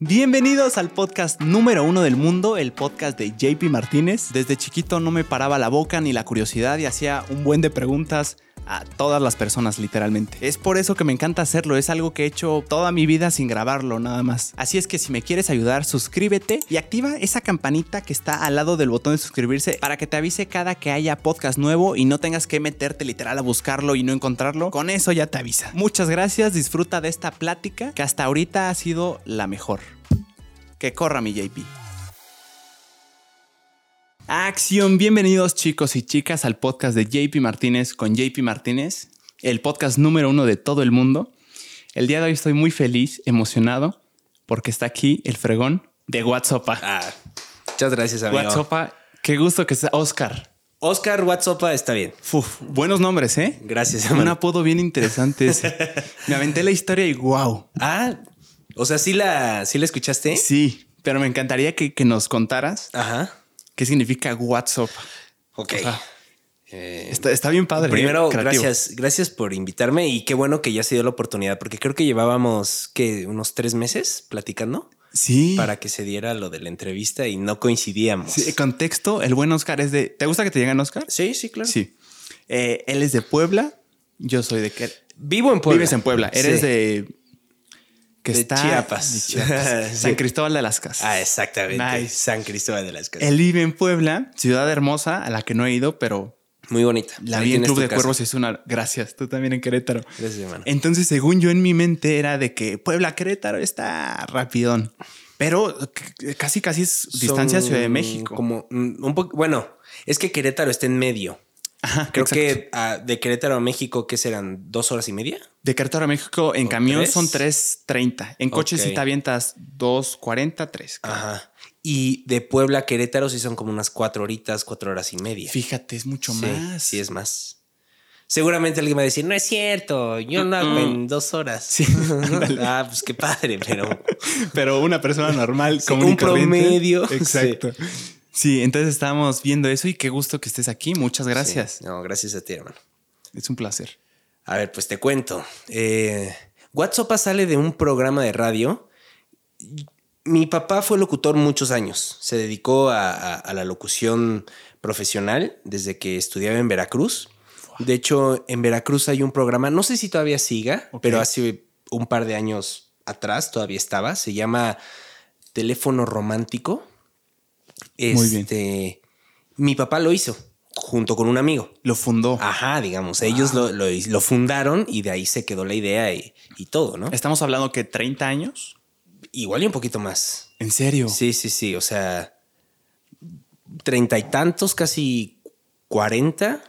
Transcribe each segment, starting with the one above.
Bienvenidos al podcast número uno del mundo, el podcast de JP Martínez. Desde chiquito no me paraba la boca ni la curiosidad y hacía un buen de preguntas a todas las personas literalmente. Es por eso que me encanta hacerlo, es algo que he hecho toda mi vida sin grabarlo nada más. Así es que si me quieres ayudar, suscríbete y activa esa campanita que está al lado del botón de suscribirse para que te avise cada que haya podcast nuevo y no tengas que meterte literal a buscarlo y no encontrarlo. Con eso ya te avisa. Muchas gracias, disfruta de esta plática que hasta ahorita ha sido la mejor. Que corra mi JP. Acción, bienvenidos chicos y chicas al podcast de JP Martínez con JP Martínez, el podcast número uno de todo el mundo. El día de hoy estoy muy feliz, emocionado, porque está aquí el fregón de WhatsApp. Ah, muchas gracias, amigo. WhatsApp, qué gusto que sea Oscar. Oscar WhatsApp está bien. Uf, buenos nombres, ¿eh? Gracias, Un hermano. apodo bien interesante ese. Me aventé la historia y wow. Ah, o sea, ¿sí la, sí la escuchaste? Sí, pero me encantaría que, que nos contaras Ajá. qué significa WhatsApp. Ok. O sea, Eh, Está, está bien padre. primero, ¿eh? Gracias, gracias por invitarme y qué bueno que ya se dio la oportunidad, porque creo que llevábamos que unos tres meses platicando Sí. para que se diera lo de la entrevista y no coincidíamos. Sí, contexto, el buen Oscar es de... ¿Te gusta que te lleguen Oscar? sí, sí, claro. Sí. Eh, él es de Puebla, yo soy de... Vivo en Puebla. Vives en Puebla, eres Sí. de... Que De está... Chiapas. de Chiapas. Sí. San Cristóbal de las Casas. Ah, exactamente. Nice. San Cristóbal de las Casas. Él vive en Puebla, ciudad hermosa, a la que no he ido, pero Muy bonita. la vi en Club de casa. Cuervos es una... Gracias, tú también en Querétaro. Gracias, hermano. Entonces, según yo en mi mente era de que Puebla, Querétaro está rapidón. Pero casi, casi es distancia a Son Ciudad de México. Como mm, un poco. Bueno, es que Querétaro está en medio. Ajá, Creo exacto. que ah, de Querétaro a México, ¿qué serán? ¿Dos horas y media? De Querétaro a México en ¿O camión tres? son 3.30. En coche Ok. si te avientas 2.40, 3. Ajá. Y de Puebla a Querétaro sí son como unas cuatro horitas, cuatro horas y media. Fíjate, es mucho Sí, más. Sí, es más. Seguramente alguien va a decir, no es cierto, yo no hago en dos horas. Sí, ah, pues qué padre, pero Pero una persona normal, Sí, común un promedio. Exacto. Sí. Entonces estábamos viendo eso y qué gusto que estés aquí. Muchas gracias. Sí. No, gracias a ti, hermano. Es un placer. A ver, pues te cuento. Eh, WhatsApp sale de un programa de radio. Mi papá fue locutor muchos años. Se dedicó a, a- a la locución profesional desde que estudiaba en Veracruz. De hecho, en Veracruz hay un programa, no sé si todavía siga, pero hace un par de años atrás todavía estaba. Se llama Teléfono Romántico. Muy bien. Este, Mi papá lo hizo junto con un amigo. Lo fundó. Ajá, digamos, ellos lo, lo- lo fundaron y de ahí se quedó la idea y, y todo, ¿no? Estamos hablando que 30 años. Igual y un poquito más. ¿En serio? Sí, sí, sí, o sea, treinta y tantos, casi cuarenta,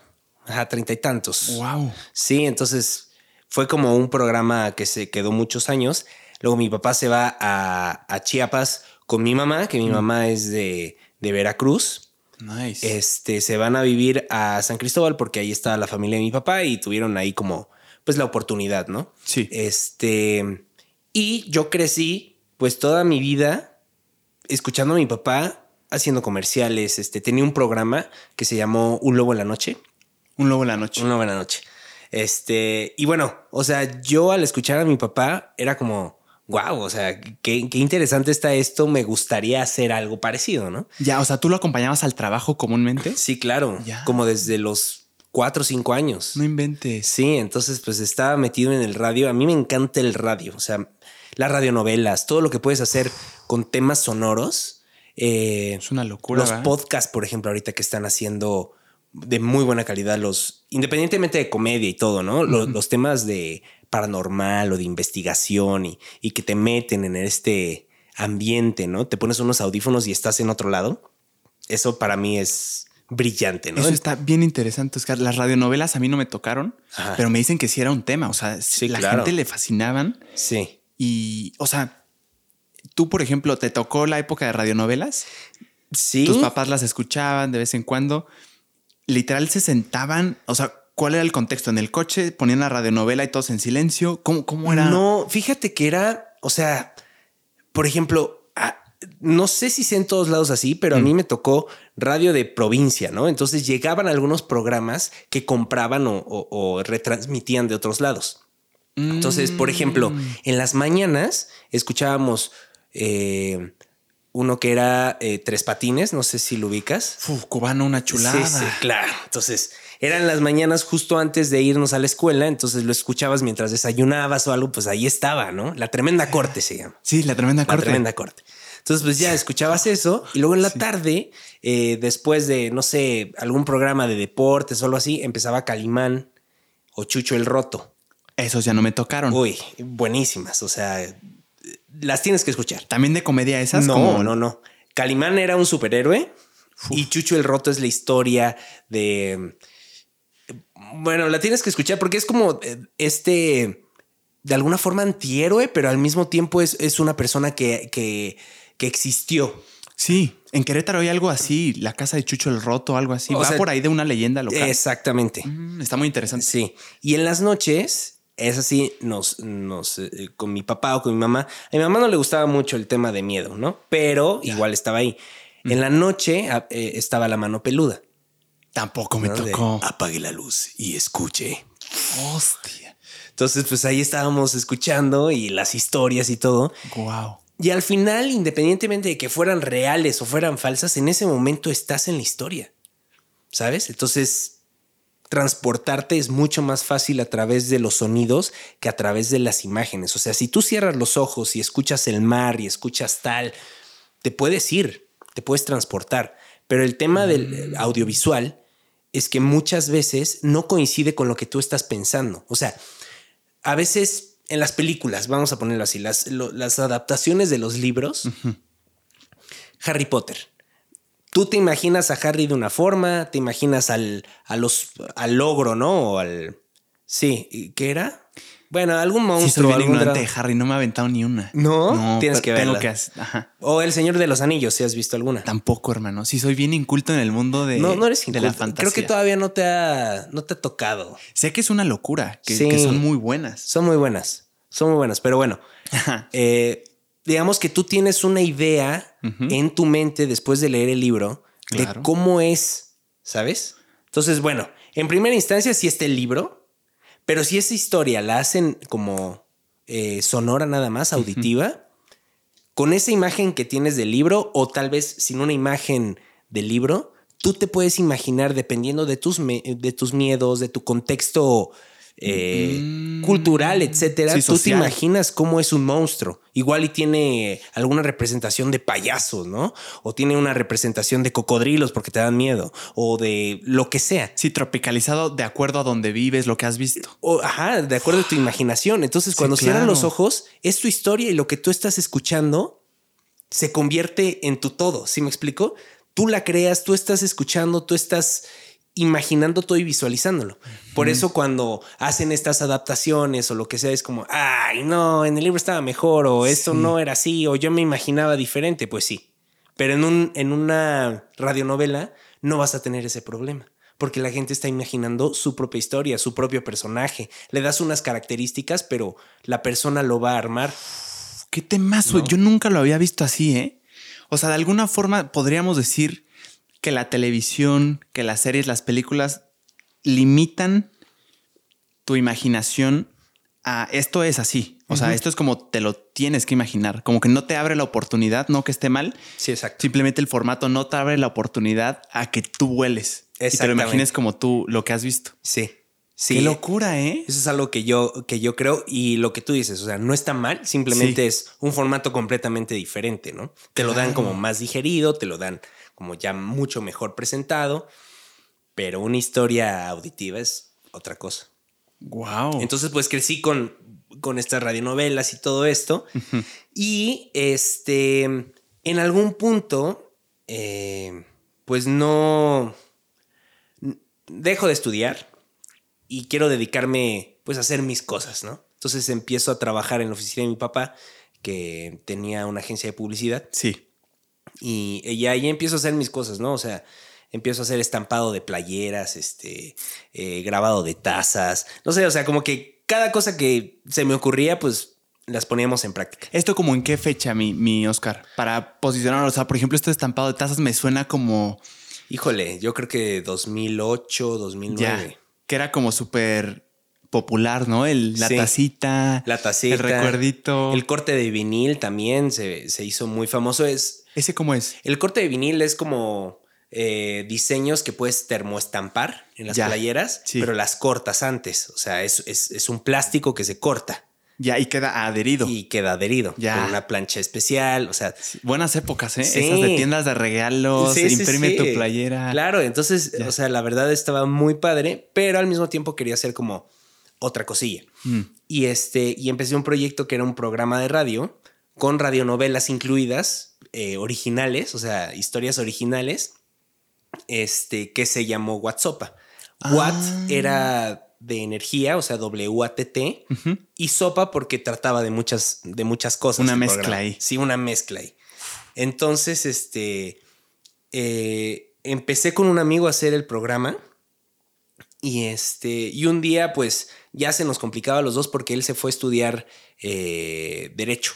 ajá, treinta y tantos. Wow. Sí, entonces fue como un programa que se quedó muchos años. Luego mi papá se va a, a Chiapas con mi mamá, que mi mamá es de, de Veracruz. Nice. Este, se van a vivir a San Cristóbal porque ahí está la familia de mi papá y tuvieron ahí como, pues la oportunidad, ¿no? Sí. Este, y yo crecí, pues toda mi vida escuchando a mi papá haciendo comerciales. Este, tenía un programa que se llamó Un Lobo en la Noche. Un lobo en la noche. Un Lobo en la Noche. Este, y bueno, o sea, yo al escuchar a mi papá era como, wow, o sea, qué, qué interesante está esto. Me gustaría hacer algo parecido, ¿no? Ya, o sea, ¿tú lo acompañabas al trabajo comúnmente? Sí, claro. Ya. Como desde los cuatro o cinco años. No inventes. Sí, entonces pues estaba metido en el radio. A mí me encanta el radio, o sea, las radionovelas, todo lo que puedes hacer con temas sonoros. Eh, Es una locura. los ¿verdad? podcasts, por ejemplo, ahorita que están haciendo de muy buena calidad, los independientemente de comedia y todo, ¿no? Los, los temas de paranormal o de investigación y, y que te meten en este ambiente, ¿no? Te pones unos audífonos y estás en otro lado. Eso para mí es brillante, ¿no? Eso está bien interesante, Oscar. Las radionovelas a mí no me tocaron, Ajá. pero me dicen que sí era un tema. O sea, Sí, la claro. gente le fascinaban. Sí. Y, o sea, tú, por ejemplo, ¿te tocó la época de radionovelas? Sí. Tus papás las escuchaban de vez en cuando. Literal se sentaban, o sea, ¿cuál era el contexto? En el coche ponían la radionovela y todos en silencio. ¿Cómo, cómo era? No, fíjate que era, o sea, por ejemplo, no sé si sea en todos lados así, pero a mí me tocó radio de provincia, ¿no? Entonces llegaban algunos programas que compraban o, o- o retransmitían de otros lados. Entonces, por ejemplo, Mm. en las mañanas escuchábamos eh, uno que era eh, Tres Patines, no sé si lo ubicas. Uf, cubano, una chulada. Sí, sí, claro. Entonces, eran las mañanas justo antes de irnos a la escuela, entonces lo escuchabas mientras desayunabas o algo, pues ahí estaba, ¿no? La tremenda corte se llama. Sí, la tremenda La corte. tremenda corte. Entonces, pues ya escuchabas eso y luego en la tarde, eh, después de, no sé, algún programa de deportes o algo así, empezaba Calimán o Chucho el Roto. Esos ya no me tocaron. Uy, buenísimas. O sea, las tienes que escuchar. También de comedia esas. No, como- no, no. Calimán era un superhéroe y Chucho el Roto es la historia de. Bueno, la tienes que escuchar porque es como eh, este. De alguna forma antihéroe, pero al mismo tiempo es, es una persona que, que, que existió. Sí, en Querétaro hay algo así, la casa de Chucho el Roto, algo así. O Va sea, por ahí de una leyenda local. Exactamente. Mm, está muy interesante. Sí. Y en las noches, es así, nos, nos, eh, con mi papá o con mi mamá. A mi mamá no le gustaba mucho el tema de miedo, ¿no? Pero igual estaba ahí. En la noche eh, estaba la mano peluda. Tampoco me ¿no? De, tocó. Apague la luz y escuche. Hostia. Entonces, pues ahí estábamos escuchando y las historias y todo. Wow. Y al final, independientemente de que fueran reales o fueran falsas, en ese momento estás en la historia. ¿Sabes? Entonces, transportarte es mucho más fácil a través de los sonidos que a través de las imágenes. O sea, si tú cierras los ojos y escuchas el mar y escuchas tal, te puedes ir, te puedes transportar. Pero el tema del eh, audiovisual es que muchas veces no coincide con lo que tú estás pensando. O sea, a veces en las películas, vamos a ponerlo así, las, lo- las adaptaciones de los libros, Harry Potter. Tú te imaginas a Harry de una forma, te imaginas al, a los, al logro, ¿no? O al... Sí, ¿y ¿qué era? Bueno, algún Sí, monstruo. bien algún ignorante de Harry, no me ha aventado ni una. ¿No? Tienes pero que verla. que hacer- Ajá. O El Señor de los Anillos, si has visto alguna. Tampoco, hermano. Sí, soy bien inculto en el mundo de, no, no eres de la fantasía. Creo que todavía no te ha, no te ha tocado. Sé que es una locura, que, Sí. que son muy buenas. Son muy buenas. Son muy buenas. Pero bueno, eh, digamos que tú tienes una idea En tu mente después de leer el libro Claro. de cómo es, ¿sabes? Entonces, bueno, en primera instancia sí está el libro, pero si esa historia la hacen como eh, sonora nada más, auditiva, con esa imagen que tienes del libro o tal vez sin una imagen del libro, tú te puedes imaginar dependiendo de tus, de tus miedos, de tu contexto eh, Mm. cultural, etcétera. Sí, tú te imaginas cómo es un monstruo. Igual y tiene alguna representación de payasos, ¿no? O tiene una representación de cocodrilos porque te dan miedo o de lo que sea. Sí, tropicalizado de acuerdo a donde vives, lo que has visto. O, ajá, de acuerdo a tu imaginación. Entonces, Sí, cuando cierran claro. los ojos, es tu historia y lo que tú estás escuchando se convierte en tu todo. ¿Sí me explico? Tú la creas, tú estás escuchando, tú estás imaginando todo y visualizándolo. Por eso cuando hacen estas adaptaciones o lo que sea, es como, ay, no, en el libro estaba mejor o esto Sí. no era así o yo me imaginaba diferente. Pues sí. Pero en, un, en una radionovela no vas a tener ese problema. Porque la gente está imaginando su propia historia, su propio personaje. Le das unas características, pero la persona lo va a armar. Qué temazo. Yo nunca lo había visto así, ¿eh? O sea, de alguna forma podríamos decir que la televisión, que las series, las películas limitan tu imaginación a esto es así. O sea, esto es como te lo tienes que imaginar. Como que no te abre la oportunidad, no que esté mal. Sí, exacto. Simplemente el formato no te abre la oportunidad a que tú vueles. Y te lo imagines como tú lo que has visto. Sí. Sí. Qué locura, ¿eh? Eso es algo que yo, que yo creo y lo que tú dices, o sea, no está mal, simplemente Sí. es un formato completamente diferente, ¿no? Te lo dan como más digerido, te lo dan como ya mucho mejor presentado, pero una historia auditiva es otra cosa. Wow. Entonces, pues crecí con, con estas radionovelas y todo esto. Y este, en algún punto, eh, pues no dejo de estudiar y quiero dedicarme pues a hacer mis cosas, ¿no? Entonces empiezo a trabajar en la oficina de mi papá, que tenía una agencia de publicidad, sí. Y, y ahí empiezo a hacer mis cosas, ¿no? O sea, empiezo a hacer estampado de playeras, este, eh, grabado de tazas, no sé, o sea, como que cada cosa que se me ocurría, pues las poníamos en práctica. ¿Esto como en qué fecha, mi, mi Oscar? Para posicionarlo. O sea, por ejemplo, esto de estampado de tazas me suena como Híjole, yo creo que 2008, 2009. ya, que era como súper popular, ¿no? El, la Sí. tacita. La tacita. El recuerdito. El corte de vinil también se, se hizo muy famoso. Es, ¿Ese cómo es? el corte de vinil es como eh, diseños que puedes termoestampar en las Ya, playeras, sí. pero las cortas antes. O sea, es, es- es un plástico que se corta Ya, y queda adherido. y queda adherido Ya. con una plancha especial. O sea, Sí, Buenas épocas, ¿eh? Sí. Esas de tiendas de regalos, imprime tu playera. Claro, entonces, Ya. o sea, la verdad estaba muy padre, pero al mismo tiempo quería hacer como otra cosilla. Mm. Y este, y empecé un proyecto que era un programa de radio con radionovelas incluidas, eh, originales, o sea, historias originales, este, que se llamó WhatsApp. Watt Ah. era de energía, o sea, W-A-T-T, Ujú. y sopa porque trataba de muchas, de muchas cosas. Una mezcla programa. ahí. Sí, una mezcla ahí. Entonces, este, eh, empecé con un amigo a hacer el programa y este, y un día pues ya se nos complicaba a los dos porque él se fue a estudiar eh, derecho.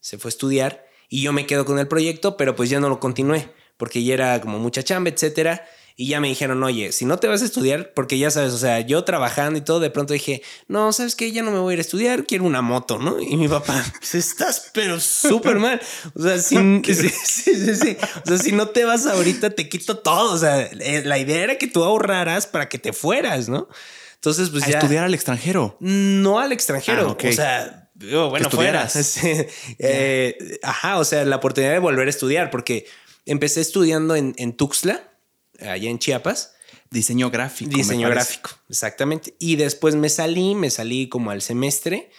Se fue a estudiar y yo me quedo con el proyecto, pero pues ya no lo continué porque ya era como mucha chamba, etcétera. Y ya me dijeron, oye, si no te vas a estudiar, porque ya sabes, o sea, yo trabajando y todo, de pronto dije, no, sabes que ya no me voy a ir a estudiar, quiero una moto, ¿no? Y mi papá, pues estás, pero súper mal. O sea, si, sí, sí, sí. O sea, si no te vas ahorita, te quito todo. O sea, eh, la idea era que tú ahorraras para que te fueras, ¿no? Entonces, pues a ya. estudiar al extranjero. No al extranjero. Ah. O sea, digo, bueno, fuera. Eh, ajá, o sea, la oportunidad de volver a estudiar, porque empecé estudiando en, en Tuxtla, allá en Chiapas, Diseño gráfico. diseño gráfico, exactamente. Y después me salí, me salí como al semestre,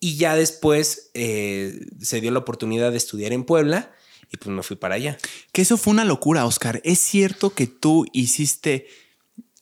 y ya después eh, se dio la oportunidad de estudiar en Puebla, y pues me fui para allá. Que eso fue una locura, Oscar. ¿Es cierto que tú hiciste,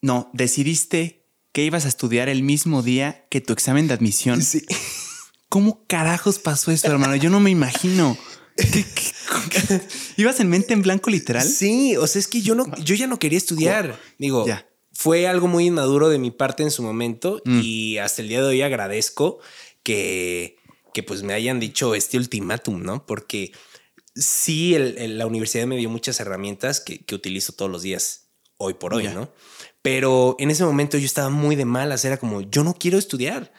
no, decidiste que ibas a estudiar el mismo día que tu examen de admisión? Sí. ¿Cómo carajos pasó eso, hermano? Yo no me imagino. ¿Qué- qué- qué- ¿Ibas en mente en blanco literal? Sí, o sea, es que yo no, yo ya no quería estudiar. Digo, Ya. fue algo muy inmaduro de mi parte en su momento Mm. y hasta el día de hoy agradezco que, que pues me hayan dicho este ultimátum, ¿no? Porque sí, el- el- la universidad me dio muchas herramientas que, que utilizo todos los días, hoy por hoy, Ya. ¿no? Pero en ese momento yo estaba muy de malas, era como, yo no quiero estudiar,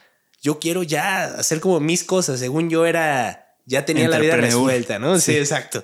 yo quiero ya hacer como mis cosas, según yo era, ya tenía la vida resuelta, ¿no? Sí, Sí. exacto.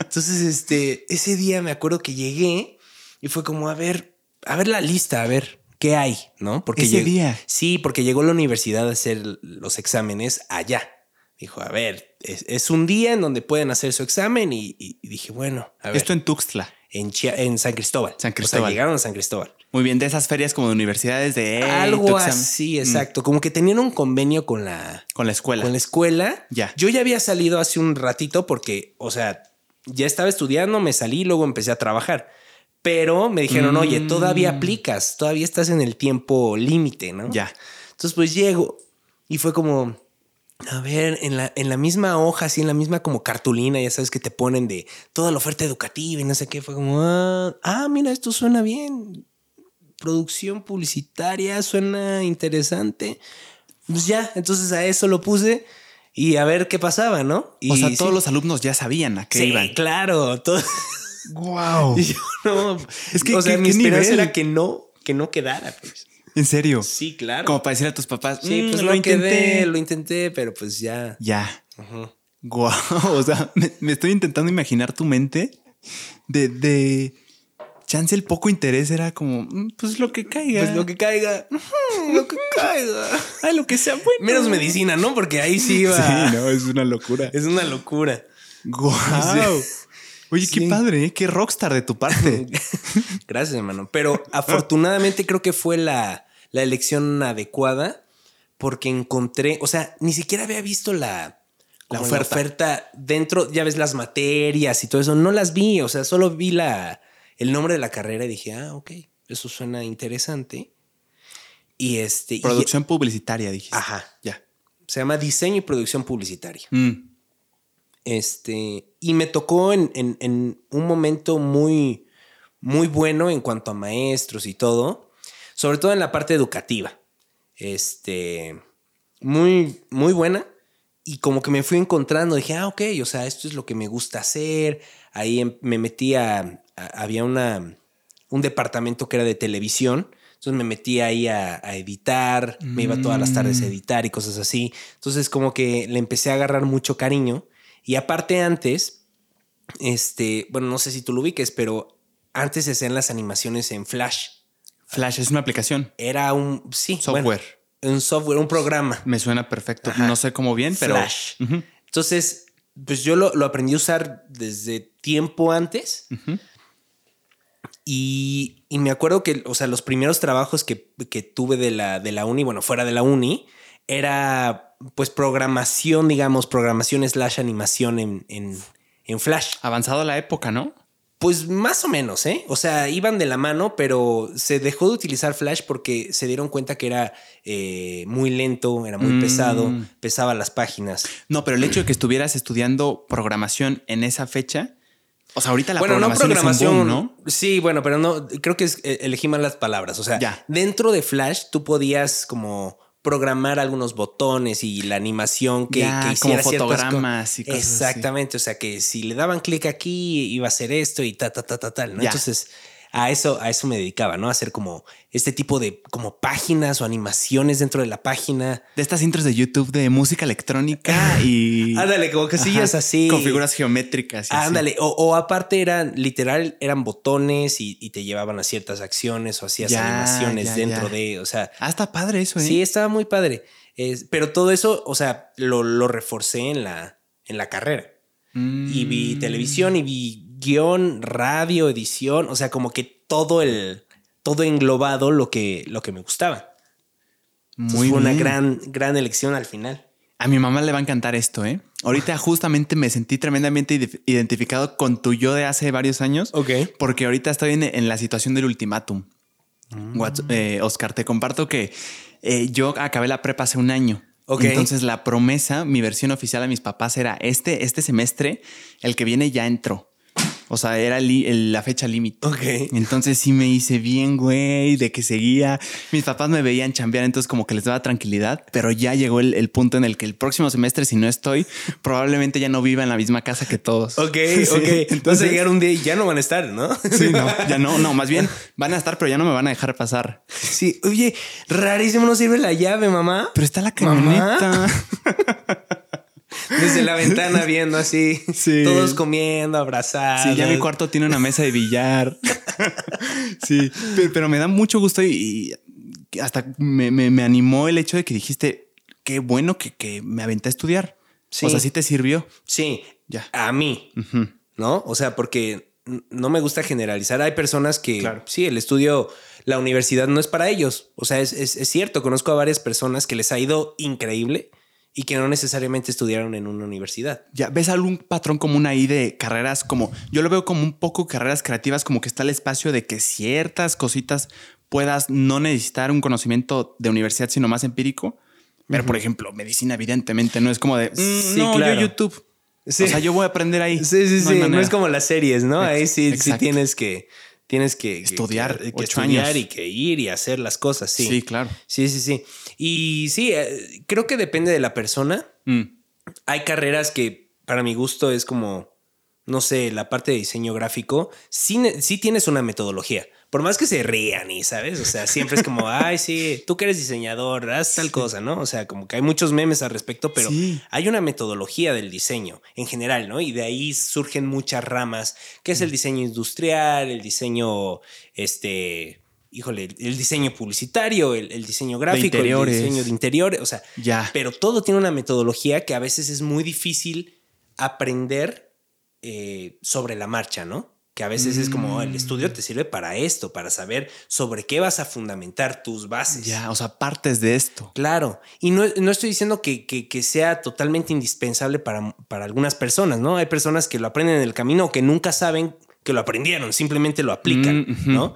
Entonces, este, ese día me acuerdo que llegué y fue como, a ver, a ver la lista, a ver qué hay, ¿no? Porque Ese día. Sí, porque llegó la universidad a hacer los exámenes allá. Dijo, a ver, es, es un día en donde pueden hacer su examen y, y- y dije, bueno, a ver, Esto en Tuxtla. En, Chia- en San Cristóbal. San O Cristóbal. sea, llegaron a San Cristóbal. Muy bien, de esas ferias como de universidades de... "Ey, tu Algo examen". así, Mm, exacto. Como que tenían un convenio con la, Con la escuela. con la escuela. Ya. Yo ya había salido hace un ratito porque, o sea, ya estaba estudiando, me salí y luego empecé a trabajar. Pero me dijeron, Mm. oye, todavía aplicas, todavía estás en el tiempo límite, ¿no? Ya. Entonces, pues llego y fue como, a ver, en la, en la misma hoja, así en la misma como cartulina, ya sabes que te ponen de toda la oferta educativa y no sé qué. Fue como, ah, ah, mira, esto suena bien. Producción publicitaria, suena interesante. Pues ya, entonces a eso lo puse y a ver qué pasaba, ¿no? Y o sea, sí, todos los alumnos ya sabían a qué sí, iban. claro. Todo, Wow. y yo no, Es que, o sea, ¿qué- mi esperanza nivel? era que no, que no quedara. Pues. ¿En serio? Sí, claro. Como para decirle a tus papás, Sí, "Mm, pues lo lo intenté. lo intenté, pero pues ya. Ya. Ujú. Guau. O sea, me, me estoy intentando imaginar tu mente de, de chance el poco interés era como, "Mm, pues lo que caiga. Pues lo que caiga, lo que caiga. Ay, lo que sea bueno. Menos medicina, ¿no? Porque ahí sí iba. Sí, no, es una locura. Es una locura. Guau. Oye, qué padre, ¿eh? qué rockstar de tu parte. Gracias, hermano. Pero afortunadamente creo que fue la, la elección adecuada porque encontré, o sea, ni siquiera había visto la, La oferta. oferta dentro, ya ves las materias y todo eso, no las vi, o sea, solo vi la, el nombre de la carrera y dije, ah, ok, eso suena interesante. Y este... y- Producción publicitaria, dijiste. ajá, Ya. se llama diseño y producción publicitaria. Mm. Este, y me tocó en, en- en un momento muy, muy bueno en cuanto a maestros y todo, sobre todo en la parte educativa. Este, muy, muy buena. Y como que me fui encontrando, dije, ah, ok, o sea, esto es lo que me gusta hacer. Ahí em- me metí a, a- había una, un departamento que era de televisión. Entonces me metí ahí a, a editar, me iba todas las tardes a Mm. editar y cosas así. Entonces como que le empecé a agarrar mucho cariño. Y aparte antes, este, bueno, no sé si tú lo ubiques, pero antes se hacían las animaciones en Flash. Flash es una aplicación, Era un, sí, software. bueno, un software, un programa. Me suena perfecto. Ajá. No sé cómo bien, pero. Flash. Entonces, pues yo lo, lo aprendí a usar desde tiempo antes. Y, y me acuerdo que, o sea, los primeros trabajos que, que tuve de la, de la uni, bueno, fuera de la uni, era pues programación, digamos, programación slash animación en, en, en Flash. Avanzado la época, ¿no? Pues más o menos, ¿eh? O sea, iban de la mano, pero se dejó de utilizar Flash porque se dieron cuenta que era eh, muy lento, era muy Mm. pesado, pesaba las páginas. No, pero el hecho de que estuvieras estudiando programación en esa fecha. O sea, ahorita la bueno, no programación, programación, es un boom, ¿no? Sí, bueno, pero no, creo que es- eh, elegí mal las palabras. O sea, Ya. dentro de Flash tú podías como programar algunos botones y la animación que, Ya, que hiciera fotogramas y cosas así. Exactamente, o sea, que si le daban clic aquí iba a hacer esto y ta, ta, ta, ta, tal, ¿no? Entonces, a eso, a eso me dedicaba, ¿no? A hacer como este tipo de como páginas o animaciones dentro de la página. De estas intros de YouTube de música electrónica y. Ándale, como cosillas Ajá, así. Con figuras geométricas. y así. Ándale, o, o aparte eran literal, eran botones y, y te llevaban a ciertas acciones o hacías Ya, animaciones ya, dentro ya. de, o sea, Ah, está padre eso, ¿eh? sí, estaba muy padre. Es- pero todo eso, o sea, lo, lo reforcé en la, en la carrera. Y vi Mm. televisión y vi guion, radio, edición, o sea, como que todo el, todo englobado lo que, lo que me gustaba. Entonces Muy fue una gran, gran elección al final. A mi mamá le va a encantar esto, ¿eh? Ahorita justamente me sentí tremendamente ide- identificado con tu yo de hace varios años. Ok. Porque ahorita estoy en, en la situación del ultimátum. Mm. Eh, Oscar, te comparto que eh, yo acabé la prepa hace un año. Ok. Entonces la promesa, mi versión oficial a mis papás era este, este semestre, el que viene ya entró. O sea, era el- la fecha límite. Ok. Entonces sí me hice bien, güey, de que seguía. Mis papás me veían chambear, entonces como que les daba tranquilidad, pero ya llegó el, el punto en el que el próximo semestre, si no estoy, probablemente ya no viva en la misma casa que todos. Ok, Sí, ok. Entonces entonces- llegar un día y ya no van a estar, ¿no? Sí, no, ya no, no, más bien van a estar, pero ya no me van a dejar pasar. Sí, oye, rarísimo no sirve la llave, mamá. Pero está la Mamá. Desde la ventana viendo así, Sí. todos comiendo, abrazados. Sí, ya mi cuarto tiene una mesa de billar. Sí, pe- pero, me da mucho gusto y, hasta me, me- me animó el hecho de que dijiste, qué bueno que, que me aventé a estudiar. Sí. O sea, sí te sirvió. Sí, Ya. a mí. ¿no? O sea, porque no me gusta generalizar. Hay personas que, Claro. sí, el estudio, la universidad no es para ellos. O sea, es, es- es cierto, conozco a varias personas que les ha ido increíble y que no necesariamente estudiaron en una universidad. Ya ves algún patrón común ahí de carreras como yo lo veo como un poco carreras creativas, como que está el espacio de que ciertas cositas puedas no necesitar un conocimiento de universidad, sino más empírico. Pero, por ejemplo, medicina, evidentemente, no es como de "Mm, Sí, no, claro. yo YouTube. Sí. O sea, yo voy a aprender ahí. Sí, sí, No sí. No, es como las series, ¿no? Ahí sí, tienes que, tienes que Estudiar que, estudiar años. y que ir y hacer las cosas. Sí, Sí, claro. Sí, sí, sí. Y sí, eh, creo que depende de la persona. Mm. Hay carreras que para mi gusto es como, no sé, la parte de diseño gráfico, sí, sí tienes una metodología. Por más que se rían y, ¿sabes? O sea, siempre es como, ay, sí, tú que eres diseñador, haz tal cosa, ¿no? O sea, como que hay muchos memes al respecto, pero Sí. hay una metodología del diseño en general, ¿no? Y de ahí surgen muchas ramas, que es el diseño industrial, el diseño, este, híjole, el diseño publicitario, el, el diseño gráfico, el diseño de interiores, o sea, Ya. pero todo tiene una metodología que a veces es muy difícil aprender eh, sobre la marcha, ¿no? Que a veces es como "Oh, el estudio te sirve para esto, para saber sobre qué vas a fundamentar tus bases. Ya, o sea, partes de esto. Claro, y no, no estoy diciendo que, que- que sea totalmente indispensable para, para algunas personas, ¿no? Hay personas que lo aprenden en el camino o que nunca saben que lo aprendieron, simplemente lo aplican, Mm. ¿no?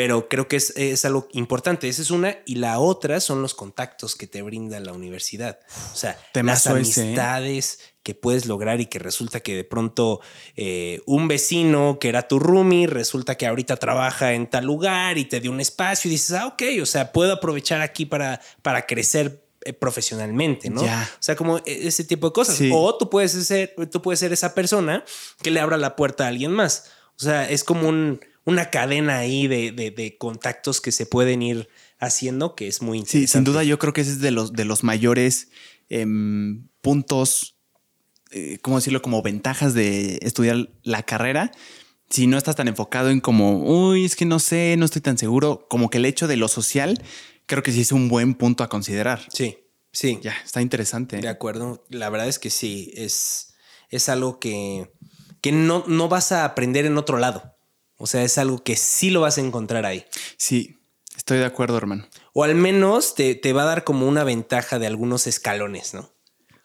Pero creo que es, es algo importante. Esa es una. Y la otra son los contactos que te brinda la universidad. O sea, las ese, ¿eh? amistades que puedes lograr y que resulta que de pronto eh, un vecino que era tu roomie resulta que ahorita trabaja en tal lugar y te dio un espacio y dices, ah, ok, o sea, puedo aprovechar aquí para, para crecer eh, profesionalmente, ¿no? Ya. O sea, como e- ese tipo de cosas. Sí. O tú puedes ser, tú puedes ser esa persona que le abra la puerta a alguien más. O sea, es como un, una cadena ahí de, de- de contactos que se pueden ir haciendo que es muy Sí, interesante. sin duda yo creo que ese es de los, de los mayores em, puntos, eh, ¿cómo decirlo? Como ventajas de estudiar la carrera. Si no estás tan enfocado en como, uy, es que no sé, no estoy tan seguro, como que el hecho de lo social, creo que sí es un buen punto a considerar. Sí, sí. Ya, está interesante. De acuerdo. La verdad es que sí, es, es algo que, que no, no vas a aprender en otro lado. O sea, es algo que sí lo vas a encontrar ahí. Sí, estoy de acuerdo, hermano. O al menos te, te va a dar como una ventaja de algunos escalones, ¿no?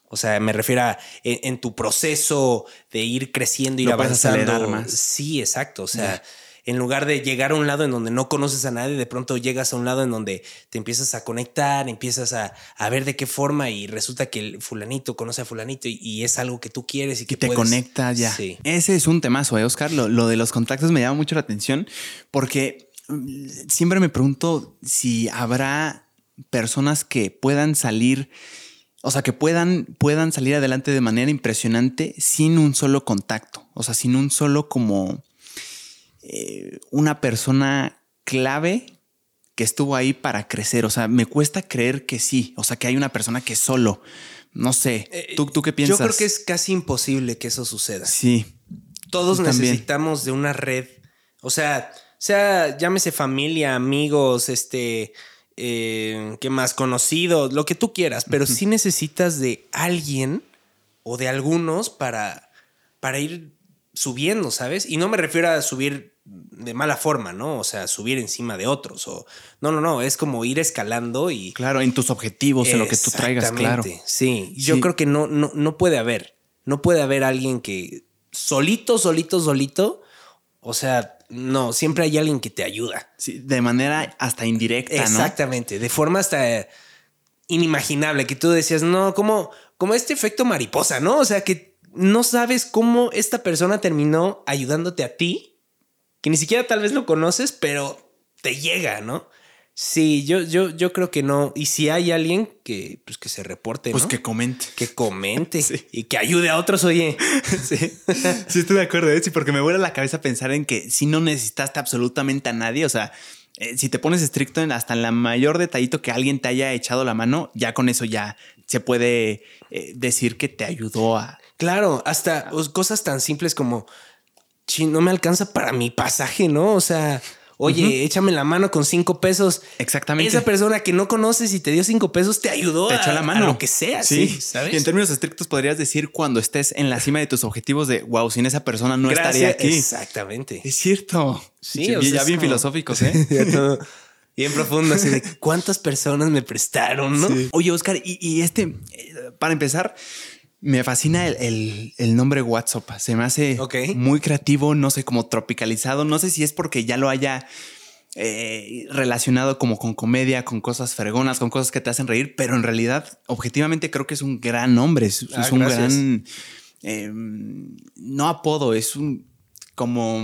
O sea, me refiero a en, en tu proceso de ir creciendo, ir Lo avanzando. más. Sí, exacto. O sea, en lugar de llegar a un lado en donde no conoces a nadie, de pronto llegas a un lado en donde te empiezas a conectar, empiezas a, a ver de qué forma y resulta que el fulanito conoce a fulanito y, y es algo que tú quieres y que que te puedes- conecta ya. Sí. Ese es un temazo, ¿eh, Oscar? Lo, lo de los contactos me llama mucho la atención porque mm, siempre me pregunto si habrá personas que puedan salir, o sea, que puedan, puedan salir adelante de manera impresionante sin un solo contacto, o sea, sin un solo como eh, una persona clave que estuvo ahí para crecer. O sea, me cuesta creer que sí, o sea, que hay una persona que solo, no sé, ¿tú, tú qué piensas? Eh, Yo creo que es casi imposible que eso suceda. Sí. Todos necesitamos de una red. O sea, sea, llámese familia, amigos, este, eh, ¿qué más? Conocidos, lo que tú quieras, pero sí necesitas de alguien o de algunos para, para ir subiendo, ¿sabes? Y no me refiero a subir de mala forma, ¿no? O sea, subir encima de otros o... No, no, no, es como ir escalando y... Claro, en tus objetivos, en lo que tú traigas, claro. Exactamente, Sí, yo Sí. creo que no, no, no puede haber. No puede haber alguien que solito, solito, solito. O sea, no, siempre hay alguien que te ayuda. Sí, de manera hasta indirecta, ¿no? Exactamente, de forma hasta inimaginable, que tú decías, no, como, como este efecto mariposa, ¿no? O sea, que no sabes cómo esta persona terminó ayudándote a ti, que ni siquiera tal vez lo conoces, pero te llega, ¿no? Sí, yo, yo, yo creo que no. Y si hay alguien que, pues, que se reporte, Pues ¿no? que comente. que comente Sí. y que ayude a otros, oye. Sí, sí estoy de acuerdo, ¿eh? Sí, porque me vuela la cabeza pensar en que si no necesitaste absolutamente a nadie, o sea, eh, si te pones estricto en hasta en la mayor detallito que alguien te haya echado la mano, ya con eso ya se puede eh, decir que te ayudó a... Claro, hasta os- cosas tan simples como, "Chin, no me alcanza para mi pasaje, ¿no? O sea, oye, échame la mano con cinco pesos. Exactamente. Esa persona que no conoces y te dio cinco pesos te ayudó te a, echó la mano. a lo que sea, sí, ¿sabes? Y en términos estrictos podrías decir cuando estés en la cima de tus objetivos de, wow, sin esa persona no estaría aquí. Exactamente. Es cierto. Sí, ya o sea, ya es bien como- filosóficos, ¿eh? Ya todo bien profundo, así de cuántas personas me prestaron, ¿no? Sí. Oye, Oscar, y, y este, eh, para empezar, me fascina el, el- el nombre WhatsApp. Se me hace muy creativo, no sé, como tropicalizado. No sé si es porque ya lo haya eh, relacionado como con comedia, con cosas fregonas, con cosas que te hacen reír, pero en realidad, objetivamente, creo que es un gran nombre. Es, Ah, es un gracias. gran. eh, no apodo, es un. como.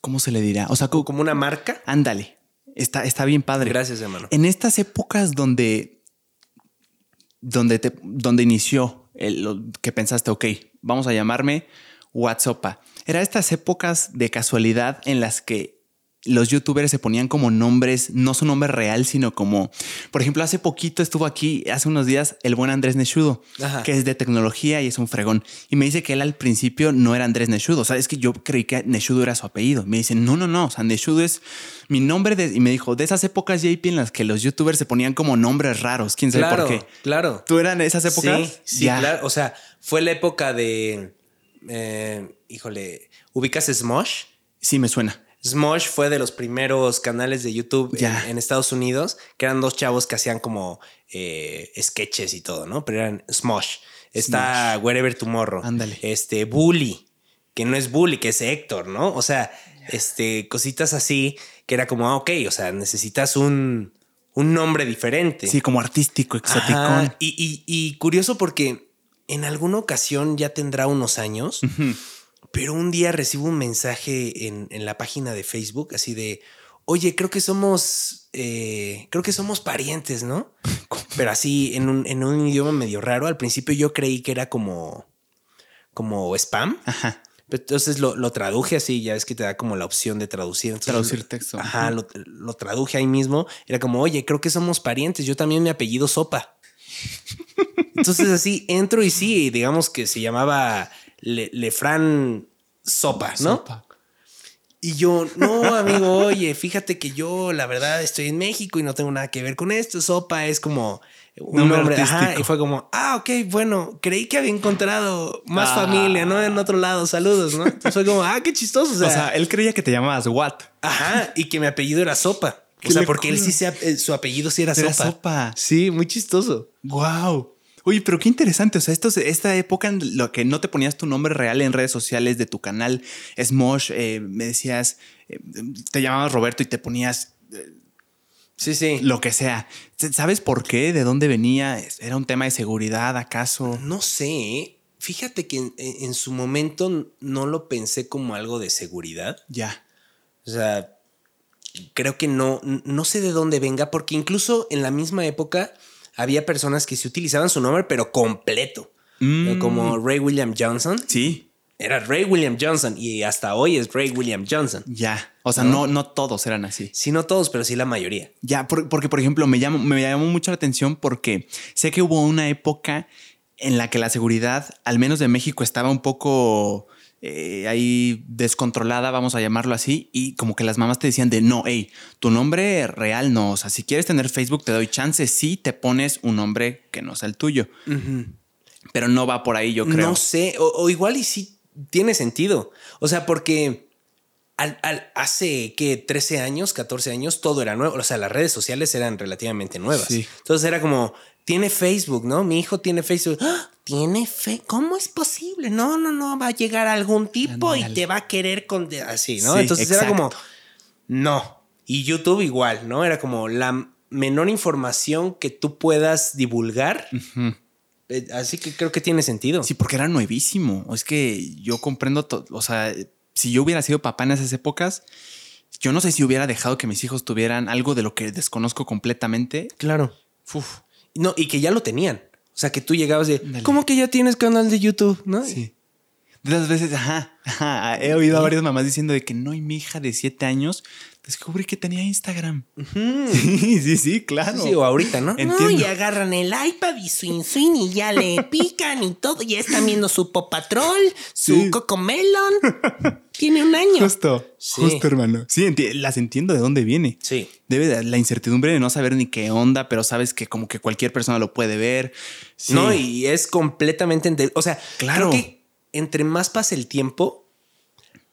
¿Cómo se le dirá? O sea, como, Como una marca. ándale. Está, está bien padre. Gracias, hermano. En estas épocas donde, donde, te, donde inició el, lo que pensaste, ok, vamos a llamarme WhatsApp. Era estas épocas de casualidad en las que los youtubers se ponían como nombres, no su nombre real, sino como, por ejemplo, hace poquito estuvo aquí, hace unos días, el buen Andrés Neshudo, Ajá. que es de tecnología y es un fregón. Y me dice que él al principio no era Andrés Neshudo. O sea, es que yo creí que Neshudo era su apellido. Me dicen, no, no, no. O sea, Neshudo es mi nombre. de- y me dijo, de esas épocas, JP, en las que los youtubers se ponían como nombres raros. ¿Quién sabe Claro, por qué? claro. ¿Tú eran esas épocas? Sí, sí, Ya. claro. O sea, fue la época de. eh, híjole, ¿ubicas Smosh? Sí, me suena. Smosh fue de los primeros canales de YouTube en, en Estados Unidos, que eran dos chavos que hacían como eh, sketches y todo, ¿no? Pero eran Smosh. Está Wherever Tomorrow. Ándale. Este, Bully, que no es Bully, que es Héctor, ¿no? O sea, este, cositas así, que era como, ah, ok, o sea, necesitas un, un nombre diferente. Sí, como artístico. Ajá, Y, y- y curioso porque en alguna ocasión ya tendrá unos años, pero un día recibo un mensaje en, en la página de Facebook así de, oye, creo que somos, eh, creo que somos parientes, ¿no? Pero así en un, en un idioma medio raro. Al principio yo creí que era como, como spam. Ajá. Entonces lo, lo traduje así, ya es que te da como la opción de traducir. Entonces, Traducir texto. Ajá, lo, lo traduje ahí mismo. Era como, oye, creo que somos parientes. Yo también me apellido Sopa. Entonces así entro y sí, digamos que se llamaba Le- Lefran Sopa, ¿no? Sopa. Y yo, no, amigo, oye, fíjate que yo, la verdad, estoy en México y no tengo nada que ver con esto. Sopa es como un Nombre nombre. Ajá, y fue como, ah, ok, bueno, creí que había encontrado más Ah. familia, ¿no? En otro lado, saludos, ¿no? Entonces fue como, ah, qué chistoso. O sea, O sea, él creía que te llamabas Watt. ajá, y que mi apellido era Sopa. O sea, porque él sí, se, eh, su apellido sí era, Era sopa. sopa. Sí, muy chistoso. Wow. Oye, pero qué interesante. O sea, esto, esta época en lo que no te ponías tu nombre real en redes sociales de tu canal Smosh, eh, me decías, eh, te llamabas Roberto y te ponías Sí, sí. lo que sea. ¿Sabes por qué? ¿De dónde venía? ¿Era un tema de seguridad acaso? No sé, ¿eh? fíjate que en, en su momento no lo pensé como algo de seguridad. Ya. O sea, creo que no, no sé de dónde venga, porque incluso en la misma época había personas que se utilizaban su nombre, pero completo. Mm. Como Ray William Johnson. Sí, Era Ray William Johnson y hasta hoy es Ray William Johnson. ya. O sea, no, no todos eran así. Sí, no todos, pero sí la mayoría. Ya, por- porque por ejemplo, me llamó, me llamó mucho la atención porque sé que hubo una época en la que la seguridad, al menos de México, estaba un poco eh, ahí descontrolada, vamos a llamarlo así, y como que las mamás te decían de no, hey, tu nombre real no, o sea, si quieres tener Facebook te doy chance, sí te pones un nombre que no sea el tuyo, pero no va por ahí, yo creo. No sé, o, o igual y sí tiene sentido. O sea, porque al, al- hace que 13 años, 14 años, todo era nuevo. O sea, las redes sociales eran relativamente nuevas. Sí. Entonces era como, tiene Facebook, ¿no? Mi hijo tiene Facebook. ¡Ah! ¿Tiene fe? ¿Cómo es posible? No, no, no, va a llegar algún tipo y te va a querer con... Así, ¿no? Sí, Entonces era como, no. Y YouTube igual, ¿no? Era como la menor información que tú puedas divulgar. Eh, Así que creo que tiene sentido. Sí, porque era nuevísimo. Es que yo comprendo, to- o sea, si yo hubiera sido papá en esas épocas, yo no sé si hubiera dejado que mis hijos tuvieran algo de lo que desconozco completamente. Claro. Uf, No, y que ya lo tenían. O sea, que tú llegabas de. ¿cómo que ya tienes canal de YouTube? ¿No? sí. De las veces, ajá, ajá, he oído a varias mamás diciendo de que no, y mi hija de siete años descubrí que tenía Instagram. Sí, sí, sí, claro. Sí, o ahorita, ¿no? Entiendo. No, y agarran el iPad y su inswing y ya le pican y todo. Ya están viendo su Paw Patrol, su Sí. Cocomelon. Tiene un año. Justo, Sí. justo, hermano. Sí, enti- las entiendo de dónde viene. Sí. Debe de la incertidumbre de no saber ni qué onda, pero sabes que como que cualquier persona lo puede ver. Sí. No, y es completamente... ente- O sea, Claro. creo que entre más pasa el tiempo,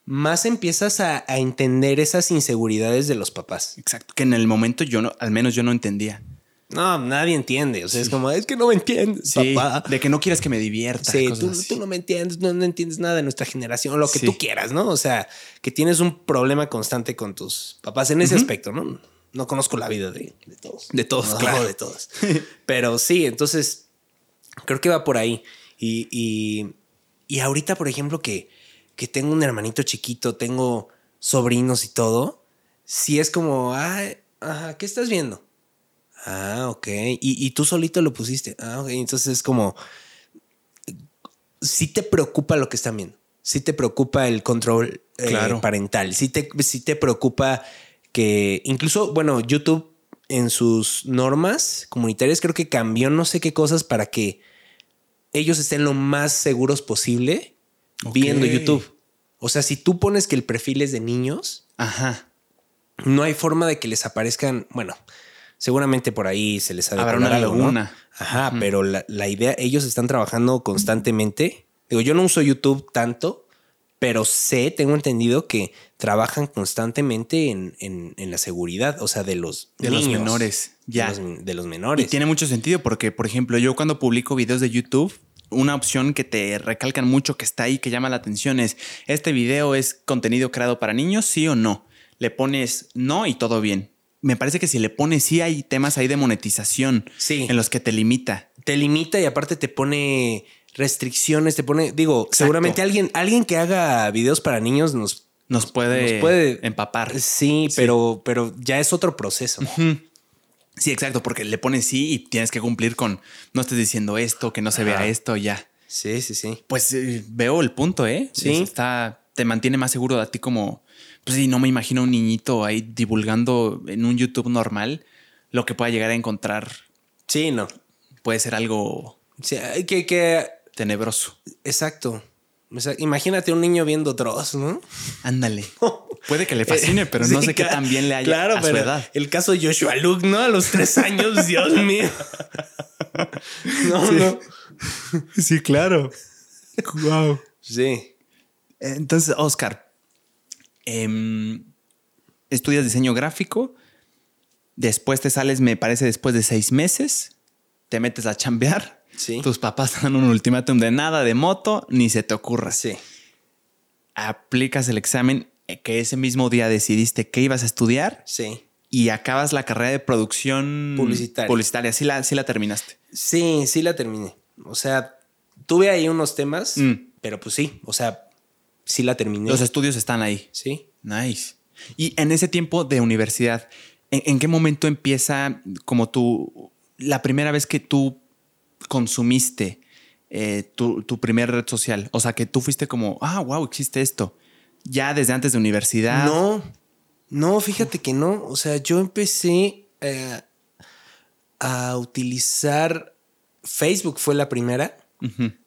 más empiezas a, a entender esas inseguridades de los papás. Exacto, que en el momento yo no, al menos yo no entendía. No, nadie entiende. O sea, es como, es que no me entiendes, Sí, papá. de que no quieres que me divierta. Sí, tú, no me entiendes, no, no entiendes nada de nuestra generación, lo que Sí. tú quieras, ¿no? O sea, que tienes un problema constante con tus papás en ese aspecto, ¿no? No conozco la vida de, de todos. De todos, No, claro. de todos. Pero sí, entonces creo que va por ahí. Y, y, y ahorita, por ejemplo, que, que tengo un hermanito chiquito, tengo sobrinos y todo, sí es como, ajá, ¿qué estás viendo? Ah, ok. Y, y tú solito lo pusiste. Ah, ok. Entonces es como, sí te preocupa lo que están viendo. Sí te preocupa el control eh, Claro. parental. Sí te, sí te preocupa que incluso, bueno, YouTube en sus normas comunitarias creo que cambió no sé qué cosas para que ellos estén lo más seguros posible Viendo YouTube. O sea, si tú pones que el perfil es de niños, Ajá. no hay forma de que les aparezcan, bueno, seguramente por ahí se les ha de Habrá una laguna. Ajá, pero la, la idea, ellos están trabajando constantemente. Digo, yo no uso YouTube tanto, pero sé, tengo entendido que trabajan constantemente en, en- en la seguridad, o sea, de los De los menores, de ya. los- De los, Y menores. tiene mucho sentido porque, por ejemplo, yo cuando publico videos de YouTube, una opción que te recalcan mucho que está ahí, que llama la atención es, ¿este video es contenido creado para niños, sí o no? Le pones no y todo bien. Me parece que si le pones sí hay temas ahí de monetización Sí. en los que te limita. te limita y aparte te pone restricciones, te pone, digo, seguramente alguien, alguien que haga videos para niños nos, Nos puede, Nos puede- empapar. sí, pero, pero ya es otro proceso. Sí, exacto, porque le pones sí y tienes que cumplir con no estés diciendo esto, que no se vea esto, ya. Sí, sí, sí. Pues eh, veo el punto, ¿eh? Sí. Es- Está, te mantiene más seguro de a ti como... Pues sí, no me imagino un niñito ahí divulgando en un YouTube normal lo que pueda llegar a encontrar. Sí, no. Puede ser algo Sí, que, que, tenebroso. exacto. O sea, imagínate un niño viendo Dross, ¿no? Ándale. Puede que le fascine, pero no Sí, sé qué tan bien le haya claro, a su pero edad. El caso de Joshua Luke, ¿no? A los tres años, Dios mío. No, no. Sí, claro. wow. Sí. Entonces, Oscar, em, estudias diseño gráfico, después te sales, me parece, después de seis meses, te metes a chambear. Sí. Tus papás te dan un ultimátum de nada de moto, ni se te ocurra. Sí. Aplicas el examen que ese mismo día decidiste que ibas a estudiar Sí. y acabas la carrera de producción Publicitaria. Publicitaria. Sí la, sí la terminaste. Sí, sí la terminé. O sea, tuve ahí unos temas, Mm. pero pues sí, o sea, sí la terminé. Los estudios están ahí. sí. Nice. Y en ese tiempo de universidad, ¿en, en qué momento empieza como tú, la primera vez que tú consumiste eh, tu, tu primer red social? O sea, que tú fuiste como, ah, wow, existe esto. Ya desde antes de universidad. No, no, fíjate que no. O sea, yo empecé eh, a utilizar Facebook, fue la primera,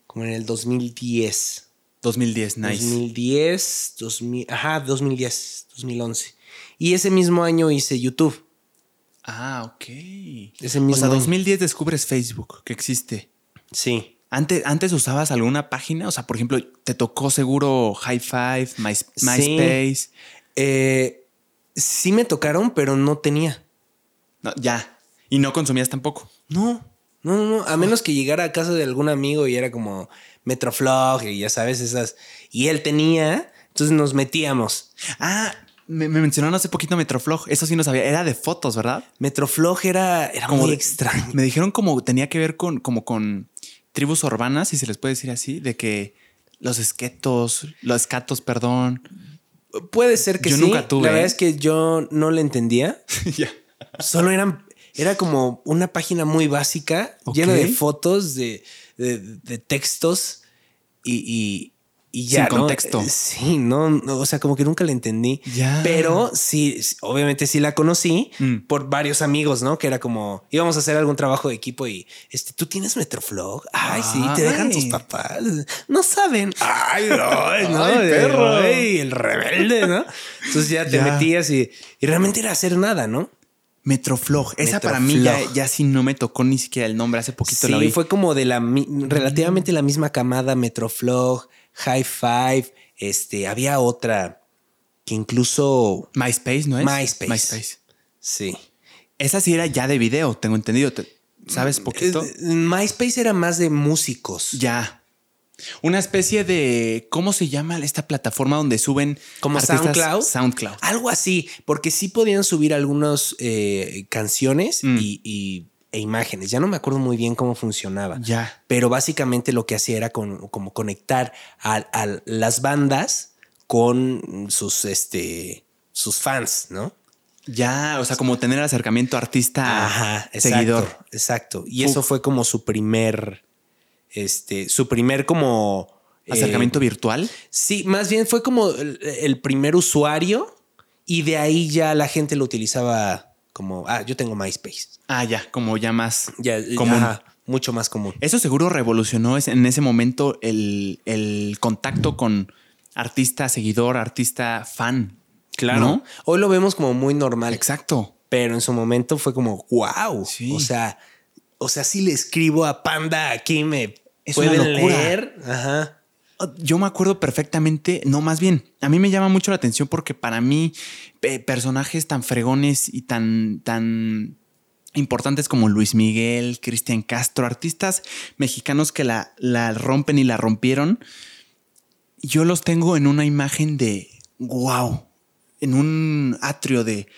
como en el 2010. 2010, nice. 2010, 2000, ajá, 2010, 2011. Y ese mismo año hice YouTube. Ah, ok. Ese O mismo sea, año. 2010 descubres Facebook, que existe. Sí. Antes, antes usabas alguna página, o sea, por ejemplo, te tocó seguro High Five, My- MySpace. Eh, sí me tocaron, pero no tenía. No, ya. Y no consumías tampoco. No, no, no, no. A menos que llegara a casa de algún amigo y era como Metroflog y ya sabes, esas. Y él tenía, entonces nos metíamos. Ah, me, me mencionaron hace poquito Metroflog. Eso sí no sabía. Era de fotos, ¿verdad? Metroflog era, era muy de- extraño. Me dijeron como tenía que ver con, como con tribus urbanas, si se les puede decir así, de que los esquetos, los escatos, perdón. Puede ser que Yo sí. nunca tuve, La verdad es que yo no le entendía. Solo eran, era como una página muy básica, llena de fotos, de, de- de textos y, y, y ya. Sin contexto. Eh, Sí, no, no, o sea, como que nunca la entendí. Ya. Pero sí, obviamente sí la conocí Mm. por varios amigos, ¿no? Que era como, íbamos a hacer algún trabajo de equipo y, este, ¿tú tienes Metroflog? Ay, sí, te dejan Ay. tus papás. No saben. Ay, no, no. Ay, perro. ay, el rebelde, ¿no? Entonces ya te Ya. metías y, y realmente era hacer nada, ¿no? Metroflog. Esa para mí ya, ya sí no me tocó ni siquiera el nombre. Hace poquito la Sí, oí. fue como de la relativamente la misma camada Metroflog, High Five, este, había otra que incluso MySpace, ¿no es? MySpace. MySpace. sí. Esa sí era ya de video, tengo entendido. Te- ¿Sabes poquito? Eh, MySpace era más de músicos. Ya. Una especie de. ¿Cómo se llama esta plataforma donde suben. Como? SoundCloud. SoundCloud. Algo así, porque sí podían subir algunas eh, canciones Mm. y, y- e imágenes. Ya no me acuerdo muy bien cómo funcionaba. Ya. Pero básicamente lo que hacía era con- como conectar a, a las bandas con sus, este, sus fans, ¿no? Ya. O sea, como tener acercamiento artista exacto, seguidor. Exacto. Y Uf. eso fue como su primer, este, su primer como... eh, Acercamiento virtual. Sí, más bien fue como el, el primer usuario y de ahí ya la gente lo utilizaba como, ah, yo tengo MySpace. Ah, ya. Como ya más Ya, común. ajá, mucho más común. Eso seguro revolucionó en ese momento el, el contacto con artista seguidor, artista fan. ¿no? Hoy lo vemos como muy normal. Exacto. Pero en su momento fue como, wow. Sí. O sea, o sea, si le escribo a Panda aquí me Es pueden una locura. leer. Ajá. Yo me acuerdo perfectamente, no más bien, a mí me llama mucho la atención porque para mí personajes tan fregones y tan, tan importantes como Luis Miguel, Cristian Castro, artistas mexicanos que la, la rompen y la rompieron, yo los tengo en una imagen de wow, en un atrio de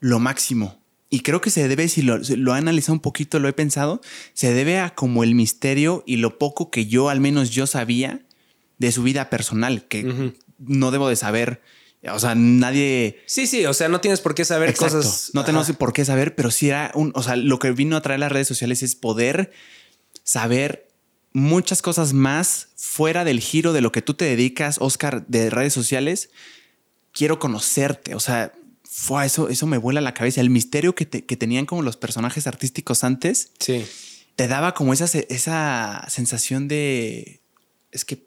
lo máximo. Y creo que se debe, si lo, lo he analizado un poquito, lo he pensado, se debe a como el misterio y lo poco que yo, al menos yo sabía de su vida personal, que no debo de saber. O sea, nadie... Sí, sí, o sea, no tienes por qué saber Exacto. cosas. No tenemos Ajá. por qué saber, pero sí era un... O sea, lo que vino a traer las redes sociales es poder saber muchas cosas más fuera del giro de lo que tú te dedicas, Oscar, de redes sociales. Quiero conocerte. O sea, fue eso, eso me vuela la cabeza. El misterio que, te- que tenían como los personajes artísticos antes Sí. te daba como esa, esa sensación de. Es que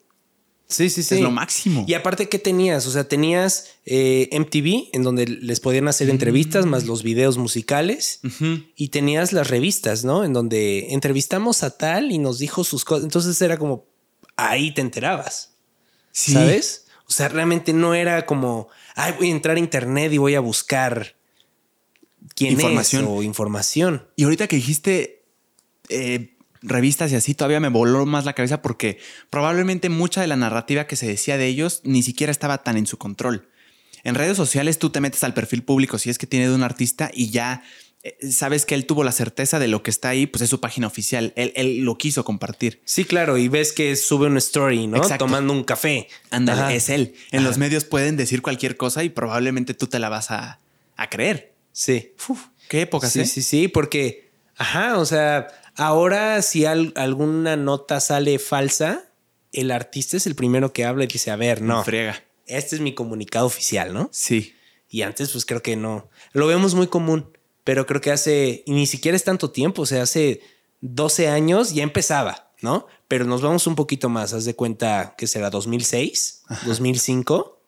Sí, sí, sí. es lo máximo. Y aparte, ¿qué tenías? O sea, tenías eh, MTV, en donde les podían hacer entrevistas, más los videos musicales. Y tenías las revistas, ¿no? En donde entrevistamos a tal y nos dijo sus cosas. Entonces era como, ahí te enterabas, Sí. ¿sabes? O sea, realmente no era como, ay, voy a entrar a internet y voy a buscar quién Información. es o información. Y ahorita que dijiste eh, revistas y así, todavía me voló más la cabeza porque probablemente mucha de la narrativa que se decía de ellos ni siquiera estaba tan en su control. En redes sociales tú te metes al perfil público si es que tiene de un artista y ya eh, sabes que él tuvo la certeza de lo que está ahí, pues es su página oficial. Él, él lo quiso compartir. Sí, claro, y ves que sube una story, ¿no? Exacto. Tomando un café. Ándale, es él. En Ajá. los medios pueden decir cualquier cosa y probablemente tú te la vas a, a creer. Sí. Uf, qué época, Sí, sí, sí, porque, ajá, o sea, ahora si al- alguna nota sale falsa, el artista es el primero que habla y dice, a ver, no, Friega. este es mi comunicado oficial, ¿no? Sí. Y antes, pues creo que no. Lo vemos muy común, pero creo que hace, y ni siquiera es tanto tiempo, o sea, hace 12 años ya empezaba, ¿no? Pero nos vamos un poquito más, haz de cuenta que será 2006, 2005,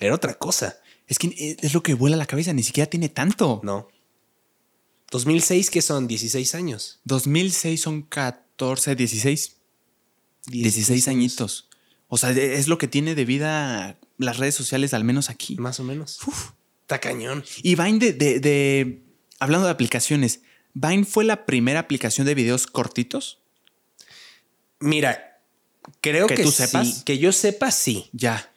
era otra cosa, Es que eh, es lo que vuela la cabeza, ni siquiera tiene tanto. ¿no? 2006, que son 16 años. 2006 son 14, 16. 16 añitos. O sea, es lo que tiene de vida las redes sociales, al menos aquí. Más o menos. Está cañón. Y Vine, de, de- de- hablando de aplicaciones, Vine fue la primera aplicación de videos cortitos. Mira, creo ¿Que que, tú sí, sepas? que yo sepa, sí. Ya.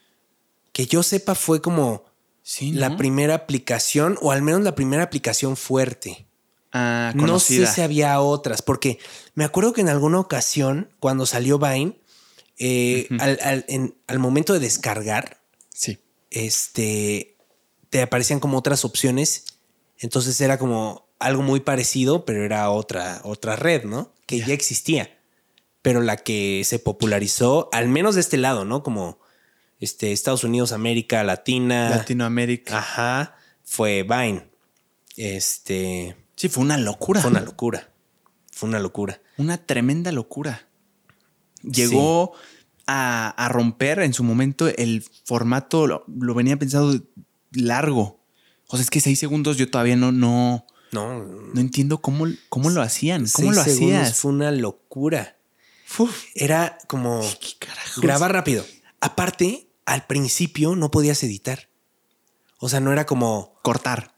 Que yo sepa fue como Sí, la primera aplicación, o al menos la primera aplicación fuerte. Ah, No sé si había otras, porque me acuerdo que en alguna ocasión, cuando salió Vine, eh, al, al- en- al momento de descargar, Sí. este, te aparecían como otras opciones. Entonces era como algo muy parecido, pero era otra, otra red, ¿no? Que ya existía. Pero la que se popularizó, al menos de este lado, ¿no? Como este, Estados Unidos, América Latina. Latinoamérica. Ajá. Fue Vine. Este. Sí, fue una locura. Fue una locura. Fue una locura. Una tremenda locura. Llegó a, a romper en su momento el formato, lo, lo venía pensado largo. O sea, es que seis segundos yo todavía no, no, No. no entiendo cómo, cómo lo hacían. ¿Cómo seis lo segundos hacías? Fue una locura. Uf, Era como grabar rápido. Aparte, al principio no podías editar. O sea, no era como. Cortar.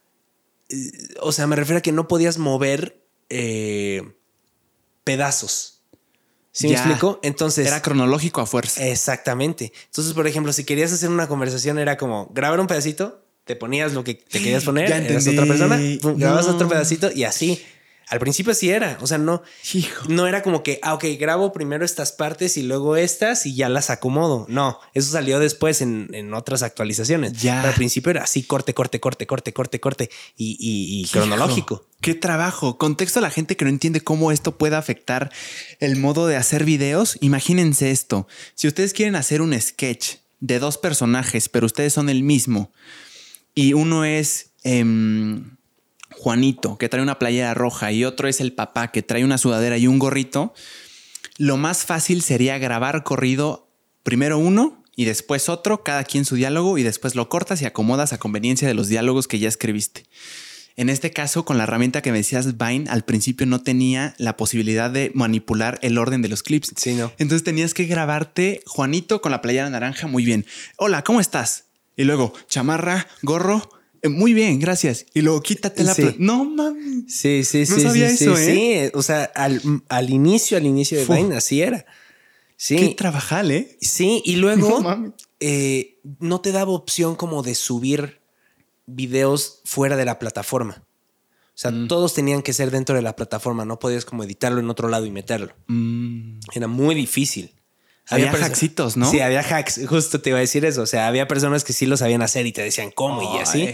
O sea, me refiero a que no podías mover eh, pedazos. ¿Sí Ya. me explico? Entonces. Era cronológico a fuerza. Exactamente. Entonces, por ejemplo, si querías hacer una conversación, era como grabar un pedacito, te ponías lo que te querías poner, Ya eras otra persona, pum, grababas No. otro pedacito y así. Al principio sí era. O sea, no, Hijo. no era como que, ah, ok, grabo primero estas partes y luego estas y ya las acomodo. No, eso salió después en, en otras actualizaciones. Ya. Pero al principio era así, corte, corte, corte, corte, corte, corte y, y- cronológico. Qué trabajo. Contexto a la gente que no entiende cómo esto puede afectar el modo de hacer videos. Imagínense esto. Si ustedes quieren hacer un sketch de dos personajes, pero ustedes son el mismo, y uno es em, Juanito, que trae una playera roja, y otro es el papá, que trae una sudadera y un gorrito, lo más fácil sería grabar corrido primero uno y después otro, cada quien su diálogo, y después lo cortas y acomodas a conveniencia de los diálogos que ya escribiste. En este caso, con la herramienta que me decías, Vine, al principio no tenía la posibilidad de manipular el orden de los clips. Sí, no. Entonces tenías que grabarte Juanito con la playera naranja, muy bien. Hola, ¿cómo estás? Y luego, chamarra, gorro, muy bien, gracias. Y luego quítate la Sí. No mames. Sí, sí, No sí. sabía sí, eso, sí, ¿eh? sí. O sea, al, al inicio, al inicio de Fu. Vine, así era. Sí. Qué trabajal, ¿eh? Sí, y luego No eh, no te daba opción como de subir videos fuera de la plataforma. O sea, Mm. todos tenían que ser dentro de la plataforma. No podías como editarlo en otro lado y meterlo. Mm, Era muy difícil. Había hacksitos, ¿no? Sí, había hacks. Justo te iba a decir eso. O sea, había personas que sí lo sabían hacer y te decían cómo y así.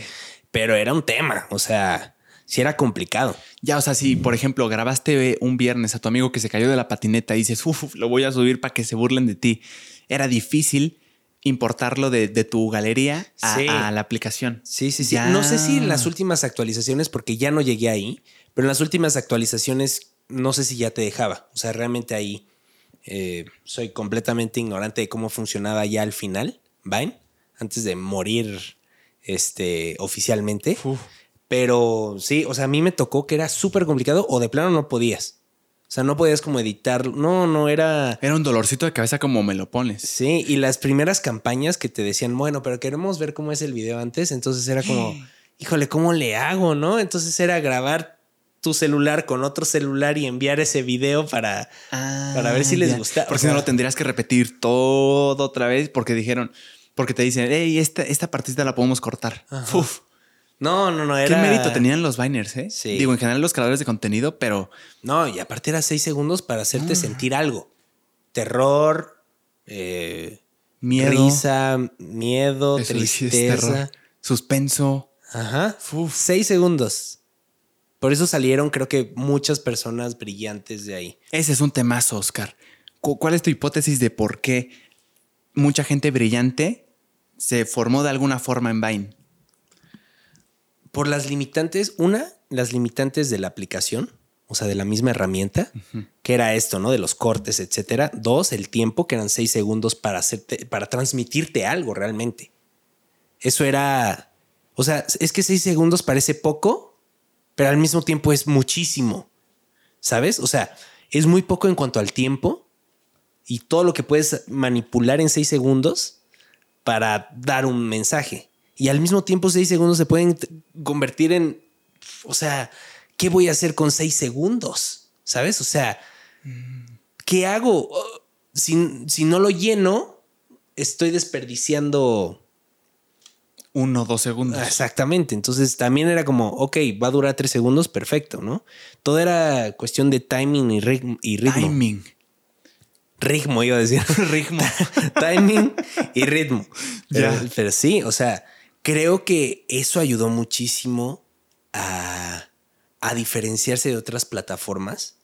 Pero era un tema. O sea, sí era complicado. Ya, o sea, si por ejemplo grabaste un viernes a tu amigo que se cayó de la patineta y dices, uff, lo voy a subir para que se burlen de ti, era difícil importarlo de, de tu galería a, Sí. a la aplicación. Sí, sí, sí. Ya. No sé si en las últimas actualizaciones, porque ya no llegué ahí, pero en las últimas actualizaciones no sé si ya te dejaba. O sea, realmente ahí eh, soy completamente ignorante de cómo funcionaba ya al final, Vine, antes de morir este, oficialmente. Uf. Pero sí, o sea, a mí me tocó que era súper complicado o de plano no podías. O sea, no podías como editar. No, no era... Era un dolorcito de cabeza como me lo pones. Sí, y las primeras campañas que te decían, bueno, pero queremos ver cómo es el video antes, entonces era como, híjole, ¿cómo le hago? ¿No? Entonces era grabar tu celular con otro celular y enviar ese video para... Para ver si les gusta, Porque si no lo tendrías que repetir todo otra vez porque dijeron, porque te dicen, hey, esta, esta partita la podemos cortar. Uf, No, no, no, qué mérito tenían los Biners, ¿eh? Sí. Digo, en general los creadores de contenido, pero No, y aparte era seis segundos para Ah. hacerte sentir algo. Terror, eh, miedo. risa, miedo, eso tristeza. suspenso. Ajá. Uf. Seis segundos. Por eso salieron, creo que muchas personas brillantes de ahí. Ese es un temazo, Oscar. Cu- ¿Cuál es tu hipótesis de por qué mucha gente brillante se formó de alguna forma en Vine? Por las limitantes, una, las limitantes de la aplicación, o sea, de la misma herramienta, que era esto, ¿no? De los cortes, etcétera. Dos, el tiempo, que eran seis segundos para hacerte, para transmitirte algo realmente. Eso era. O sea, es que seis segundos parece poco, pero al mismo tiempo es muchísimo. ¿Sabes? O sea, es muy poco en cuanto al tiempo y todo lo que puedes manipular en seis segundos para dar un mensaje. Y al mismo tiempo, seis segundos se pueden convertir en. O sea, ¿qué voy a hacer con seis segundos? ¿Sabes? O sea, ¿qué hago? Si, si no lo lleno, estoy desperdiciando. Uno, dos segundos. Exactamente. Entonces también era como, ok, va a durar tres segundos, perfecto, ¿no? Todo era cuestión de timing. Y ritmo. Timing. Ritmo, iba a decir. Ritmo. timing y ritmo. Pero, Ya. pero sí, o sea, creo que eso ayudó muchísimo a, a diferenciarse de otras plataformas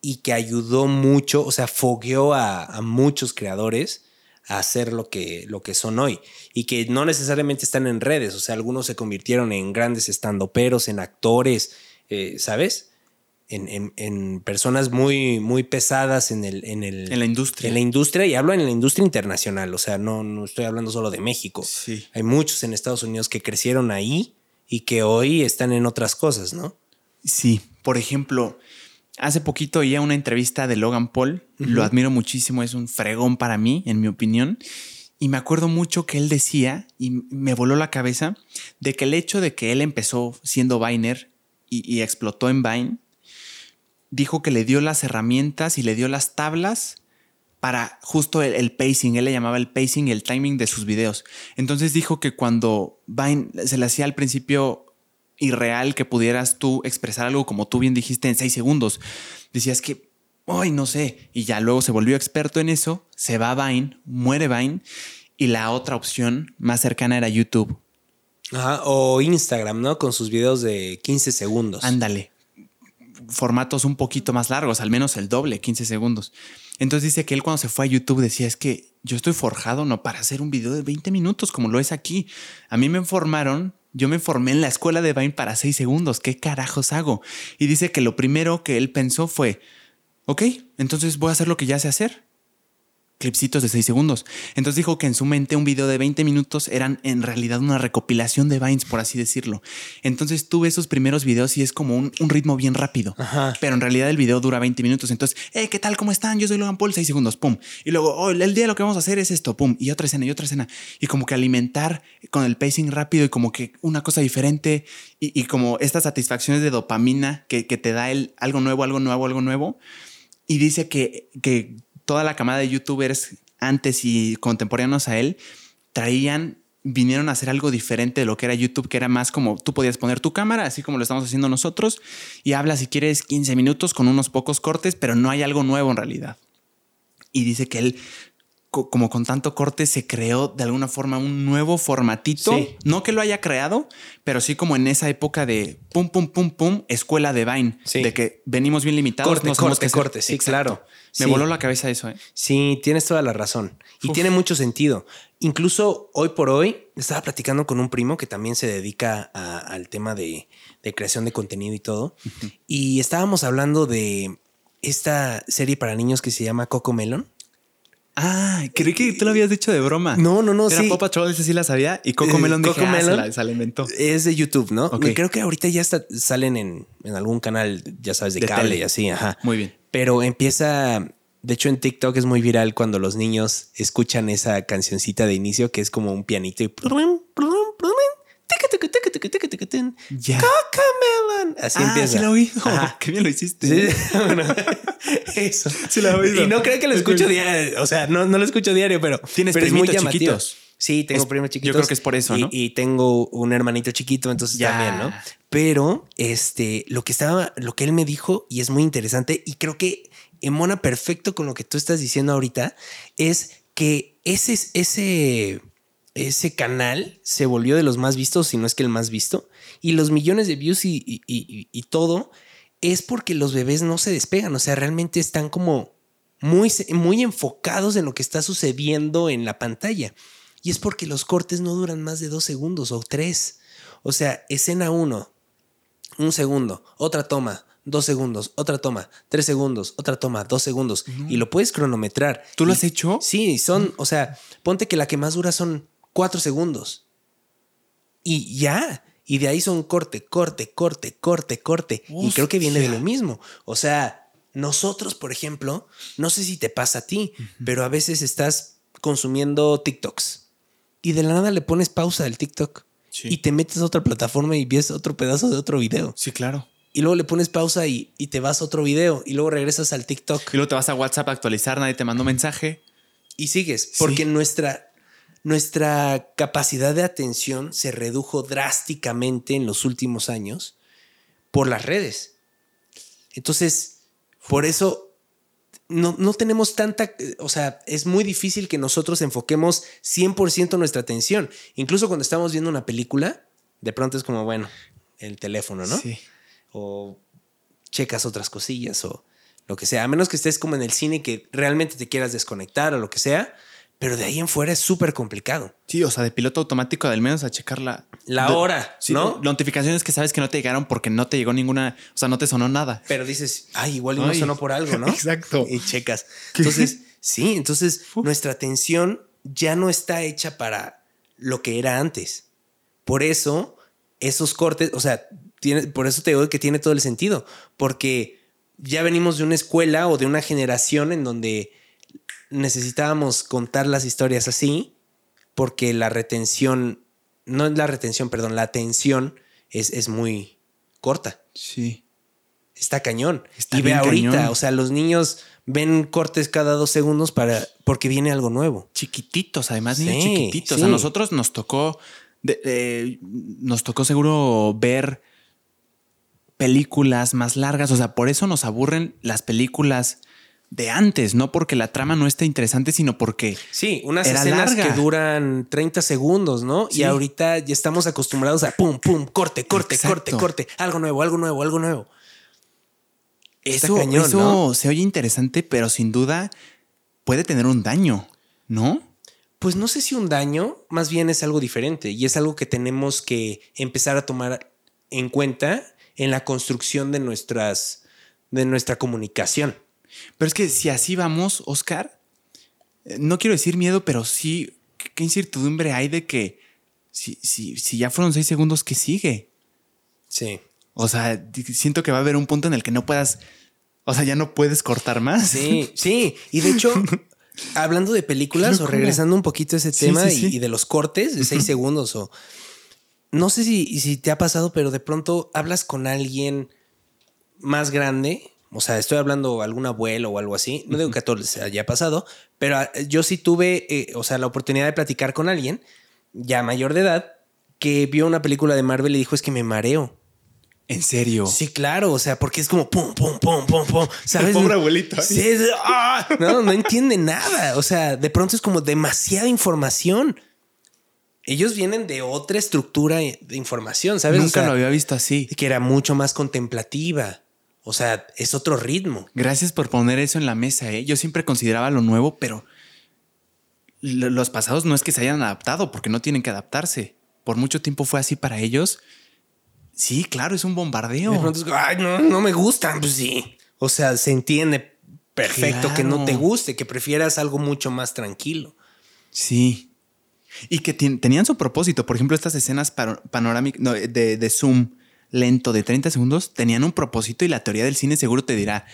y que ayudó mucho, o sea, fogueó a, a muchos creadores a hacer lo que, lo que son hoy y que no necesariamente están en redes, o sea, algunos se convirtieron en grandes estandoperos, en actores, eh, ¿sabes? En, en- en personas muy, muy pesadas en el, en el En la industria. en la industria y hablo en la industria internacional, o sea, no, no estoy hablando solo de México. Sí. Hay muchos en Estados Unidos que crecieron ahí y que hoy están en otras cosas, ¿no? Sí, por ejemplo, hace poquito oía una entrevista de Logan Paul, lo admiro muchísimo, es un fregón para mí, en mi opinión, y me acuerdo mucho que él decía, y me voló la cabeza, de que el hecho de que él empezó siendo Viner y, y explotó en Vine, dijo que le dio las herramientas y le dio las tablas para justo el, el pacing, él le llamaba el pacing y el timing de sus videos. Entonces dijo que cuando Vine se le hacía al principio irreal que pudieras tú expresar algo como tú bien dijiste en seis segundos, decías que, ay, no sé, y ya luego se volvió experto en eso, se va Vine, muere Vine, y la otra opción más cercana era YouTube. Ajá, o Instagram, ¿no? Con sus videos de 15 segundos. Ándale. Formatos un poquito más largos, al menos el doble, 15 segundos. Entonces dice que él cuando se fue a YouTube decía, es que yo estoy forjado no para hacer un video de 20 minutos como lo es aquí. A mí me informaron, yo me formé en la escuela de Vine para 6 segundos, ¿qué carajos hago? Y dice que lo primero que él pensó fue, ok, entonces voy a hacer lo que ya sé hacer. Clipsitos de 6 segundos. Entonces dijo que en su mente un video de 20 minutos eran en realidad una recopilación de Vines, por así decirlo. Entonces tú ves esos primeros videos y es como un, un ritmo bien rápido. Ajá. Pero en realidad el video dura 20 minutos. Entonces, eh, ¿qué tal? ¿Cómo están? Yo soy Logan Paul, 6 segundos, pum. Y luego, oh, el día lo que vamos a hacer es esto, pum. Y otra escena, y otra escena. Y como que alimentar con el pacing rápido y como que una cosa diferente. Y, y como estas satisfacciones de dopamina que, que te da el algo nuevo, algo nuevo, algo nuevo. Y dice que, que toda la camada de youtubers antes y contemporáneos a él traían, vinieron a hacer algo diferente de lo que era YouTube, que era más como tú podías poner tu cámara, así como lo estamos haciendo nosotros, y habla si quieres 15 minutos con unos pocos cortes, pero no hay algo nuevo en realidad. Y dice que él co- como con tanto corte se creó de alguna forma un nuevo formatito. Sí. No que lo haya creado, pero sí como en esa época de pum, pum, pum, pum, escuela de Vine. Sí. De que venimos bien limitados. Corte, no corte, hacer. corte, sí, claro. Me Sí. voló la cabeza eso, ¿eh? Sí, tienes toda la razón. Y Uf. tiene mucho sentido. Incluso hoy por hoy estaba platicando con un primo que también se dedica a- al tema de, de creación de contenido y todo. Y estábamos hablando de esta serie para niños que se llama Coco Melon. Ah, creí que tú lo habías dicho de broma. No, no, no, Era sí. Paw Patrol, ese sí la sabía. Y Coco Eh, Melon dije, Coco ah, se Melon. la, se la inventó. Es de YouTube, ¿no? Creo que ahorita ya está- salen en, en algún canal, ya sabes, de, De cable tele. y así, ajá. Muy bien. Pero empieza, de hecho en TikTok es muy viral cuando los niños escuchan esa cancioncita de inicio que es como un pianito y... Ya. Cocomelon. Así ah, empieza. sí oído. Ajá. Qué bien lo hiciste. Sí, bueno, eso. Sí la he oído. Y no creo que lo Es escucho diario. O sea, no, no lo escucho diario, pero, Tienes pero es muy llamativo. chiquitos. Sí, tengo Es- primos yo chiquitos. creo que es por eso, y, ¿no? Y tengo un hermanito chiquito, entonces Ya. también, ¿no? Pero este, lo que estaba, lo que él me dijo, y es muy interesante, y creo que emona perfecto con lo que tú estás diciendo ahorita, es que ese, ese, ese canal se volvió de los más vistos, si no es que el más visto, y los millones de views y, y- y- y todo es porque los bebés no se despegan, o sea, realmente están como muy, muy enfocados en lo que está sucediendo en la pantalla. Y es porque los cortes no duran más de dos segundos o tres. O sea, escena uno, un segundo, otra toma, dos segundos, otra toma, tres segundos, otra toma, dos segundos. Y lo puedes cronometrar. ¿Tú lo Y- has hecho? Sí, son, o sea, ponte que la que más dura son cuatro segundos. Y ya. Y de ahí son corte, corte, corte, corte, corte. Y creo que viene de lo mismo. O sea, nosotros, por ejemplo, no sé si te pasa a ti, pero a veces estás consumiendo TikToks y de la nada le pones pausa al TikTok Sí. y te metes a otra plataforma y ves otro pedazo de otro video. Sí, claro. Y luego le pones pausa y, y te vas a otro video y luego regresas al TikTok Y luego te vas a WhatsApp a actualizar, nadie te mandó mensaje. y sigues. Porque nuestra, nuestra capacidad de atención se redujo drásticamente en los últimos años por las redes. Entonces, por eso no, no tenemos tanta, o sea, es muy difícil que nosotros enfoquemos 100% nuestra atención. Incluso cuando estamos viendo una película, de pronto es como, bueno, el teléfono, ¿no? Sí. o checas otras cosillas o lo que sea, a menos que estés como en el cine que realmente te quieras desconectar o lo que sea, pero de ahí en fuera es súper complicado. Sí, o sea, de piloto automático, al menos a checar la, La de- hora, sí, ¿no? Notificaciones que sabes que no te llegaron porque no te llegó ninguna, o sea, no te sonó nada. Pero dices, ay, igual no sonó por algo, ¿no? Exacto. Y checas. Entonces, sí, entonces nuestra atención ya no está hecha para lo que era antes. Por eso, esos cortes, o sea, tiene, por eso te digo que tiene todo el sentido, porque ya venimos de una escuela o de una generación en donde necesitábamos contar las historias así, porque la retención, no es la retención, perdón, la atención es, es muy corta. Sí. Está cañón. Está y ve ahorita, cañón. o sea, los niños ven cortes cada dos segundos para, porque viene algo nuevo. Chiquititos, además, Sí, niños chiquititos. sí. A nosotros nos tocó, de- eh, nos tocó seguro ver películas más largas. O sea, por eso nos aburren las películas de antes, no porque la trama no esté interesante, sino porque Sí, unas Era escenas larga. que duran 30 segundos, ¿no? Sí. Y ahorita ya estamos acostumbrados a pum, pum, corte, corte, Exacto. corte, corte, algo nuevo, algo nuevo, algo nuevo. Está eso, cañón, eso ¿no? se oye interesante, pero sin duda puede tener un daño, ¿no? Pues no sé si un daño, más bien es algo diferente y es algo que tenemos que empezar a tomar en cuenta en la construcción de nuestras de nuestra comunicación. Pero es que si así vamos, Oscar, eh, no quiero decir miedo, pero sí, ¿qué, incertidumbre hay de que si, si, si ya fueron seis segundos, ¿qué sigue? Sí. O sea, siento que va a haber un punto en el que no puedas, o sea, ya no puedes cortar más. Sí, sí. Y de hecho, hablando de películas o regresando un poquito a ese Sí, tema sí, y-. Y, de los cortes de seis segundos o no sé si, si te ha pasado, pero de pronto hablas con alguien más grande. O sea, estoy hablando de algún abuelo o algo así. No digo que a todos les haya pasado, pero ah, yo sí tuve, eh, o sea, la oportunidad de platicar con alguien ya mayor de edad que vio una película de Marvel y dijo es que me mareo. ¿En serio? Sí, claro, o sea, porque es como pum, pum, pum, pum, pum. ¿Sabes? pobre abuelito. Sí, es ¡ah! no, no entiende nada. O sea, de pronto es como demasiada información. Ellos vienen de otra estructura de información, ¿sabes? O Nunca sea, lo había visto así. que era mucho más contemplativa. O sea, es otro ritmo. Gracias por poner eso en la mesa, ¿eh? Yo siempre consideraba lo nuevo, pero lo- los pasados no es que se hayan adaptado, porque no tienen que adaptarse. Por mucho tiempo fue así para ellos. Sí, claro, es un bombardeo. De pronto es como, ay, no, no me gustan. Pues sí. O sea, se entiende perfecto que no te guste, que prefieras algo mucho más tranquilo. Sí. Y que tenían su propósito. Por ejemplo, estas escenas pano- panorámicas no, de, de zoom lento de 30 segundos tenían un propósito y la teoría del cine seguro te dirá.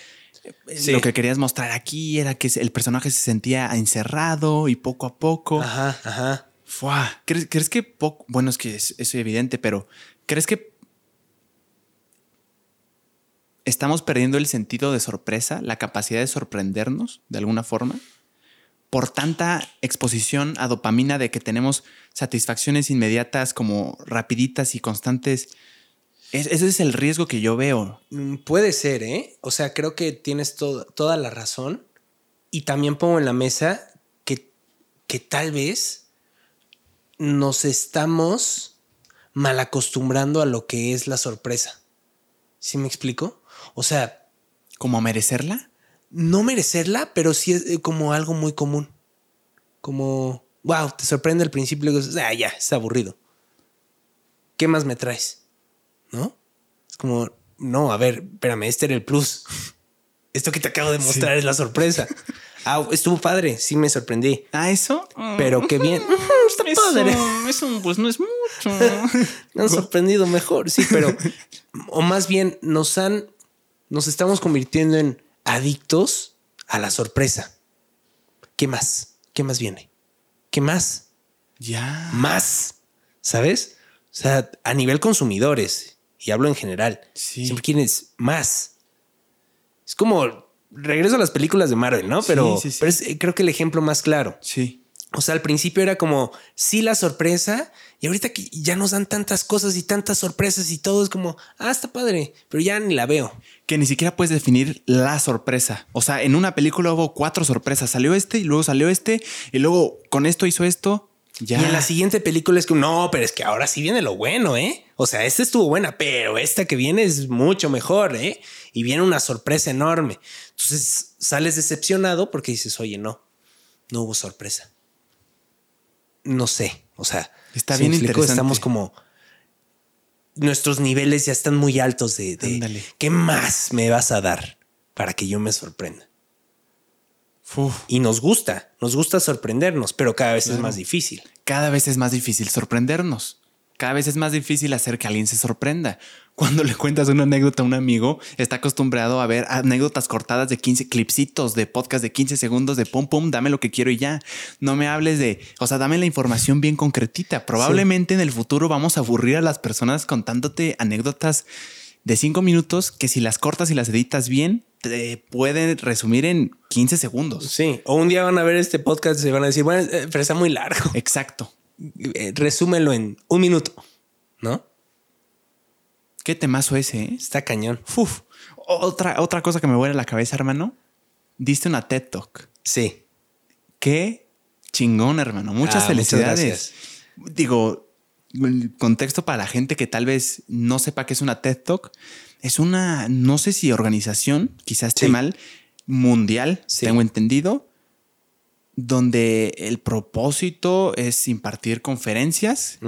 Sí. Lo que querías mostrar aquí era que el personaje se sentía encerrado y poco a poco. Ajá, ajá. Fua. ¿Crees, crees que poco? Bueno, es que es, es evidente, pero ¿crees que estamos perdiendo el sentido de sorpresa, la capacidad de sorprendernos de alguna forma? Por tanta exposición a dopamina de que tenemos satisfacciones inmediatas como rapiditas y constantes. Es- ese es el riesgo que yo veo. Mm, Puede ser, ¿eh? O sea, creo que tienes to- toda la razón. Y también pongo en la mesa que, que tal vez nos estamos mal acostumbrando a lo que es la sorpresa. ¿Sí me explico? O sea, ¿Como merecerla? no merecerla, pero sí es eh, como algo muy común. Como, wow, te sorprende al principio y dices, ah, ya, es aburrido. ¿Qué más me traes? ¿No? Es como, no, a ver, espérame, este era el plus. Esto que te acabo de mostrar es la sorpresa. Ah, estuvo padre, sí me sorprendí. ¿Ah, eso? Pero qué bien. Está padre. Eso, pues no es mucho. Me han sorprendido mejor, sí, pero o más bien nos han nos estamos convirtiendo en adictos a la sorpresa. ¿Qué más? ¿Qué más viene? ¿Qué más? ya. Más, ¿sabes? O sea, a nivel consumidores y hablo en general, Sí. siempre quieres más. Es como regreso a las películas de Marvel, ¿no? Pero, sí, sí. pero es eh, creo que el ejemplo más claro. Sí. O sea, al principio era como, sí, la sorpresa, y ahorita que ya nos dan tantas cosas y tantas sorpresas y todo es como, ah, está padre, pero ya ni la veo. que ni siquiera puedes definir la sorpresa. O sea, en una película hubo cuatro sorpresas. Salió este y luego salió este y luego con esto hizo esto. Ya. Y en la siguiente película es que, no, pero es que ahora sí viene lo bueno, ¿eh? O sea, esta estuvo buena, pero esta que viene es mucho mejor, ¿eh? Y viene una sorpresa enorme. Entonces sales decepcionado porque dices, oye, no, no hubo sorpresa. No sé, o sea, Está ¿sí me bien explico? interesante. Estamos como nuestros niveles ya están muy altos de, de. ¿qué más me vas a dar para que yo me sorprenda? Uf, Y nos gusta, nos gusta sorprendernos, pero cada vez es más difícil. cada vez es más difícil sorprendernos. Cada vez es más difícil hacer que alguien se sorprenda. Cuando le cuentas una anécdota a un amigo, está acostumbrado a ver anécdotas cortadas de 15 clipsitos de podcast de 15 segundos de pum pum, dame lo que quiero y ya. No me hables de, o sea, dame la información bien concretita. Probablemente en el futuro vamos a aburrir a las personas contándote anécdotas de 5 minutos que si las cortas y las editas bien, te pueden resumir en 15 segundos. Sí, o un día van a ver este podcast y se van a decir, bueno, eh, pero está muy largo. Exacto. Eh, Resúmelo en un minuto, ¿no? Qué temazo ese, ¿eh? Está cañón. Uf. Otra, otra cosa que me vuela la cabeza, hermano. Diste una TED Talk. Sí. Qué chingón, hermano. Muchas Ah, felicidades. Digo, el contexto para la gente que tal vez no sepa qué es una TED Talk. Es una, no sé si organización, quizás esté Sí. mal, mundial, Sí. tengo entendido, donde el propósito es impartir conferencias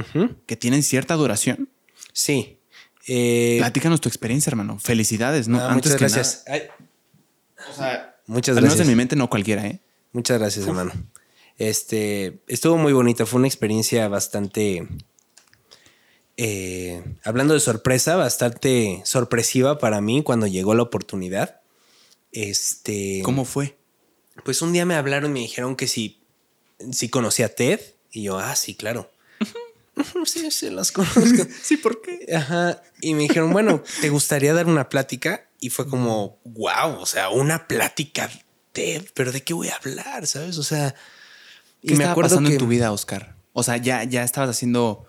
que tienen cierta duración. Sí. Eh, Platícanos tu experiencia, hermano. Felicidades, ¿no? ah, Antes muchas que gracias. Ay. O sea, muchas al menos gracias. en mi mente no cualquiera, ¿eh? Muchas gracias, hermano. Este estuvo muy bonito. Fue una experiencia bastante. eh, hablando de sorpresa, bastante sorpresiva para mí cuando llegó la oportunidad. Este. ¿Cómo fue? Pues un día me hablaron y me dijeron que si, si conocía a Ted. Y yo, ah, sí, claro. sí, sí, las conozco. Sí, ¿por qué? Ajá. Y me dijeron, bueno, ¿te gustaría dar una plática? Y fue como, wow, o sea, una plática TED, pero ¿de qué voy a hablar? ¿Sabes? O sea, ¿Qué estaba pasando en tu vida, Oscar? O sea, ya, ya estabas haciendo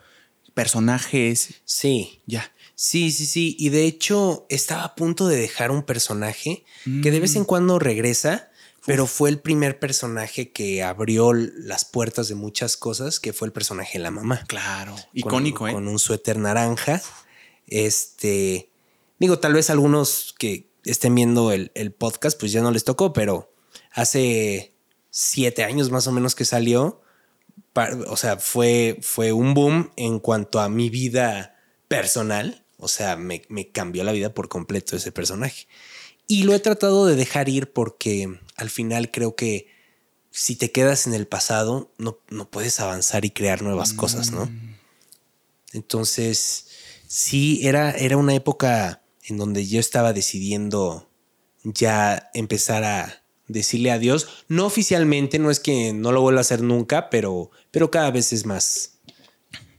personajes. Sí, Ya. Sí, sí, sí. Y de hecho, estaba a punto de dejar un personaje que de vez en cuando regresa, pero fue el primer personaje que abrió las puertas de muchas cosas, que fue el personaje de la mamá. Claro. Con- Icónico, ¿eh? Con un suéter naranja. Este. Digo, tal vez algunos que estén viendo el, el podcast, pues ya no les tocó, pero hace siete años más o menos que salió. O sea, fue, fue un boom en cuanto a mi vida personal. O sea, me, me cambió la vida por completo ese personaje. Y lo he tratado de dejar ir porque al final creo que si te quedas en el pasado, no, no puedes avanzar y crear nuevas cosas, ¿no? Entonces, sí, era, era una época en donde yo estaba decidiendo ya empezar a decirle adiós. No oficialmente, no es que no lo vuelva a hacer nunca, pero, pero cada vez es más,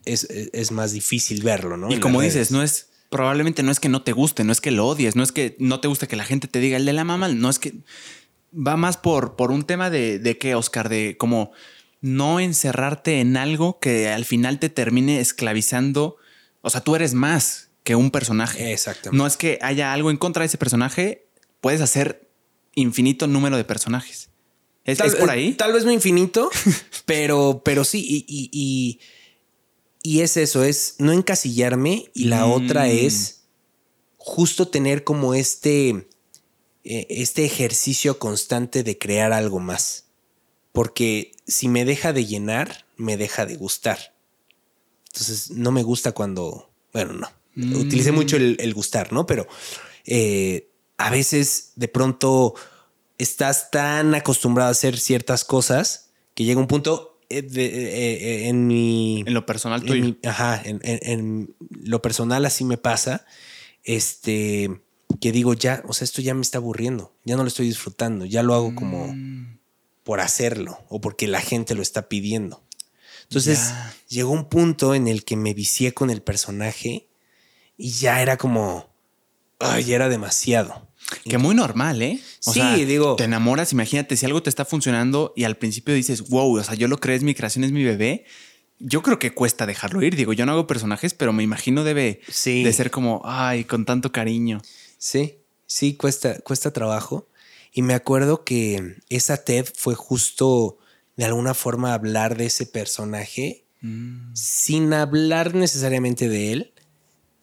es, es- más difícil verlo, ¿no? Y En como dices, no es, probablemente no es que no te guste, no es que lo odies, no es que no te guste que la gente te diga el de la mamá, no es que va más por, por un tema de, de que, Oscar, de como no encerrarte en algo que al final te termine esclavizando. O sea, tú eres más que un personaje. Exactamente. No es que haya algo en contra de ese personaje, puedes hacer infinito número de personajes. ¿Es, Tal- es por ahí? Tal vez no infinito, pero, pero sí. Y, y- y- y es eso, es no encasillarme. Y la Mm. otra es justo tener como este, eh, este ejercicio constante de crear algo más. Porque si me deja de llenar, me deja de gustar. Entonces no me gusta cuando, bueno, no. Mm. Utilicé mucho el, el gustar, ¿no? Pero eh, a veces de pronto estás tan acostumbrado a hacer ciertas cosas que llega un punto eh, de- eh, eh, en mi... En lo personal en tuyo. mi- ajá, en, en- en lo personal así me pasa. Este, que digo, ya, o sea, esto ya me está aburriendo, ya no lo estoy disfrutando, ya lo hago como Mm. por hacerlo o porque la gente lo está pidiendo. Entonces Ya. llegó un punto en el que me vicié con el personaje y ya era como, ay, ya era demasiado. Que muy normal, ¿eh? Sí, digo- Te enamoras, imagínate, si algo te está funcionando y al principio dices, wow, o sea, yo lo creo, es mi creación, es mi bebé. Yo creo que cuesta dejarlo ir. Digo, yo no hago personajes, pero me imagino debe Sí. de ser como, ay, con tanto cariño. Sí, sí, cuesta, cuesta trabajo. Y me acuerdo que esa TED fue justo de alguna forma hablar de ese personaje sin hablar necesariamente de él,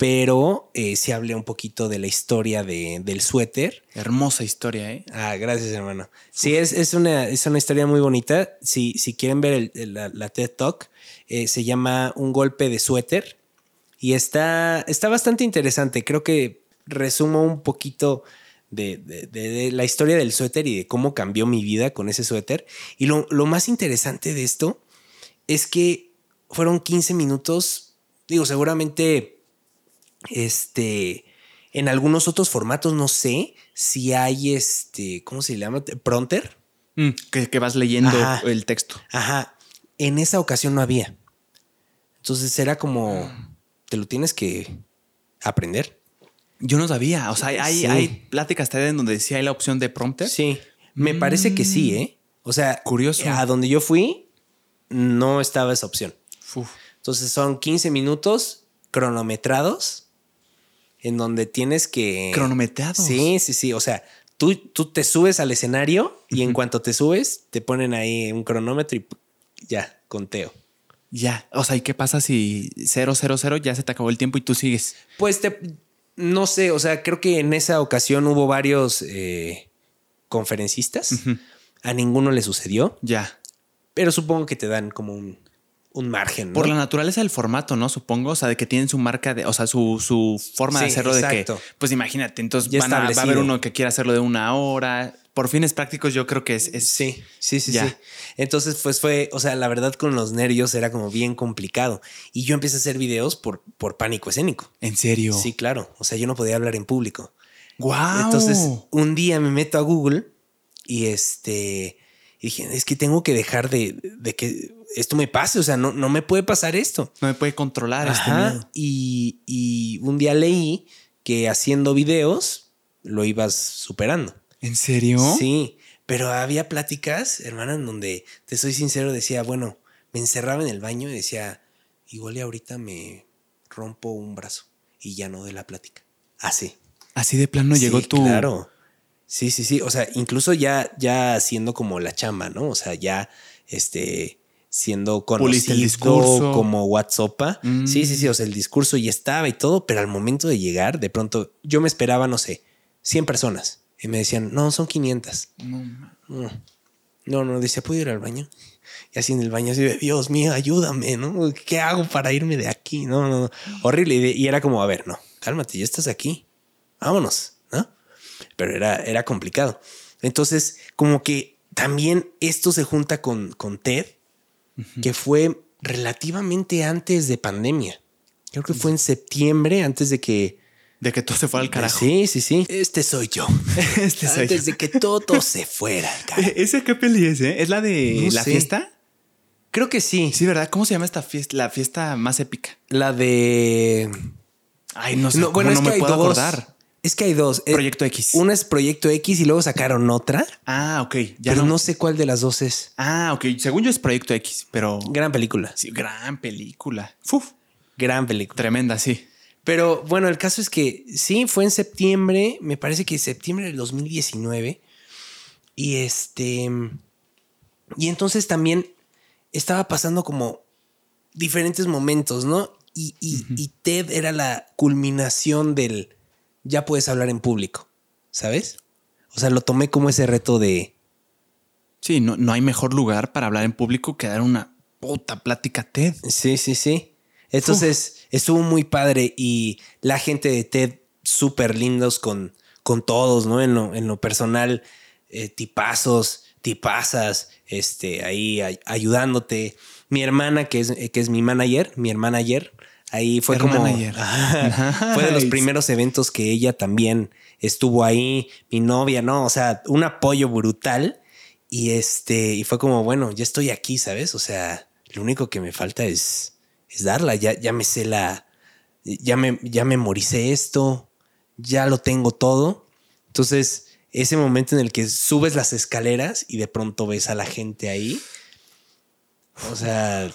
pero eh, sí hablé un poquito de la historia de- del suéter. Hermosa historia, ¿eh? Ah, gracias, hermano. Sí, es, es, una, es una historia muy bonita. Si, si quieren ver el- el- la, la TED Talk, eh, se llama Un golpe de suéter y está, está bastante interesante. Creo que resumo un poquito de, de- de- de la historia del suéter y de cómo cambió mi vida con ese suéter. Y lo, lo más interesante de esto es que fueron 15 minutos. Digo, seguramente este, en algunos otros formatos no sé si hay este, ¿cómo se llama? Pronter. Mm, que, que vas leyendo Ajá. el texto. Ajá. En esa ocasión no había. Entonces era como, te lo tienes que aprender. Yo no sabía. O sea, hay, Sí. hay pláticas en donde sí hay la opción de prompter. Sí. Me parece que sí, ¿eh? O sea, Curioso. A donde yo fui, no estaba esa opción. Uf. Entonces son 15 minutos cronometrados en donde tienes que... Cronometrados. Sí, sí, sí. O sea, tú, tú te subes al escenario y en cuanto te subes, te ponen ahí un cronómetro y ya, conteo. Ya. O sea, ¿y qué pasa si 000 ya se te acabó el tiempo y tú sigues? Pues te, no sé, o sea, creo que en esa ocasión hubo varios eh, conferencistas. A ninguno le sucedió, Ya. pero supongo que te dan como un, un margen. ¿no? Por la naturaleza del formato, ¿no? Supongo. O sea, de que tienen su marca de, o sea, su, su forma de hacerlo de exacto. que, pues imagínate, entonces van a- va a haber uno que quiera hacerlo de una hora. Por fines prácticos, yo creo que es, es- Sí, sí, sí, Ya. sí. Entonces, pues fue, o sea, la verdad con los nervios era como bien complicado. Y yo empecé a hacer videos por, por pánico escénico. En serio. Sí, claro. O sea, yo no podía hablar en público. Wow. Entonces, un día me meto a Google y este y dije, es que tengo que dejar de, de que esto me pase. O sea, no, no me puede pasar esto. no me puede controlar este Ajá. miedo. Y, y un día leí que haciendo videos lo ibas superando. ¿En serio? Sí, pero había pláticas, hermana, en donde, te soy sincero, decía, bueno, me encerraba en el baño y decía, igual y ahorita me rompo un brazo. y ya no de la plática. Así. Así de plano llegó tu. Claro. Sí, sí, sí. O sea, incluso ya, ya siendo como la chamba, ¿no? O sea, ya este siendo el conocido discurso. como WhatsApp. Mm. Sí, sí, sí. O sea, el discurso ya estaba y todo, pero al momento de llegar, de pronto yo me esperaba, no sé, 100 personas. Y me decían, no, son 500. No, ma- No, no, no, dice, ¿puedo ir al baño? Y así en el baño, así de, Dios mío, ayúdame, ¿no? ¿Qué hago para irme de aquí? No, no, no. Horrible. Y, de- y era como, a ver, no, cálmate, ya estás aquí. Vámonos, ¿no? Pero era, era complicado. Entonces, como que también esto se junta con, con TED, que fue relativamente antes de pandemia. Creo que fue en septiembre, antes de que... De que todo se fuera al carajo. Sí, sí, sí. Este soy yo. Este soy antes yo. de que todo se fuera al carajo. ¿Ese qué peli es, eh? ¿Es la de No la sé. fiesta? Creo que sí. Sí, ¿verdad? ¿Cómo se llama esta fiesta? La fiesta más épica. La de. Ay, no sé. No, bueno, no me puedo dos. acordar. Es que hay dos. Eh, Proyecto X. Una es Proyecto X y luego sacaron otra. Ah, ok. Ya pero no. no sé cuál de las dos es. Ah, ok. Según yo es Proyecto X, pero. Gran película. Sí, gran película. Uf, Gran película. tremenda, sí. Pero bueno, el caso es que sí, fue en septiembre, me parece que septiembre del 2019. Y este. Y entonces también estaba pasando como diferentes momentos, ¿no? Y, y- y TED era la culminación del ya puedes hablar en público, ¿sabes? O sea, lo tomé como ese reto de. Sí, no, no hay mejor lugar para hablar en público que dar una puta plática TED. Sí, sí, sí. Entonces estuvo muy padre y la gente de TED súper lindos con, con todos, ¿no? En lo, en lo personal, eh, tipazos, tipazas, este, ahí ay- ayudándote. Mi hermana, que es, eh, que es mi manager, mi hermana ayer, ahí fue como... Ajá. fue de los primeros eventos que ella también estuvo ahí, mi novia, ¿no? O sea, un apoyo brutal. Y este, y fue como, bueno, ya estoy aquí, ¿sabes? O sea, lo único que me falta es, es darla. Ya, ya me sé la, ya me, ya memoricé esto, ya lo tengo todo. Entonces, ese momento en el que subes las escaleras y de pronto ves a la gente ahí. O sea,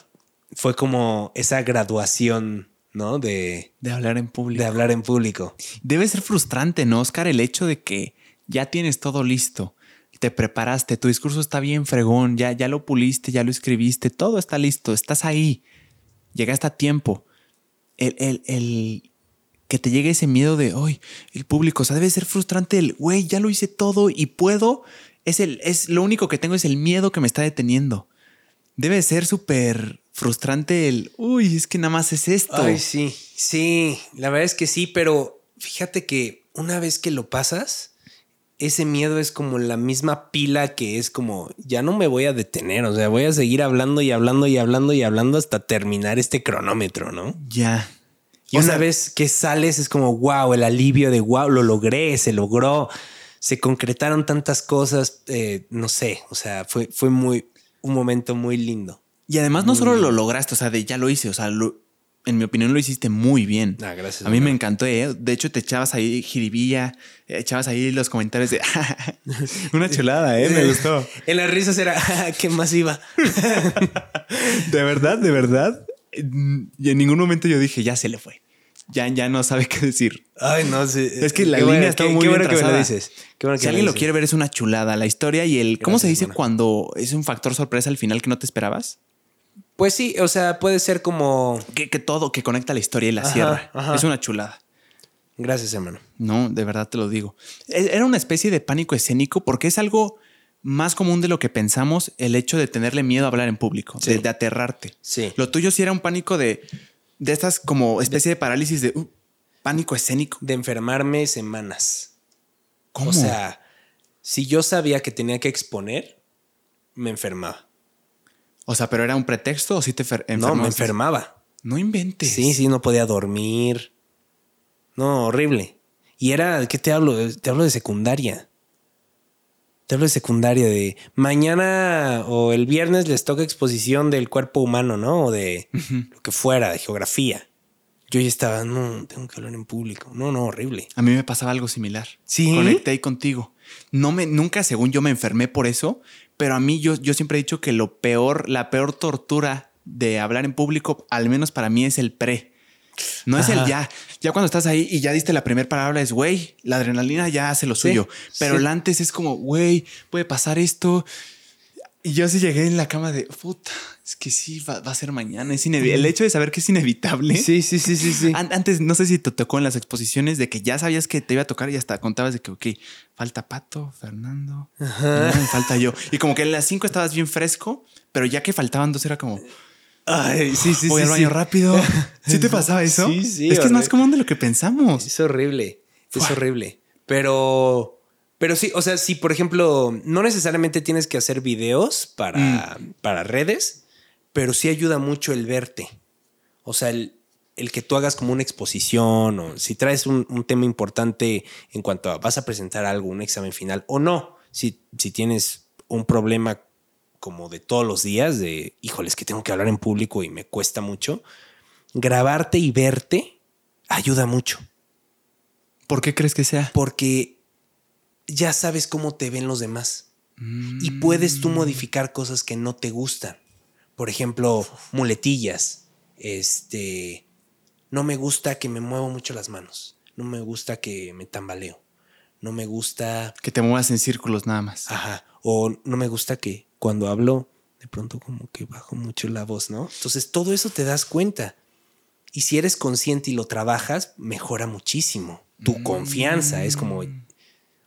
fue como esa graduación, ¿no? De, De hablar en público. de hablar en público. Debe ser frustrante, ¿no, Oscar? El hecho de que ya tienes todo listo, te preparaste, tu discurso está bien fregón, ya, ya lo puliste, ya lo escribiste, todo está listo, estás ahí, llegaste a tiempo. El, el- el que te llegue ese miedo de, hoy el público, o sea, debe ser frustrante el, güey, ya lo hice todo y puedo, es, el, es lo único que tengo es el miedo que me está deteniendo. Debe ser súper frustrante el, uy, es que nada más es esto. Ay, sí, sí, la verdad es que sí, pero fíjate que una vez que lo pasas, ese miedo es como la misma pila que es como, ya no me voy a detener, o sea, voy a seguir hablando y hablando y hablando y hablando hasta terminar este cronómetro, ¿no? Ya. Y O una sea- vez que sales es como, wow, el alivio de, wow, lo logré, se logró, se concretaron tantas cosas, eh, no sé, o sea, fue, fue muy, un momento muy lindo. Y además no solo lo lograste, o sea, de ya lo hice, o sea, lo- en mi opinión lo hiciste muy bien. Ah, gracias, A mí me encantó, ¿eh? de hecho te echabas ahí jiribilla, echabas ahí los comentarios de una chulada, ¿eh? Me gustó. En las risas era, ¿qué más iba? De verdad, de verdad. Y en ningún momento yo dije, ya se le fue. Ya, ya no sabe qué decir. Ay, no sé. Es que la Qué línea bueno, está qué- muy qué bien bueno que me lo dices. Qué bueno que si alguien lo dices. quiere ver, es una chulada. La historia y el... ¿Cómo se dice hermano. cuando es un factor sorpresa al final que no te esperabas? Pues sí, o sea, puede ser como. Que, que todo, que conecta la historia y la Ajá, ajá. Es una chulada. Gracias, hermano. No, de verdad te lo digo. E- Era una especie de pánico escénico porque es algo más común de lo que pensamos el hecho de tenerle miedo a hablar en público, Sí. de, de aterrarte. Sí. Lo tuyo sí era un pánico de, de estas como especie de parálisis de uh, pánico escénico. De enfermarme semanas. ¿Cómo? O sea, si yo sabía que tenía que exponer, me enfermaba. O sea, pero era un pretexto o sí te fer- No, me enfermabas? enfermaba. No inventes. Sí, sí, no podía dormir. No, horrible. Y era, ¿qué te hablo? Te hablo de secundaria. Te hablo de secundaria, de mañana o el viernes les toca exposición del cuerpo humano, ¿no? O de lo que fuera, de geografía. Yo ya estaba, no, tengo que hablar en público. No, no, horrible. A mí me pasaba algo similar. ¿Sí? Conecté ahí contigo. No me, nunca, según yo, me enfermé por eso, pero a mí yo, yo siempre he dicho que lo peor, la peor tortura de hablar en público, al menos para mí, es el pre. No es el ya. Ya cuando estás ahí y ya diste la primera palabra es, güey, la adrenalina ya hace lo Sí, suyo. Pero sí. el antes es como, güey, puede pasar esto. Y yo sí llegué en la cama de, puta, es que sí, va, va a ser mañana. Es inevi- El hecho de saber que es inevitable. Sí, sí, sí, sí, sí. An- Antes, no sé si te tocó en las exposiciones de que ya sabías que te iba a tocar y hasta contabas de que, ok, falta Pato, Fernando, Ajá. falta yo. Y como que en las cinco estabas bien fresco, pero ya que faltaban dos era como, Ay, sí, sí, voy sí. al baño sí. rápido. ¿Sí te pasaba eso? Sí, sí, Es que es más común de lo que pensamos. Es horrible. Es horrible. Pero. Pero sí, o sea, si por ejemplo, no necesariamente tienes que hacer videos para, para redes, pero sí ayuda mucho el verte. O sea, el, el que tú hagas como una exposición o si traes un, un tema importante en cuanto a vas a presentar algo, un examen final o no. Si, si tienes un problema como de todos los días, de híjoles, que tengo que hablar en público y me cuesta mucho, grabarte y verte ayuda mucho ¿Por qué crees que sea? porque ya sabes cómo te ven los demás y puedes tú modificar cosas que no te gustan. Por ejemplo, muletillas. Este, no me gusta que me muevo mucho las manos. No me gusta que me tambaleo. No me gusta, Que te muevas en círculos nada más. ajá, o no me gusta que cuando hablo de pronto como que bajo mucho la voz, ¿no? Entonces todo eso te das cuenta. Y si eres consciente y lo trabajas, mejora muchísimo. Tu confianza es como,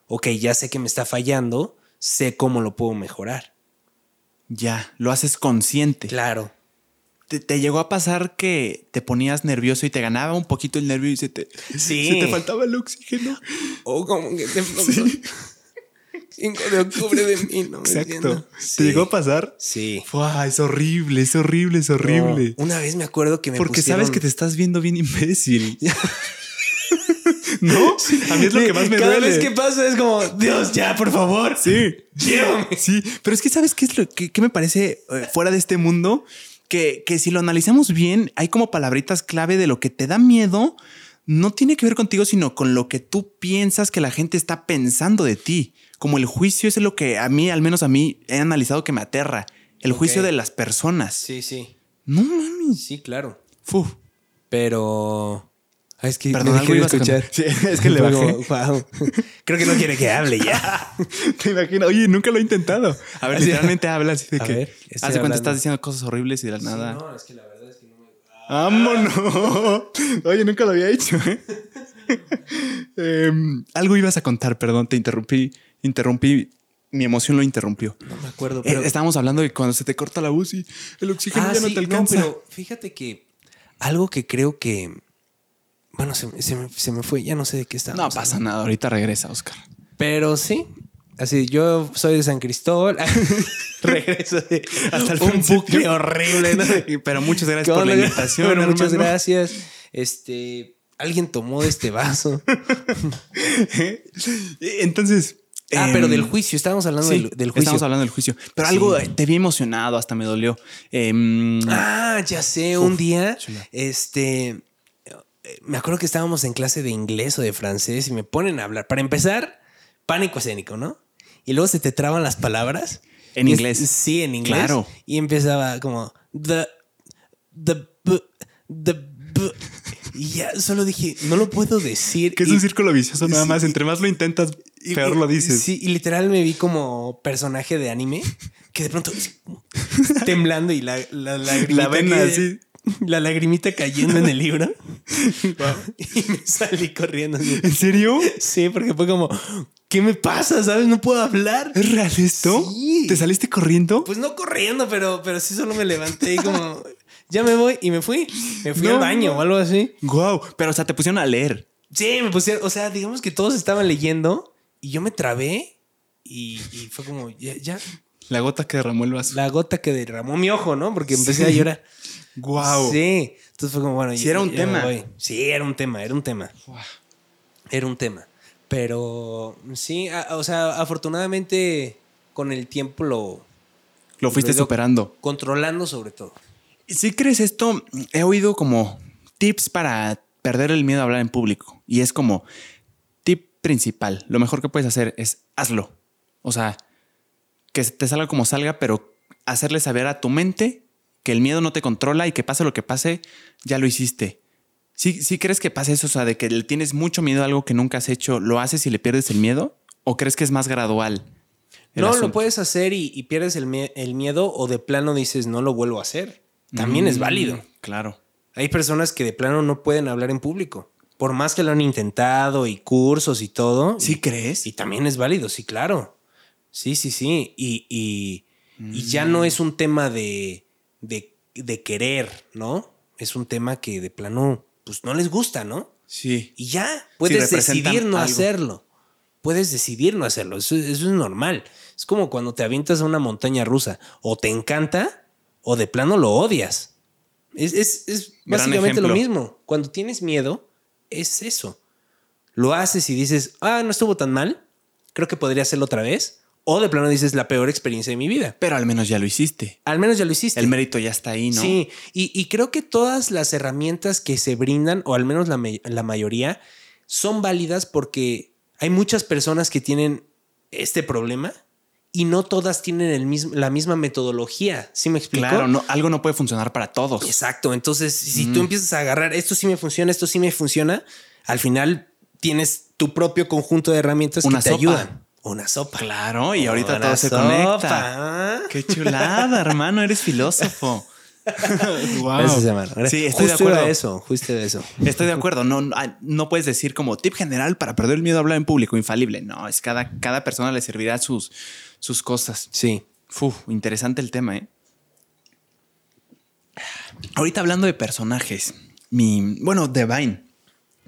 ok, ya sé que me está fallando, sé cómo lo puedo mejorar. Ya, lo haces consciente. Claro. ¿Te, te llegó a pasar que te ponías nervioso y te ganaba un poquito el nervio y se te, Sí. se te faltaba el oxígeno? O como que de pronto, 5 de octubre de mí, no Exacto. ¿Te Sí. llegó a pasar? Sí. Fua, es horrible, es horrible, es horrible. No, una vez me acuerdo que me Porque pusieron- sabes que te estás viendo bien imbécil. ¿No? A mí es lo que más me Cada duele. vez que pasa es como, Dios, ya, por favor. Sí. Llévame. Sí, pero es que ¿sabes qué es lo que, me parece eh, fuera de este mundo? Que, que si lo analizamos bien, hay como palabritas clave de lo que te da miedo. No tiene que ver contigo, sino con lo que tú piensas que la gente está pensando de ti. Como el juicio es lo que a mí, al menos a mí, he analizado que me aterra. El juicio de las personas. Sí, sí. No mames. Sí, claro. Fu. Pero. Ah, es que Perdón, me dejé de escuchar. Sí, es que le bajé. "Guau". Creo que no quiere que hable ya. Te imagino. Oye, nunca lo he intentado. A ver, literalmente habla así de A que. ver, hace cuenta hablando. estás diciendo cosas horribles y de la nada. No, es que la verdad es que no me. ¡Vámonos! Oye, nunca lo había hecho. ¿eh? Em, algo ibas a contar, perdón, te interrumpí. Interrumpí. Mi emoción lo interrumpió. No me acuerdo, Eh, pero. estábamos hablando de cuando se te corta la voz y el oxígeno Ah, ya no sí, te alcanza. pero fíjate que algo que creo que. Bueno, se, me- se me, se me fue, ya no sé de qué No, estábamos. pasa hablando. nada, ahorita regresa, Oscar. Pero sí. Así, yo soy de San Cristóbal. Regreso de Hasta el un bucle horrible, ¿no? Pero muchas gracias ¿Qué por la invitación. Bueno, muchas hermano. gracias. Este, alguien tomó de este vaso. Entonces. ah, pero em, del juicio, estábamos hablando sí, del, del juicio. Estamos hablando del juicio. Pero Sí. algo te vi emocionado, hasta me dolió. Em, Ah, ya sé, un día, chula. este, me acuerdo que estábamos en clase de inglés o de francés y me ponen a hablar. Para empezar, pánico escénico, ¿no? Y luego se te traban las palabras. En es- inglés. sí, en inglés. Claro. Y empezaba como, the, the, the, y ya solo dije, no lo puedo decir. que es Y- un círculo vicioso nada Sí. más. Entre más lo intentas, y- peor lo dices. Sí, y literal me vi como personaje de anime que de pronto temblando y la, la lagrimita. La vena así. La lagrimita cayendo en el libro. Y me salí corriendo. así. ¿En serio? Sí, porque fue como, ¿qué me pasa? ¿Sabes? No puedo hablar. ¿Es real esto? Sí. ¿Te saliste corriendo? Pues no corriendo, pero, pero sí solo me levanté y como, ya me voy y me fui. Me fui No, al baño o algo así. Wow. Pero, o sea, te pusieron a leer. Sí, me pusieron, o sea, digamos que todos estaban leyendo y yo me trabé y, y fue como, ya, ya, La gota que derramó el vaso. la gota que derramó mi ojo, ¿no? Porque empecé a llorar. Wow. Sí, entonces fue como, bueno, Sí, ya- era un tema. Sí, era un tema, era un tema. Era un tema. Pero sí, a- o sea, afortunadamente con el tiempo lo Lo fuiste Lo superando. controlando sobre todo. Si crees esto, he oído como tips para perder el miedo a hablar en público. Y es como tip principal. Lo mejor que puedes hacer es hazlo. O sea, que te salga como salga, pero hacerle saber a tu mente que el miedo no te controla y que pase lo que pase, ya lo hiciste. ¿Sí, ¿Sí crees que pasa eso? O sea, de que le tienes mucho miedo a algo que nunca has hecho, ¿lo haces y le pierdes el miedo? ¿O crees que es más gradual? No, asunto? lo puedes hacer y, y pierdes el, el miedo o de plano dices no lo vuelvo a hacer. También es Mm, válido. Claro. Hay personas que de plano no pueden hablar en público. Por más que lo han intentado y cursos y todo. ¿Sí y, crees? y también es válido, sí, claro. Sí, sí, sí. Y, y- y ya no es un tema de, de, de querer, ¿no? Es un tema que de plano, pues no les gusta, ¿no? Sí. Y ya, puedes decidir no algo. hacerlo. Puedes decidir no hacerlo. Eso, eso es normal. Es como cuando te avientas a una montaña rusa. O te encanta o de plano lo odias. Es, es- es básicamente lo mismo. Cuando tienes miedo, es eso. Lo haces y dices, ah, no estuvo tan mal. Creo que podría hacerlo otra vez. O de plano dices, la peor experiencia de mi vida. Pero al menos ya lo hiciste. Al menos ya lo hiciste. El mérito ya está ahí, ¿no? Sí, y, y creo que todas las herramientas que se brindan, o al menos la, mayoría, son válidas porque hay muchas personas que tienen este problema y no todas tienen el mismo, la misma metodología. ¿Sí me explico? Claro, no, algo no puede funcionar para todos. Exacto. Entonces, si tú empiezas a agarrar esto sí me funciona, esto sí me funciona, al final tienes tu propio conjunto de herramientas Una que te sopa. ayudan. Una sopa. Claro, y ahorita Una todo se sopa. conecta. Qué chulada, hermano, eres filósofo. Wow. Sí, estoy de acuerdo. era eso, justo era eso. Estoy de acuerdo. No, no, no puedes decir como tip general para perder el miedo a hablar en público, infalible. No, es cada, cada persona le servirá sus, sus cosas. Sí. Uf, interesante el tema, ¿eh? Ahorita hablando de personajes, mi, bueno, de Vine,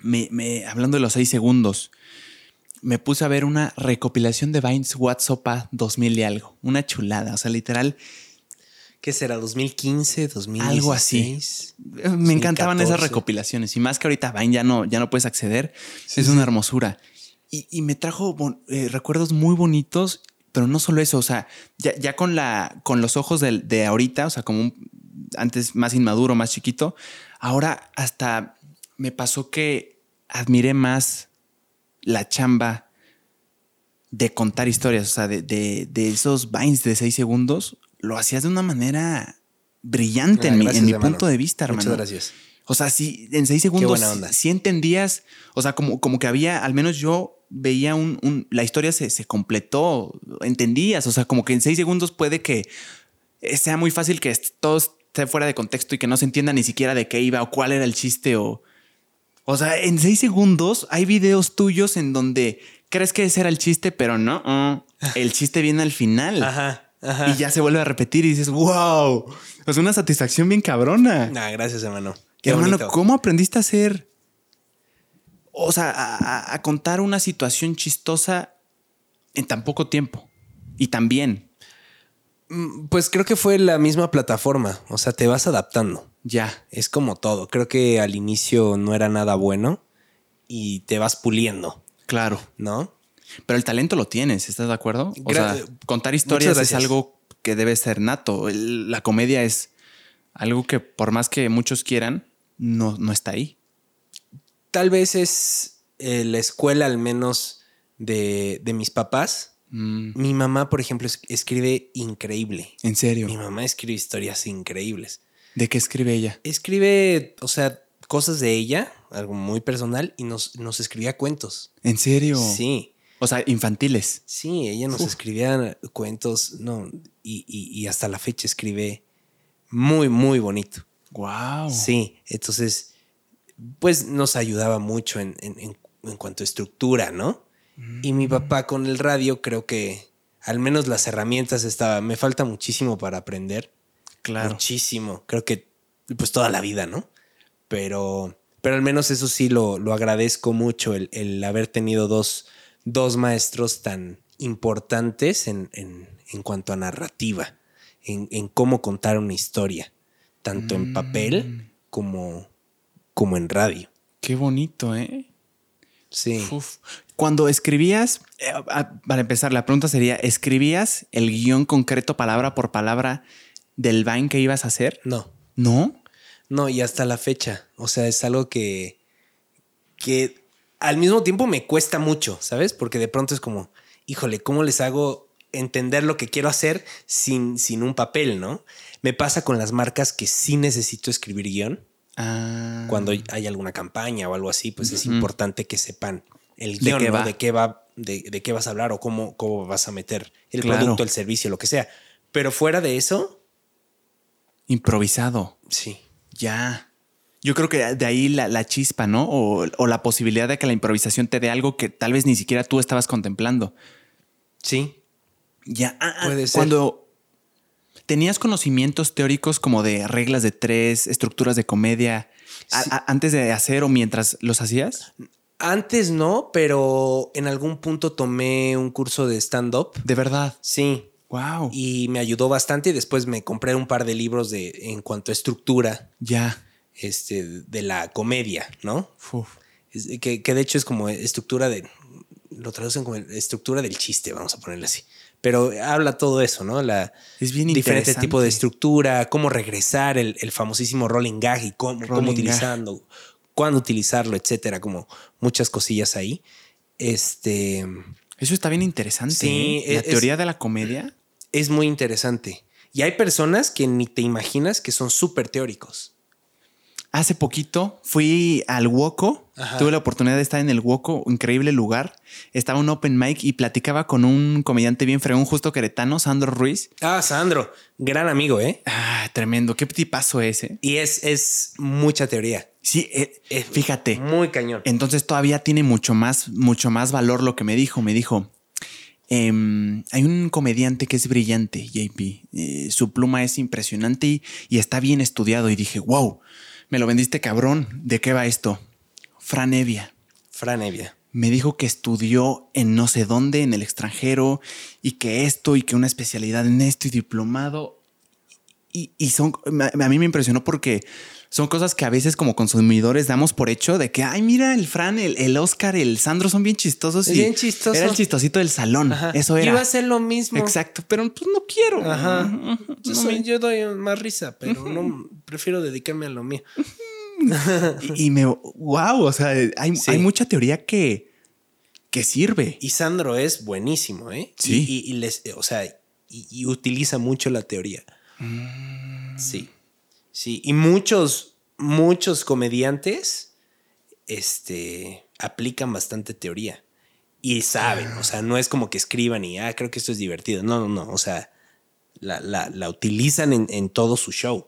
me, me- hablando de los seis segundos, me puse a ver una recopilación de Vines WhatsApp 2000 y algo, una chulada, o sea, literal, ¿Qué será? ¿2015? ¿2016? Algo así. me encantaban esas 2014. recopilaciones y más que ahorita Vine ya no, ya no puedes acceder, es una hermosura. Y, y me trajo eh, recuerdos muy bonitos, pero no solo eso, o sea, ya, ya con, la, con los ojos del- de, ahorita, o sea, como un- antes más inmaduro, más chiquito, ahora hasta me pasó que admiré más la chamba de contar historias, o sea, de, de- de esos Vines de seis segundos, lo hacías de una manera brillante Ah, en mi, en mi punto de vista, hermano. Muchas gracias. O sea, sí, en seis segundos sí entendías, o sea, como, como que había, al menos yo veía un, un- la historia se, se completó, entendías, o sea, como que en seis segundos puede que sea muy fácil que todo esté fuera de contexto y que no se entienda ni siquiera de qué iba o cuál era el chiste o... O sea, en seis segundos hay videos tuyos en donde crees que ese era el chiste, pero no, ah, el chiste viene al final. Ajá, ajá. Y ya se vuelve a repetir y dices, wow, es una satisfacción bien cabrona. Nah, gracias, hermano. Qué Hermano, bonito. ¿cómo aprendiste a hacer? O sea, a, contar una situación chistosa en tan poco tiempo. Y también, Mm, Pues creo que fue la misma plataforma. O sea, te vas adaptando. ya. Es como todo. Creo que al inicio no era nada bueno y te vas puliendo, Claro. ¿no? Pero el talento lo tienes, ¿estás de acuerdo? O Gra- sea, contar historias es algo que debe ser nato. El- la comedia es algo que por más que muchos quieran, no, no está ahí. Tal vez es eh, la escuela, al menos de, de mis papás. Mm, Mi mamá, por ejemplo, es- escribe increíble. en serio. Mi mamá escribe historias increíbles. ¿De qué escribe ella? Escribe, o sea, cosas de ella, algo muy personal, y nos, nos escribía cuentos. ¿En serio? Sí, O sea, infantiles. sí, ella nos escribía cuentos, no, y, y- y hasta la fecha escribe muy, muy bonito. Wow. Sí, entonces, pues nos ayudaba mucho en, en- en- en cuanto a estructura, ¿no? Y mi papá con el radio, creo que al menos las herramientas estaban. Me falta muchísimo para aprender. Claro. Muchísimo. Creo que pues toda la vida, ¿no? Pero, pero al menos eso sí lo, lo agradezco mucho, el, el haber tenido dos, dos maestros tan importantes en, en- en cuanto a narrativa, en, en cómo contar una historia, tanto en papel como, como en radio. Qué bonito, ¿eh? Sí. Uf. Cuando escribías, eh, para empezar, la pregunta sería, ¿escribías el guion concreto palabra por palabra del Vine que ibas a hacer? No. ¿No? No, y hasta la fecha. O sea, es algo que, que al mismo tiempo me cuesta mucho, ¿sabes? Porque de pronto es como, híjole, ¿cómo les hago entender lo que quiero hacer sin, sin un papel, ¿no? Me pasa con las marcas que sí necesito escribir guion. Ah. Cuando hay alguna campaña o algo así, pues es importante que sepan el ¿De guion, qué ¿no? va? de qué va, de, de qué vas a hablar o cómo, cómo vas a meter el Claro. producto, el servicio, lo que sea. Pero fuera de eso, Improvisado. sí. Ya. Yo creo que de ahí la, la chispa, ¿no? O, o la posibilidad de que la improvisación te dé algo que tal vez ni siquiera tú estabas contemplando. Sí. Ya. ah, ah, Puede ser. Cuando tenías conocimientos teóricos como de reglas de tres, estructuras de comedia, a- Sí. a- antes de hacer o mientras los hacías. Antes no, pero en algún punto tomé un curso de stand-up. De verdad. Sí. Wow. Y me ayudó bastante. Y después me compré un par de libros de, en cuanto a estructura ya. este, de la comedia, ¿no? Uf. Es- que, que de hecho es como estructura de. Lo traducen como estructura del chiste, vamos a ponerle así. Pero habla todo eso, ¿no? La Es bien diferente tipo de estructura, cómo regresar el, el famosísimo rolling gag y cómo, cómo gag. Cuándo utilizarlo, etcétera, como muchas cosillas ahí. Este Eso está bien interesante. Sí, ¿eh? La es- teoría de la comedia. es muy interesante. Y hay personas que ni te imaginas que son súper teóricos. Hace poquito fui al Woco. Ajá. Tuve la oportunidad de estar en el Woco, increíble lugar. Estaba un open mic y platicaba con un comediante bien fregón, justo queretano, Sandro Ruiz. Ah, Sandro, gran amigo, ¿eh? Ah, tremendo. Qué tipazo ese. Y es, es mucha teoría. Sí, eh, Es fíjate. Muy cañón. Entonces todavía tiene mucho más, mucho más valor lo que me dijo. Me dijo, em, hay un comediante que es brillante, JP. Eh, su pluma es impresionante y, y está bien estudiado. Y dije, wow, me lo vendiste cabrón. ¿De qué va esto? Fran Evia. Fran Evia. Me dijo que estudió en no sé dónde, en el extranjero, y que esto, y que una especialidad en esto, y diplomado. Y, y son, a mí me impresionó porque son cosas que a veces como consumidores damos por hecho de que, ay, mira, el Fran, el, el Oscar, el Sandro son bien chistosos. Es y bien chistoso. Era el chistosito del salón. Ajá. Eso era. Iba a ser lo mismo. Exacto, pero pues no quiero. Ajá. Yo, No soy- me- yo doy más risa, pero no prefiero dedicarme a lo mío. y, y me, wow, o sea, hay, Sí. hay mucha teoría que, que sirve. Y Sandro es buenísimo, ¿eh? Sí. Y, y- y les, o sea, y, y utiliza mucho la teoría. Sí. Sí. Y muchos, muchos comediantes, este, aplican bastante teoría. Y saben, o sea, no es como que escriban y, ah, creo que esto es divertido. No, no, no. O sea, la, la- la utilizan en, en todo su show.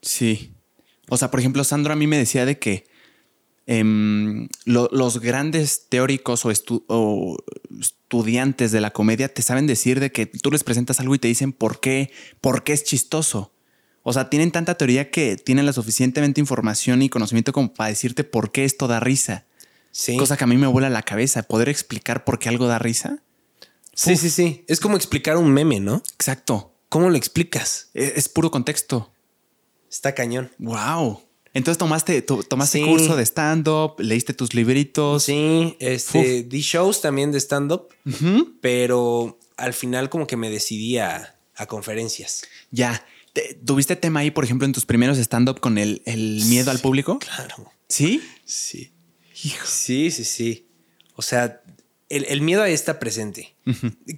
Sí. O sea, por ejemplo, Sandro a mí me decía de que em, lo- los grandes teóricos o, estu- o estudiantes de la comedia te saben decir de que tú les presentas algo y te dicen por qué, por qué es chistoso. O sea, tienen tanta teoría que tienen la suficientemente información y conocimiento como para decirte por qué esto da risa. Sí. Cosa que a mí me vuela la cabeza. Poder explicar por qué algo da risa. sí, sí, sí. Es como explicar un meme, ¿no? Exacto. ¿Cómo lo explicas? Es, es puro contexto. Está cañón. Wow. Entonces tomaste, to- tomaste Sí. curso de stand-up, leíste tus libritos. Sí, este, di shows también de stand-up, pero al final como que me decidí a, a conferencias. Ya. Te- ¿Tuviste tema ahí, por ejemplo, en tus primeros stand-up con el, el miedo al público? Claro. Sí. Sí. Sí, sí, sí. O sea, el, el miedo ahí está presente.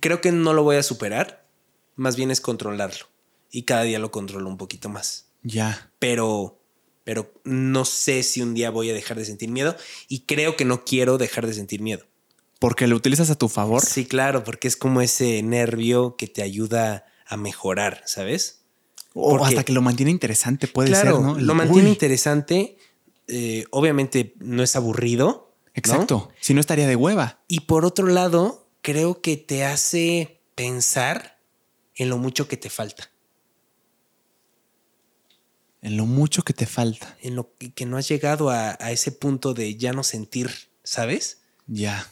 Creo que no lo voy a superar, más bien es controlarlo. Y cada día lo controlo un poquito más. Ya. Pero, pero no sé si un día voy a dejar de sentir miedo y creo que no quiero dejar de sentir miedo. Porque lo utilizas a tu favor. Sí, claro, porque es como ese nervio que te ayuda a mejorar, ¿sabes? O hasta que lo mantiene interesante, puede claro, ser, ¿no? lo mantiene Uy, interesante. eh, obviamente no es aburrido. ¿no? Exacto. Si no estaría de hueva. Y por otro lado, creo que te hace pensar en lo mucho que te falta, En lo mucho que te falta. en lo que, que no has llegado a, a ese punto de ya no sentir, ¿sabes? Ya.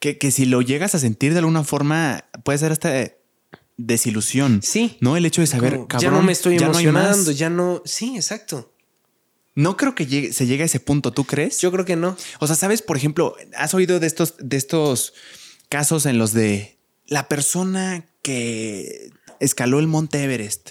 Que, que si lo llegas a sentir de alguna forma, puede ser hasta desilusión. Sí. No el hecho de saber, Como, ya cabrón, no me estoy ya no emocionando, ya no. Sí, exacto. No creo que llegue- se llegue a ese punto, ¿tú crees? Yo creo que no. O sea, sabes, por ejemplo, has oído de estos, de estos casos en los de la persona que escaló el monte Everest.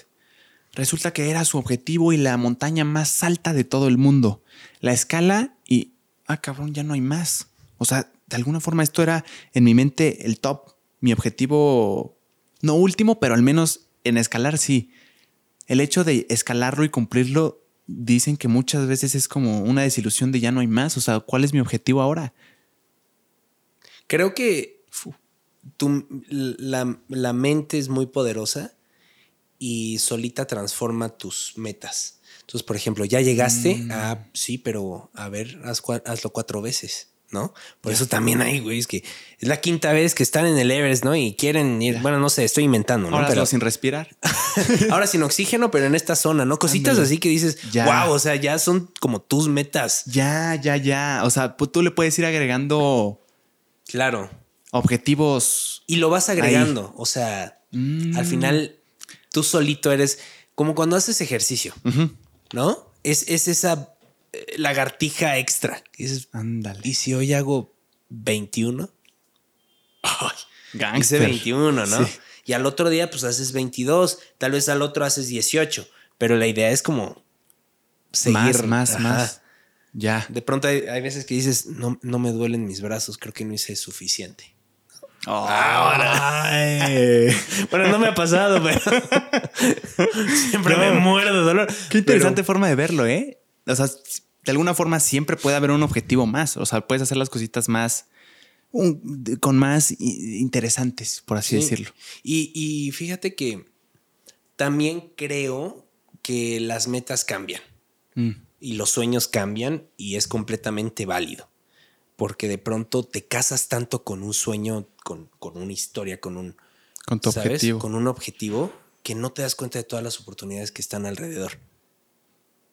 Resulta que era su objetivo y la montaña más alta de todo el mundo. La escala y, ah, cabrón, ya no hay más. O sea, de alguna forma esto era en mi mente el top, mi objetivo, no último, pero al menos en escalar sí. El hecho de escalarlo y cumplirlo dicen que muchas veces es como una desilusión de ya no hay más. O sea, ¿cuál es mi objetivo ahora? Creo que tu- la, la mente es muy poderosa y solita transforma tus metas. Entonces, por ejemplo, ya llegaste Mm. a, sí, pero a ver, haz hazlo cuatro veces, ¿no? Por eso también hay, güey, es que es la quinta vez que están en el Everest, ¿no? Y quieren ir, bueno, no sé, estoy inventando, ¿no? Ahora pero sin respirar. ahora sin oxígeno, pero en esta zona, ¿no? Cositas así que dices, Ya. wow, o sea, ya son como tus metas. Ya, ya, ya. O sea, tú le puedes ir agregando Claro. objetivos. Y lo vas agregando. O sea, Mm. al final tú solito eres como cuando haces ejercicio. ¿no? Es, es esa lagartija extra. Y dices, Ándale. ¿y si hoy hago 21? Hice Gangster. 21, ¿no? Sí. Y al otro día, pues haces 22. Tal vez al otro haces 18. Pero la idea es como seguir. Más, más, Ajá. más. Ya. De pronto hay, hay veces que dices, no, no me duelen mis brazos, creo que no hice suficiente. Ahora. Bueno, no me ha pasado, pero siempre me muero de dolor. Qué interesante forma de verlo, ¿eh? O sea, de alguna forma siempre puede haber un objetivo más. O sea, puedes hacer las cositas más. un- con más interesantes, por así Sí. decirlo. Y, y fíjate que también creo que las metas cambian Mm. y los sueños cambian y es completamente válido. Porque de pronto te casas tanto con un sueño, con, con una historia, con un, Con tu ¿sabes? objetivo. Con un objetivo que no te das cuenta de todas las oportunidades que están alrededor.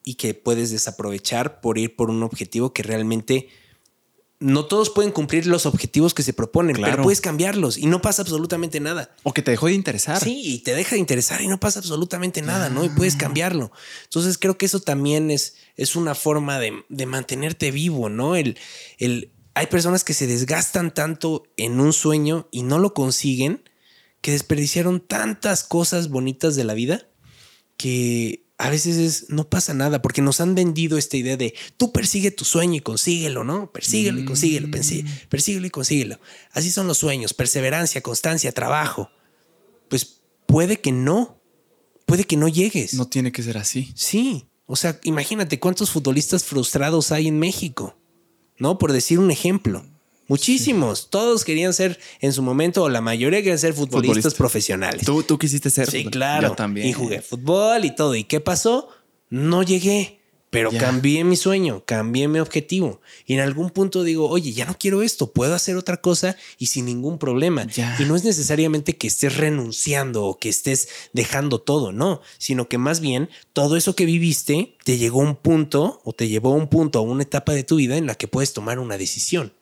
Y que puedes desaprovechar por ir por un objetivo que realmente no todos pueden cumplir los objetivos que se proponen, Claro. pero puedes cambiarlos y no pasa absolutamente nada. O que te dejó de interesar. Sí, y te deja de interesar y no pasa absolutamente nada, ¿no? Y puedes cambiarlo. Entonces creo que eso también es, es una forma de, de mantenerte vivo, ¿no? El, el, hay personas que se desgastan tanto en un sueño y no lo consiguen, que desperdiciaron tantas cosas bonitas de la vida que a veces es, no pasa nada, porque nos han vendido esta idea de tú persigue tu sueño y consíguelo, ¿no? Persíguelo y consíguelo, persi- persíguelo y consíguelo. Así son los sueños, perseverancia, constancia, trabajo. Pues puede que no, puede que no llegues. No tiene que ser así. Sí, o sea, imagínate cuántos futbolistas frustrados hay en México, ¿no? Por decir un ejemplo. Muchísimos, todos querían ser en su momento, o la mayoría querían ser futbolistas Futbolista. profesionales. Tú, tú quisiste ser. Sí, claro. Yo también. Y jugué fútbol y todo. ¿Y qué pasó? No llegué, pero cambié mi sueño, cambié mi objetivo. Y en algún punto digo, oye, ya no quiero esto, puedo hacer otra cosa y sin ningún problema. Ya. Y no es necesariamente que estés renunciando o que estés dejando todo, no, sino que más bien todo eso que viviste te llegó a un punto o te llevó a un punto, a una etapa de tu vida en la que puedes tomar una decisión.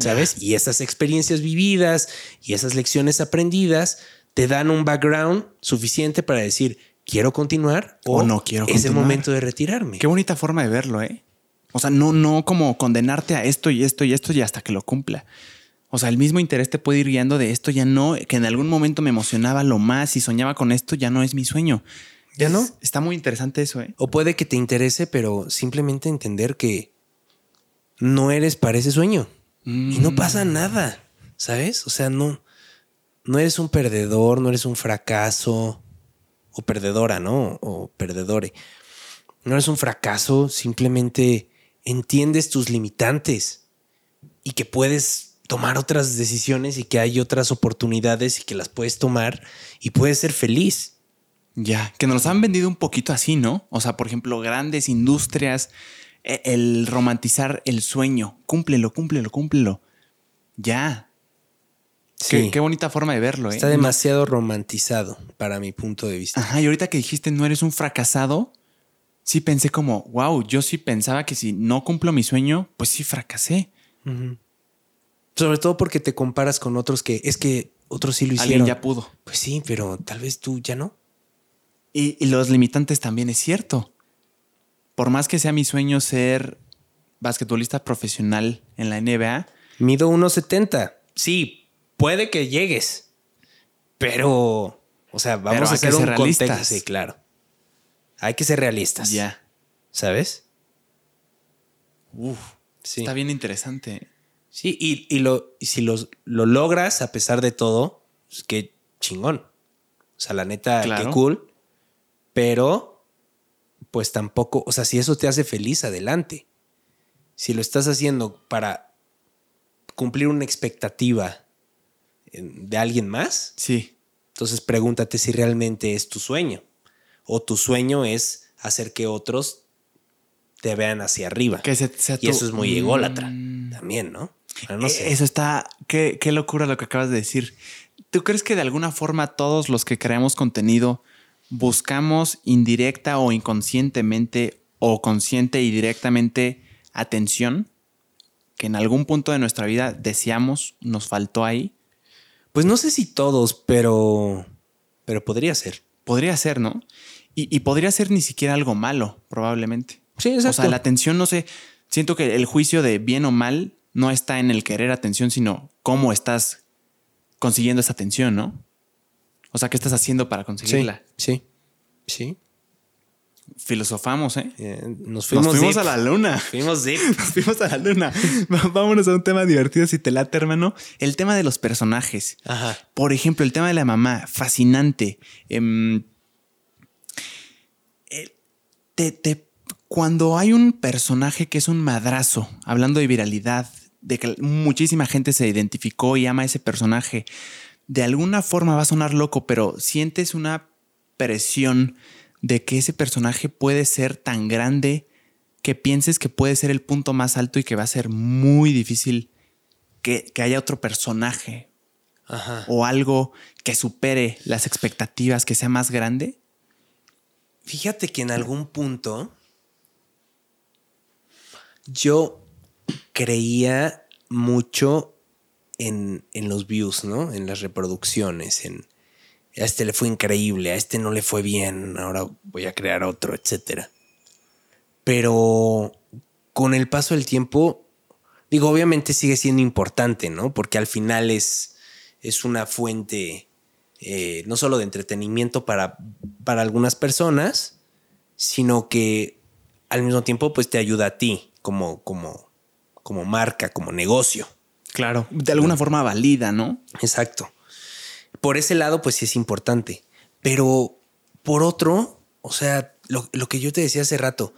¿Sabes? Y esas experiencias vividas y esas lecciones aprendidas te dan un background suficiente para decir, quiero continuar o, O no quiero Es el momento de retirarme. Qué bonita forma de verlo, ¿eh? O sea, no, no como condenarte a esto y esto y esto y hasta que lo cumpla. O sea, el mismo interés te puede ir guiando de esto ya no, que en algún momento me emocionaba lo más y soñaba con esto, ya no es mi sueño. ¿Ya no? Es- Está muy interesante eso, ¿eh? O puede que te interese, pero simplemente entender que no eres para ese sueño. Y no pasa nada, ¿sabes? O sea, no, no eres un perdedor, no eres un fracaso o perdedora, ¿no? O perdedore. No eres un fracaso, simplemente entiendes tus limitantes y que puedes tomar otras decisiones y que hay otras oportunidades y que las puedes tomar y puedes ser feliz. Ya, que nos los han vendido un poquito así, ¿no? O sea, por ejemplo, grandes industrias, el romantizar el sueño, cúmplelo, cúmplelo, cúmplelo. Ya. Qué, Sí. qué bonita forma de verlo, ¿eh? Está demasiado romantizado para mi punto de vista. Ajá, y ahorita que dijiste no eres un fracasado, sí pensé como, wow, yo sí pensaba que si no cumplo mi sueño, pues sí fracasé. Sobre todo porque te comparas con otros que es que otros sí lo hicieron. Alguien ya pudo. Pues sí, pero tal vez tú ya no. Y, y los limitantes también es cierto. Por más que sea mi sueño ser basquetbolista profesional en la NBA, Mido 1.70. Sí, puede que llegues. Pero, o sea, vamos Pero a hacer un ser contexto. realistas. Sí, claro. Hay que ser realistas. ya. ¿Sabes? Uf, Sí. está bien interesante. Sí, y, y lo, y si los, lo logras a pesar de todo, pues qué chingón. O sea, la neta, Claro. qué cool. Pero pues tampoco, o sea, si eso te hace feliz, adelante. Si lo estás haciendo para cumplir una expectativa de alguien más, Sí. entonces pregúntate si realmente es tu sueño. O tu sueño es hacer que otros te vean hacia arriba. Que se- sea y tu- eso es muy ególatra Mm. también, ¿no? No Eh, sé. Eso está. Qué, qué locura lo que acabas de decir. ¿Tú crees que de alguna forma todos los que creamos contenido buscamos indirecta o inconscientemente o consciente y directamente atención? Que en algún punto de nuestra vida deseamos, nos faltó ahí. Pues no sé si todos, pero. Pero podría ser. Podría ser, ¿no? Y, y podría ser ni siquiera algo malo, probablemente. Sí, O sea, la atención, no sé. Siento que el juicio de bien o mal no está en el querer atención, sino cómo estás consiguiendo esa atención, ¿no? O sea, ¿qué estás haciendo para conseguirla? sí. Sí. Filosofamos, ¿eh? Eh, nos Nos fuimos, fuimos deep. a la luna. Fuimos deep. Nos fuimos a la luna. Vámonos a un tema divertido si te late, hermano. El tema de los personajes. Ajá. Por ejemplo, el tema de la mamá, fascinante. Em, eh, te- te- cuando hay un personaje que es un madrazo, hablando de viralidad, de que muchísima gente se identificó y ama a ese personaje, de alguna forma va a sonar loco, pero sientes una presión de que ese personaje puede ser tan grande que pienses que puede ser el punto más alto y que va a ser muy difícil que, que haya otro personaje Ajá. o algo que supere las expectativas, que sea más grande? Fíjate que en algún punto yo creía mucho en, en los views, ¿no? En las reproducciones, en a este le fue increíble, a este no le fue bien, ahora voy a crear otro, etcétera. Pero con el paso del tiempo, digo, obviamente sigue siendo importante, ¿no? Porque al final es, es una fuente eh, no solo de entretenimiento para, para algunas personas, sino que al mismo tiempo pues te ayuda a ti como, como, como marca, como negocio. Claro. De alguna forma valida, ¿no? Exacto. Por ese lado, pues sí es importante. Pero por otro, o sea, lo, lo que yo te decía hace rato,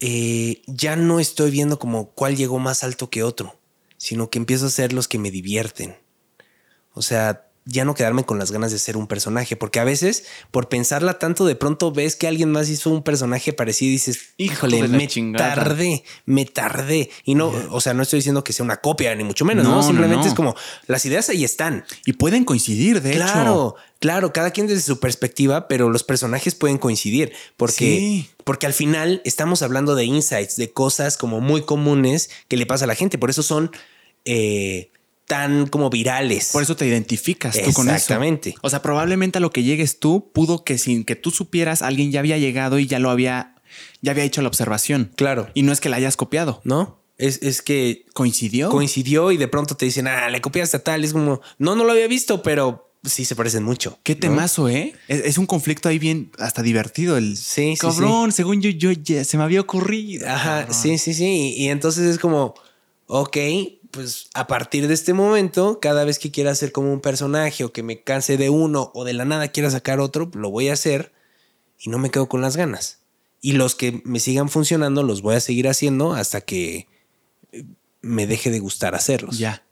eh, ya no estoy viendo como cuál llegó más alto que otro, sino que empiezo a ser los que me divierten. O sea, ya no quedarme con las ganas de ser un personaje, porque a veces, por pensarla tanto, de pronto ves que alguien más hizo un personaje parecido y dices, híjole, me chingada". tardé, me tardé. Y no, o sea, no estoy diciendo que sea una copia, ni mucho menos, ¿no? Simplemente no. es como, las ideas ahí están. Y pueden coincidir, de claro, hecho. claro, cada quien desde su perspectiva, pero los personajes pueden coincidir porque, Sí. porque al final estamos hablando de insights, de cosas como muy comunes que le pasa a la gente. Por eso son eh, tan como virales. Por eso te identificas tú con eso. Exactamente. O sea, probablemente a lo que llegues tú pudo que sin que tú supieras, alguien ya había llegado y ya lo había, ya había hecho la observación. Claro. Y no es que la hayas copiado. ¿No? Es, es que ¿Coincidió? coincidió y de pronto te dicen, ah, le copiaste a tal. Es como, no, no lo había visto, pero sí se parecen mucho. Qué ¿no? temazo, ¿eh? Es, es un conflicto ahí bien hasta divertido. El Sí, sí, cabrón, según yo, yo ya se me había ocurrido. Ajá, cabrón. sí, sí, sí. Y entonces es como, ok, pues a partir de este momento, cada vez que quiera hacer como un personaje o que me canse de uno o de la nada quiera sacar otro, lo voy a hacer y no me quedo con las ganas. Y los que me sigan funcionando los voy a seguir haciendo hasta que eh, me deje de gustar hacerlos. Ya.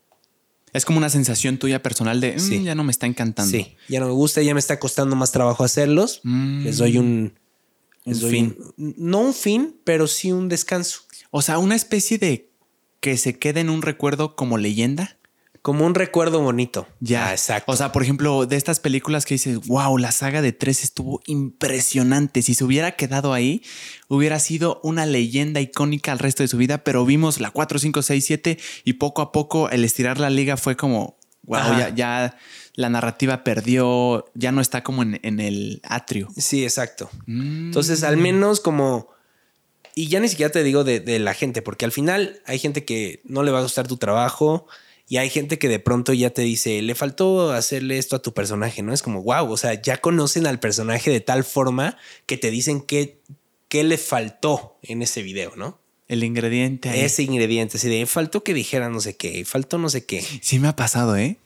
Es como una sensación tuya personal de "Mm, Sí. ya no me está encantando. Sí, ya no me gusta, ya me está costando más trabajo hacerlos. Mm. Les doy un... Les Un doy fin. un- no un fin, pero sí un descanso. O sea, una especie de que se quede en un recuerdo como leyenda. Como un recuerdo bonito. Ya. Ah, exacto. O sea, por ejemplo, de estas películas que dices, wow, la saga de tres estuvo impresionante. Si se hubiera quedado ahí, hubiera sido una leyenda icónica al resto de su vida, pero vimos la 4, 5, 6, 7 y poco a poco el estirar la liga fue como, wow, ya, ya la narrativa perdió, ya no está como en, en el atrio. Sí, exacto. Mm. Entonces, al menos como... Y ya ni siquiera te digo de, de la gente, porque al final hay gente que no le va a gustar tu trabajo y hay gente que de pronto ya te dice, le faltó hacerle esto a tu personaje, ¿no? Es como, wow, o sea, ya conocen al personaje de tal forma que te dicen qué, qué le faltó en ese video, ¿no? El ingrediente ahí. Ese ingrediente, así de, faltó que dijera no sé qué, faltó no sé qué. Sí me ha pasado, ¿eh?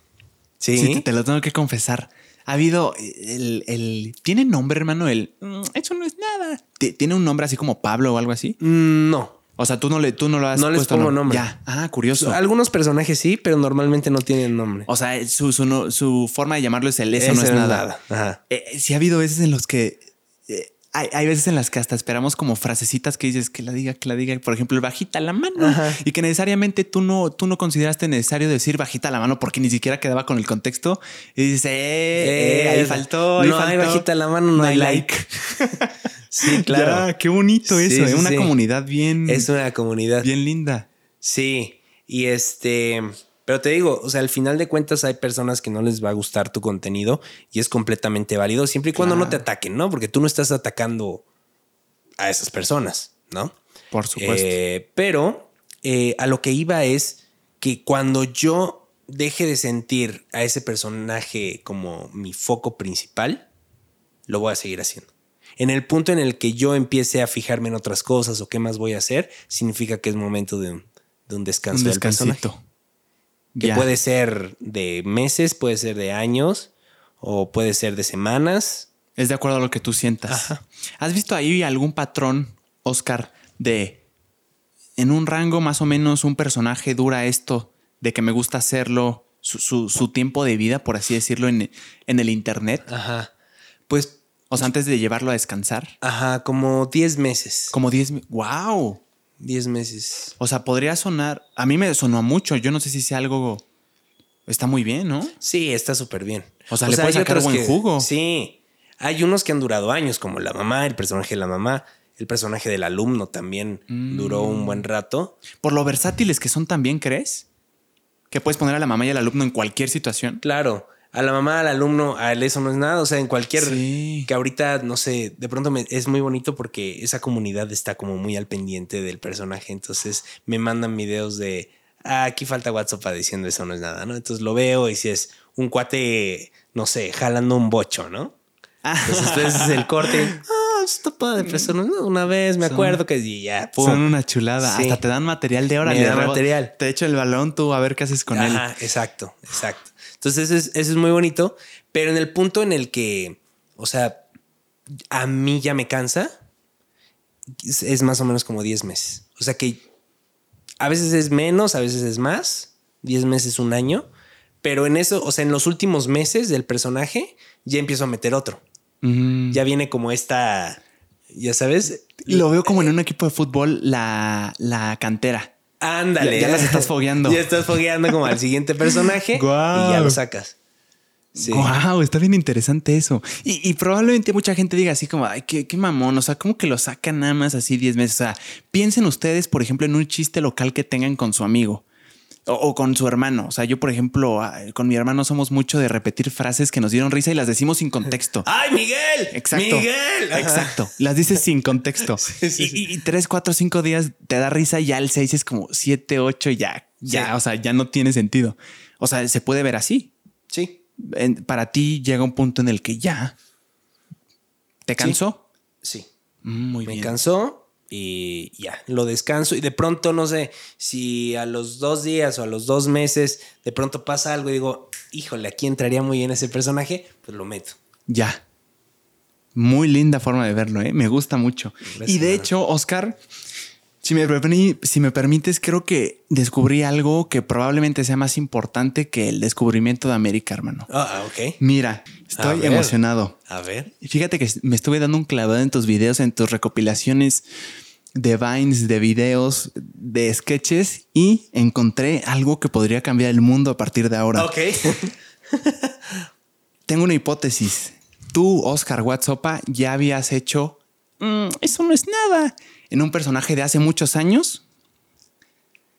Sí. Sí, te, te lo tengo que confesar. Ha habido el, el- ¿Tiene nombre, hermano? El. "Mm, Eso no es nada. Ti- ¿Tiene un nombre así como Pablo o algo así? Mm, No. O sea, tú no le, tú no lo has No les pongo nombre. Ya. Ah, curioso. Algunos personajes sí, pero normalmente no tienen nombre. O sea, su, su, no- su forma de llamarlo es el eso no es nada. Ajá. Eh, sí ha habido veces en los que eh, hay, hay veces en las que hasta esperamos como frasecitas que dices que la diga, que la diga. Por ejemplo, bajita la mano. Ajá. Y que necesariamente tú no, tú no consideraste necesario decir bajita la mano porque ni siquiera quedaba con el contexto. Y dices, eh, eh, ahí Eh, faltó. ahí no hay bajita la mano, no hay like. Sí, claro. Ya, qué bonito Sí, eso. eh, sí, Una sí. comunidad bien, Es una comunidad. bien linda. Sí. Y este. Pero te digo, o sea, al final de cuentas hay personas que no les va a gustar tu contenido y es completamente válido siempre y cuando no te ataquen, ¿no? Porque tú no estás atacando a esas personas, ¿no? Por supuesto. Eh, pero eh, a lo que iba es que cuando yo deje de sentir a ese personaje como mi foco principal, lo voy a seguir haciendo. En el punto en el que yo empiece a fijarme en otras cosas o qué más voy a hacer, significa que es momento de un, de un descanso un del personaje. Que puede ser de meses, puede ser de años o puede ser de semanas. Es de acuerdo a lo que tú sientas. Ajá. ¿Has visto ahí algún patrón, Oscar, de en un rango más o menos un personaje dura esto, de que me gusta hacerlo, su, su- su tiempo de vida, por así decirlo, en, en el Internet? Ajá. Pues, O sea, antes de llevarlo a descansar. ajá, como 10 meses. Como 10... mi- ¡Wow! 10 meses. O sea, podría sonar... A mí me sonó mucho. Yo no sé si sea algo... Está muy bien, ¿no? Sí, está súper bien. O sea, le puedes hay sacar buen jugo. Sí. Hay unos que han durado años, como la mamá, el personaje de la mamá, el personaje del alumno también Mm. duró un buen rato. Por lo versátiles que son también, ¿crees? Que puedes poner a la mamá y al alumno en cualquier situación. Claro, a la mamá, al alumno, a él eso no es nada. O sea, en cualquier. Sí. Que ahorita, no sé, de pronto me- es muy bonito porque esa comunidad está como muy al pendiente del personaje. Entonces me mandan videos de. "Ah, aquí falta WhatsApp diciendo eso no es nada, ¿no? Entonces lo veo y si es un cuate, no sé, jalando un bocho, ¿no? Entonces después es el corte. Ah, está padre, pero una vez me Son- acuerdo que y ya, pum. Son una chulada. Sí. Hasta te dan material de hora. Me dan material. Te echo el balón, tú a ver qué haces con él. Exacto, exacto. Entonces eso es, eso es muy bonito, pero en el punto en el que, o sea, a mí ya me cansa, es, es más o menos como 10 meses. O sea que a veces es menos, a veces es más, 10 meses, un año, pero en eso, o sea, en los últimos meses del personaje ya empiezo a meter otro. Mm. Ya viene como esta, ya sabes, Lo veo como en un equipo de fútbol, la, la cantera. Ándale. Ya- ya las estás fogueando. Ya estás fogueando como al siguiente personaje y ya lo sacas. Sí. Wow, está bien interesante eso. Y, y probablemente mucha gente diga así como, ay, qué, qué mamón. O sea, ¿cómo que lo sacan nada más así 10 meses? O sea, piensen ustedes, por ejemplo, en un chiste local que tengan con su amigo o, o con su hermano. O sea, yo, por ejemplo, ah, con mi hermano somos mucho de repetir frases que nos dieron risa y las decimos sin contexto. ¡Ay, Miguel! Exacto. ¡Miguel! Ajá. Exacto. Las dices sin contexto. sí, sí. Y, y tres, cuatro, cinco días te da risa y ya el seis es como siete, ocho, ya, ya, o sea, ya no tiene sentido. O sea, se puede ver así. Sí. En- para ti llega un punto en el que ya te cansó. Sí. Mm, Muy Me bien. cansó y ya, lo descanso. Y de pronto, no sé, si a los dos días o a los dos meses de pronto pasa algo y digo, híjole, aquí entraría muy bien ese personaje, pues lo meto. Ya. Muy linda forma de verlo, ¿eh? me gusta mucho. Gracias, y de hermano. hecho, Oscar, si me, si me permites, creo que descubrí algo que probablemente sea más importante que el descubrimiento de América, hermano. Ah, ok. Mira, estoy emocionado. A ver. Fíjate que me estuve dando un clavado en tus videos, en tus recopilaciones de vines, de videos, de sketches y encontré algo que podría cambiar el mundo a partir de ahora. Ok. Tengo una hipótesis. Tú, Oscar Watsopa, ya habías hecho... "Mm, eso no es nada. En un personaje de hace muchos años.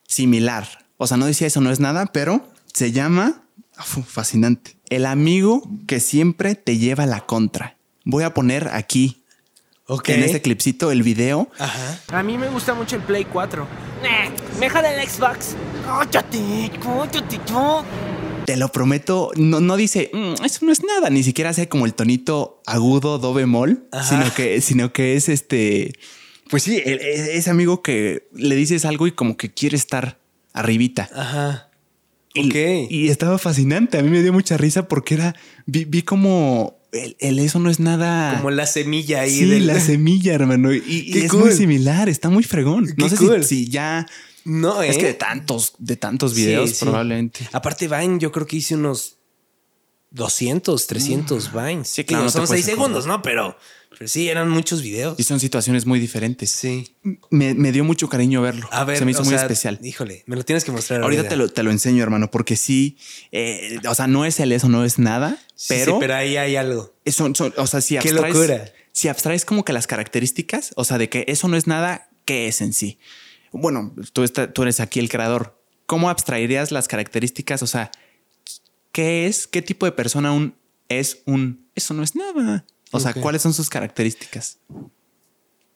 Similar. O sea, no decía eso no es nada, pero se llama... Uf, fascinante. El amigo que siempre te lleva la contra. Voy a poner aquí, ok. en este clipcito, el video. Ajá. A mí me gusta mucho el Play 4. Eh, mejor el Xbox. ¡Cállate! ¡Cállate yo! Te lo prometo, no, no dice, "Mm, eso no es nada, ni siquiera hace como el tonito agudo do bemol, Ajá. sino que, sino que es este, pues sí, el- e- ese amigo que le dices algo y como que quiere estar arribita. Ajá. Y, Ok. y estaba fascinante. A mí me dio mucha risa porque era. Vi, vi como. El, el eso no es nada. Como la semilla ahí sí, del- la semilla, hermano. Y, es cool. muy similar. Está muy fregón. No Qué sé si- cool. si, ya. No, Es ¿eh? que de tantos, de tantos videos, sí. probablemente. Aparte, Vine, yo creo que hice unos 200, 300 Vines. Sí, claro, no son puedes 6 segundos, ¿no? Pero, pero sí, eran muchos videos. Y son situaciones muy diferentes. Sí. Me, me dio mucho cariño verlo. A ver, Se me hizo muy sea, especial. Híjole, me lo tienes que mostrar. Ahorita te lo, te lo enseño, hermano, porque sí, eh, o sea, no es el eso, no es nada, pero, pero, pero ahí hay algo. son- son- o sea, si Qué abstraes, locura. si abstraes como que las características, o sea, de que eso no es nada, ¿qué es en sí? Bueno, tú, está- tú eres aquí el creador. ¿Cómo abstraerías las características? O sea, ¿qué es? ¿Qué tipo de persona un es un eso no es nada? O sea. ¿cuáles son sus características?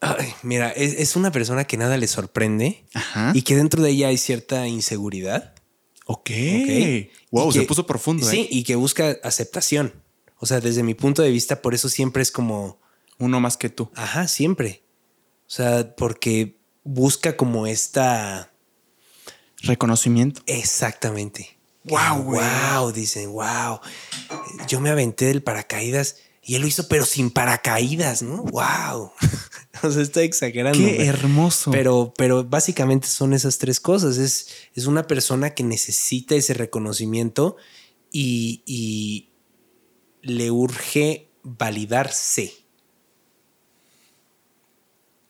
Ay, mira, es, es una persona que nada le sorprende Ajá. y que dentro de ella hay cierta inseguridad. Ok. ¿ok? Wow, Y se que- puso profundo. Sí, ¿eh? y que busca aceptación. O sea, desde mi punto de vista, por eso siempre es como, Uno más que tú. ajá, siempre. O sea, porque busca como esta... Reconocimiento. Exactamente. Guau, güey. wow, dicen, wow. Yo me aventé del paracaídas y él lo hizo, pero sin paracaídas, ¿no? Wow. o sea, estoy exagerando. Qué hermoso. Pero, pero básicamente son esas tres cosas. Es, es una persona que necesita ese reconocimiento y, y le urge validarse.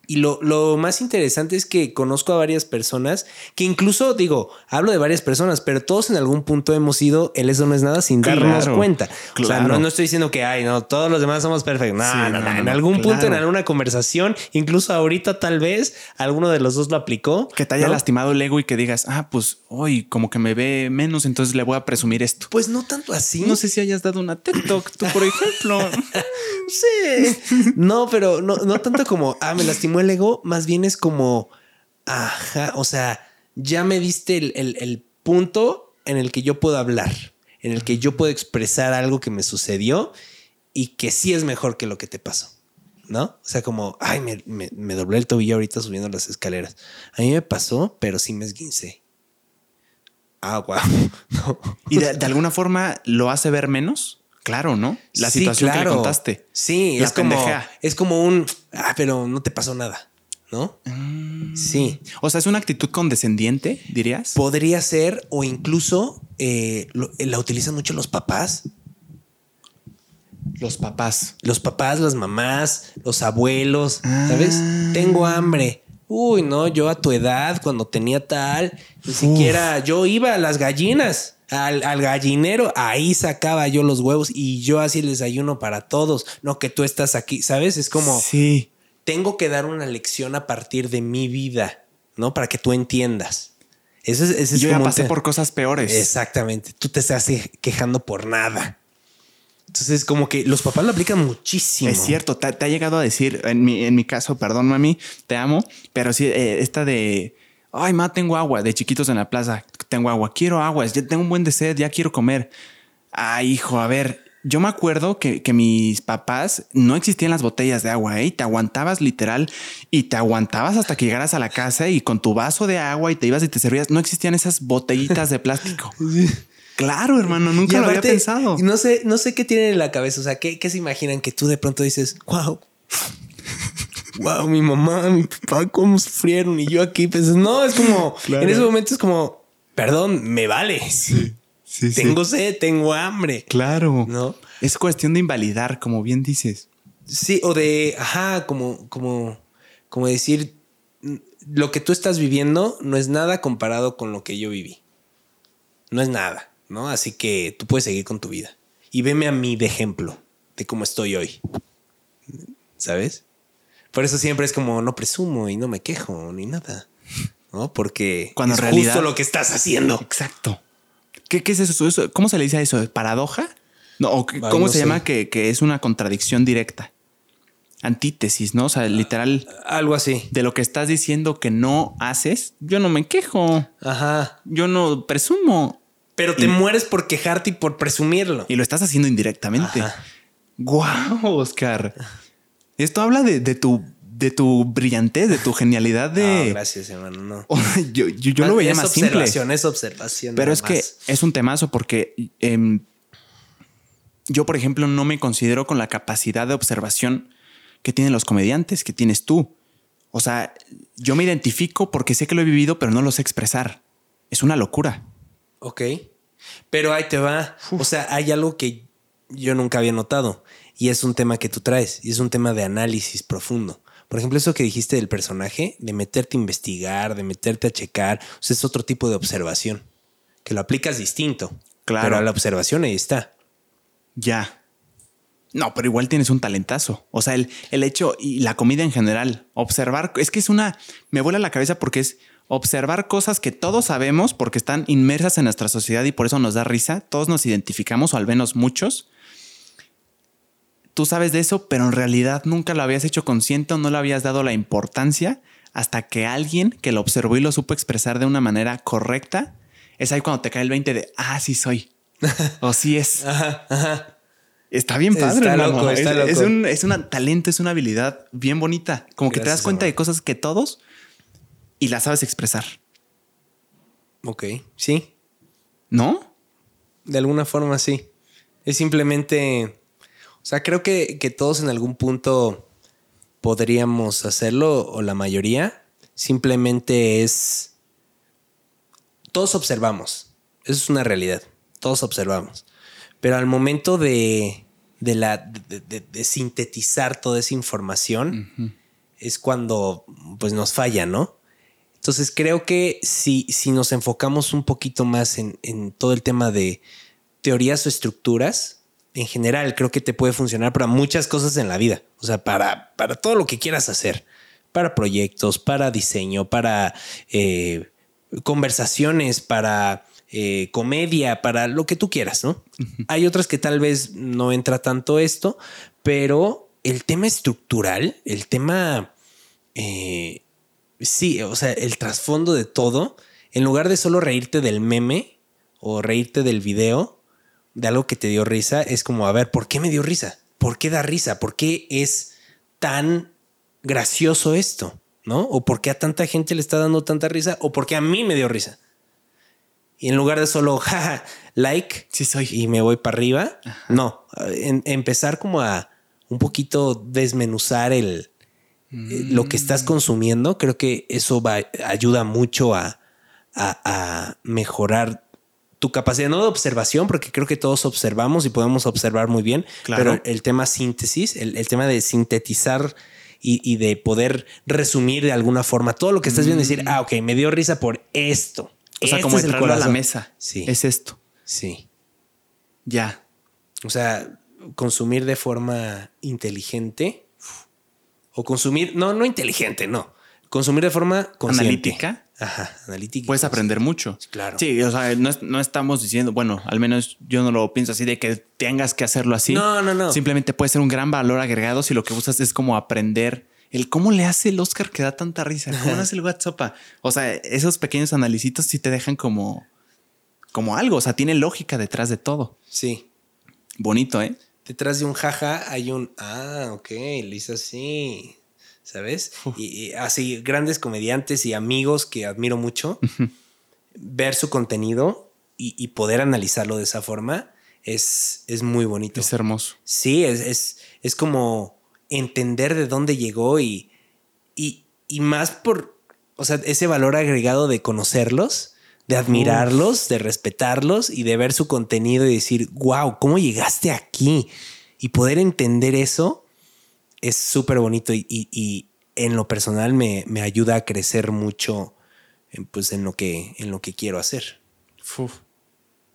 Y lo, lo más interesante es que conozco a varias personas que incluso digo, hablo de varias personas, pero todos en algún punto hemos ido, el eso no es nada sin darnos Claro, cuenta. O sea, claro. no, no estoy diciendo que, ay, no, todos los demás somos perfectos. No, Sí, no, no, En algún punto, en claro. alguna conversación, incluso ahorita tal vez, alguno de los dos lo aplicó. que te haya lastimado el ego y que digas, ah, pues hoy como que me ve menos, entonces le voy a presumir esto. Pues no tanto así. No sé si hayas dado una TikTok, tú, por ejemplo. Sí. No, pero no, no tanto como, ah, me lastimó el ego, más bien es como, ajá, o sea, ya me diste el, el- punto en el que yo puedo hablar, en el que yo puedo expresar algo que me sucedió y que sí es mejor que lo que te pasó. ¿No? O sea, como, ay, me, me, doblé el tobillo ahorita subiendo las escaleras. A mí me pasó, pero sí me esguincé. Ah, wow. Y de alguna forma lo hace ver menos. Claro, ¿no? La Sí, situación que le contaste. Sí, La es como, es como un, ah, pero no te pasó nada, ¿no? Sí. O sea, es una actitud condescendiente, dirías. Podría ser, o incluso eh, lo- la utilizan mucho los papás. Los papás. Los papás, las mamás, los abuelos, ¿sabes? Ah. Tengo hambre. Uy, no, yo a tu edad, cuando tenía tal, ni siquiera yo iba a las gallinas, al, al gallinero, ahí sacaba yo los huevos y yo hacía el desayuno para todos. No que tú estás aquí, ¿sabes? Es como, Sí. tengo que dar una lección a partir de mi vida, ¿no? Para que tú entiendas. Eso es, ese es Yo ya pasé te- por cosas peores. Exactamente. Tú te estás quejando por nada. Entonces, como que los papás lo aplican muchísimo. Es cierto, te, te ha llegado a decir, en mi, en mi caso, perdón, mami, te amo, pero sí, eh, esta de, ay, ma, tengo agua, de chiquitos en la plaza, tengo agua, quiero agua, ya tengo un buen de sed, ya quiero comer. Ay, hijo, a ver, yo me acuerdo que, que mis papás no existían las botellas de agua, ¿eh? Y te aguantabas literal y te aguantabas hasta que llegaras a la casa y con tu vaso de agua y te ibas y te servías. No existían esas botellitas de plástico. Claro, hermano, nunca lo había pensado. No sé, no sé qué tienen en la cabeza. O sea, ¿qué, qué se imaginan que tú de pronto dices, wow, wow, mi mamá, mi papá, cómo sufrieron? Y yo aquí pensé, no, es como, Claro. en ese momento es como, perdón, me vale. Sí, sí. Tengo sed, tengo hambre. Claro. ¿No? Es cuestión de invalidar, como bien dices. Sí, o de, ajá, como, como, como decir, "Mm, lo que tú estás viviendo no es nada comparado con lo que yo viví. No es nada, ¿no? Así que tú puedes seguir con tu vida. Y veme a mí de ejemplo de cómo estoy hoy. ¿Sabes? Por eso siempre es como no presumo y no me quejo ni nada. ¿No? Porque Cuando es en realidad- justo lo que estás haciendo. Exacto. ¿Qué, qué es eso? Eso- ¿Cómo se le dice a eso? ¿Paradoja? No, o qué- Ay, ¿Cómo no se sé. llama que, que es una contradicción directa? Antítesis, ¿no? O sea, literal, Algo así. de lo que estás diciendo que no haces, yo no me quejo, Ajá. yo no presumo. Pero te Y- mueres por quejarte y por presumirlo. Y lo estás haciendo indirectamente. Ajá. Guau, Oscar. Esto habla de, de tu de tu brillantez, de tu genialidad No, de... gracias, hermano. No. yo, yo- yo lo veía es más simple. es observación. Pero es que es un temazo porque em, yo, por ejemplo, no me considero con la capacidad de observación que tienen los comediantes, que tienes tú. O sea, yo me identifico porque sé que lo he vivido, pero no lo sé expresar. Es una locura. Ok. Pero ahí te va. O sea, hay algo que yo nunca había notado y es un tema que tú traes y es un tema de análisis profundo. Por ejemplo, eso que dijiste del personaje, de meterte a investigar, de meterte a checar, o sea, es otro tipo de observación que lo aplicas distinto. Claro. Pero a la observación ahí está. Ya. No, pero igual tienes un talentazo. O sea, el, el hecho y la comida en general, observar, es que es una, me vuela la cabeza porque es observar cosas que todos sabemos porque están inmersas en nuestra sociedad y por eso nos da risa. Todos nos identificamos, o al menos muchos. Tú sabes de eso, pero en realidad nunca lo habías hecho consciente o no le habías dado la importancia hasta que alguien que lo observó y lo supo expresar de una manera correcta, es ahí cuando te cae el 20 de, ah, sí soy. o sí es. Ajá, ajá. Está bien padre, Está hermano. loco, está es, loco. es un es una talento, es una habilidad bien bonita. Como que te das cuenta de cosas que todos y las sabes expresar, Ok, sí. ¿no? De alguna forma sí. Es simplemente. O sea, creo que, que todos en algún punto podríamos hacerlo, o la mayoría. Simplemente es. Todos observamos. Eso es una realidad. Todos observamos. Pero al momento de, de la, de, de- de sintetizar toda esa información, es cuando pues nos falla, ¿no? Entonces creo que si, si nos enfocamos un poquito más en, en todo el tema de teorías o estructuras, en general creo que te puede funcionar para muchas cosas en la vida. O sea, para, para todo lo que quieras hacer. Para proyectos, para diseño, para eh, conversaciones, para eh, comedia, para lo que tú quieras, ¿no? Hay otras que tal vez no entra tanto esto, pero el tema estructural, el tema... eh, Sí, o sea, el trasfondo de todo, en lugar de solo reírte del meme o reírte del video, de algo que te dio risa, es como, a ver, ¿por qué me dio risa? ¿Por qué da risa? ¿Por qué es tan gracioso esto? ¿No? ¿O por qué a tanta gente le está dando tanta risa? ¿O por qué a mí me dio risa? Y en lugar de solo, jaja, like, Sí soy. y me voy para arriba, no, en- empezar como a un poquito desmenuzar el, lo que estás consumiendo, creo que eso va, ayuda mucho a, a- a mejorar tu capacidad, no de observación, porque creo que todos observamos y podemos observar muy bien, Claro. pero el tema síntesis, el, el tema de sintetizar y, y de poder resumir de alguna forma todo lo que estás viendo y decir, ah, ok, me dio risa por esto. O sea, Este como es el a la mesa. Sí. Es esto. Sí. Ya. O sea, consumir de forma inteligente o consumir, no, no inteligente, no. Consumir de forma consciente. Analítica. Ajá, analítica. Puedes aprender mucho. claro. Sí, o sea, no, es- no estamos diciendo, bueno, al menos yo no lo pienso así de que tengas que hacerlo así. No, no, no. Simplemente puede ser un gran valor agregado si lo que buscas es como aprender el cómo le hace el Oscar que da tanta risa, cómo le hace el WhatsApp. O sea, esos pequeños analicitos sí te dejan como, como algo, o sea, tiene lógica detrás de todo. Sí. Bonito, ¿eh? Detrás de un jaja hay un, ah, ok, lo hizo así, ¿sabes? Y, y así, grandes comediantes y amigos que admiro mucho, ver su contenido y, y poder analizarlo de esa forma es, es muy bonito. Es hermoso. Sí, es, es, es como entender de dónde llegó y, y, y más por, o sea, ese valor agregado de conocerlos, de admirarlos, de respetarlos y de ver su contenido y decir, wow, ¿cómo llegaste aquí? Y poder entender eso es súper bonito y, y- y en lo personal me, me ayuda a crecer mucho en, pues, en, lo que, en lo que quiero hacer. Uf.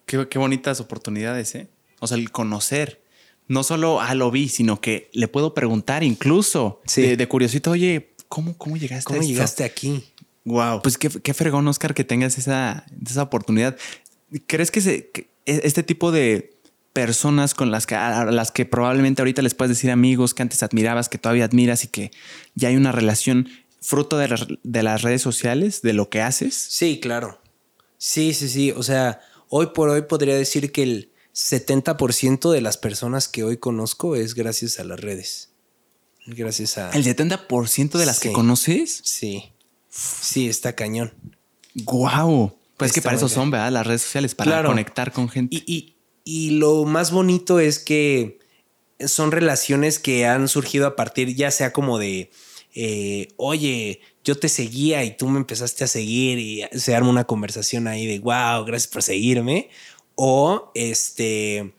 Qué, qué bonitas oportunidades, ¿eh? O sea, el conocer. No solo, ah, lo vi, sino que le puedo preguntar incluso Sí. de, de curiosito, oye, ¿cómo, cómo llegaste ¿Cómo a esto? llegaste aquí? Wow. Pues qué, qué fregón, Oscar, que tengas esa, esa oportunidad. ¿Crees que, se, que e- este tipo de personas con las que, a las que probablemente ahorita les puedes decir amigos que antes admirabas, que todavía admiras y que ya hay una relación fruto de, las- de las redes sociales, de lo que haces? Sí, claro. Sí, sí, sí. O sea, hoy por hoy podría decir que el 70% de las personas que hoy conozco es gracias a las redes. Gracias a... ¿El 70% de las que conoces? Sí. Sí, está cañón. ¡Guau! Pues que Está para eso son, ¿verdad? Las redes sociales, para Claro. conectar con gente. Y, y- y lo más bonito es que son relaciones que han surgido a partir ya sea como de, eh, oye, yo te seguía y tú me empezaste a seguir y se arma una conversación ahí de, wow, gracias por seguirme. O este,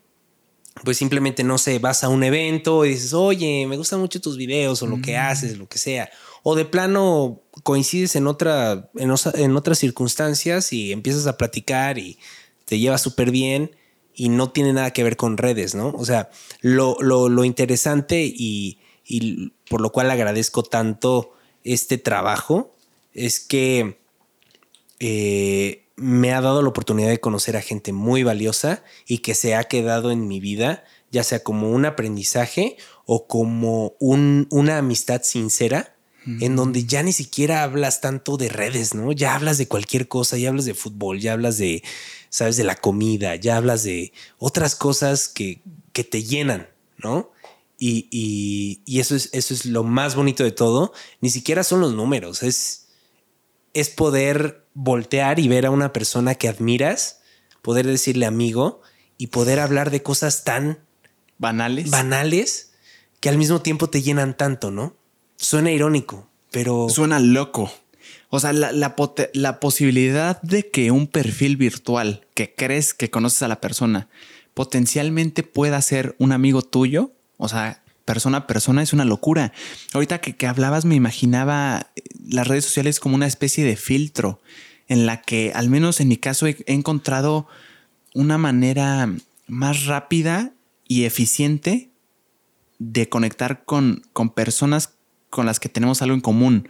pues simplemente, no sé, vas a un evento y dices, oye, me gustan mucho tus videos o lo que haces, lo que sea. O de plano coincides en, otra, en, osa- en otras circunstancias y empiezas a platicar y te llevas súper bien y no tiene nada que ver con redes, ¿no? O sea, lo, lo- interesante y, y por lo cual agradezco tanto este trabajo es que eh, me ha dado la oportunidad de conocer a gente muy valiosa y que se ha quedado en mi vida, ya sea como un aprendizaje o como un- una amistad sincera, en donde ya ni siquiera hablas tanto de redes, ¿no? Ya hablas de cualquier cosa, ya hablas de fútbol, ya hablas de, sabes, de la comida, ya hablas de otras cosas que, que te llenan, ¿no? Y, y- y eso, es, eso es lo más bonito de todo. Ni siquiera son los números, es, es poder voltear y ver a una persona que admiras, poder decirle amigo y poder hablar de cosas tan Banales. banales que al mismo tiempo te llenan tanto, ¿no? Suena irónico, pero Suena loco. O sea, la, la la posibilidad de que un perfil virtual que crees que conoces a la persona potencialmente pueda ser un amigo tuyo, o sea, persona a persona, es una locura. Ahorita que, que hablabas me imaginaba eh, las redes sociales como una especie de filtro en la que, al menos en mi caso, he, he encontrado una manera más rápida y eficiente de conectar con, con personas con las que tenemos algo en común.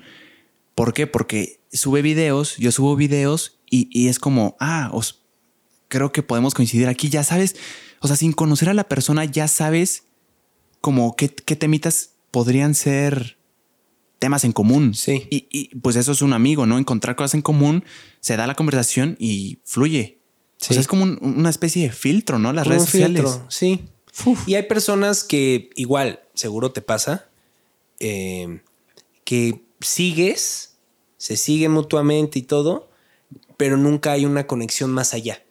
¿Por qué? Porque sube videos, yo subo videos y, y es como, ah, os, creo que podemos coincidir aquí, ya sabes, o sea, sin conocer a la persona ya sabes como qué, qué temitas podrían ser temas en común. Sí. Y, y, pues eso es un amigo, ¿no? Encontrar cosas en común, se da la conversación y fluye. O Sí. sea, es como un- una especie de filtro, ¿no? Las como redes sociales. filtro, sí. Y hay personas que igual, seguro te pasa, eh, que sigues, se siguen mutuamente y todo, pero nunca hay una conexión más allá.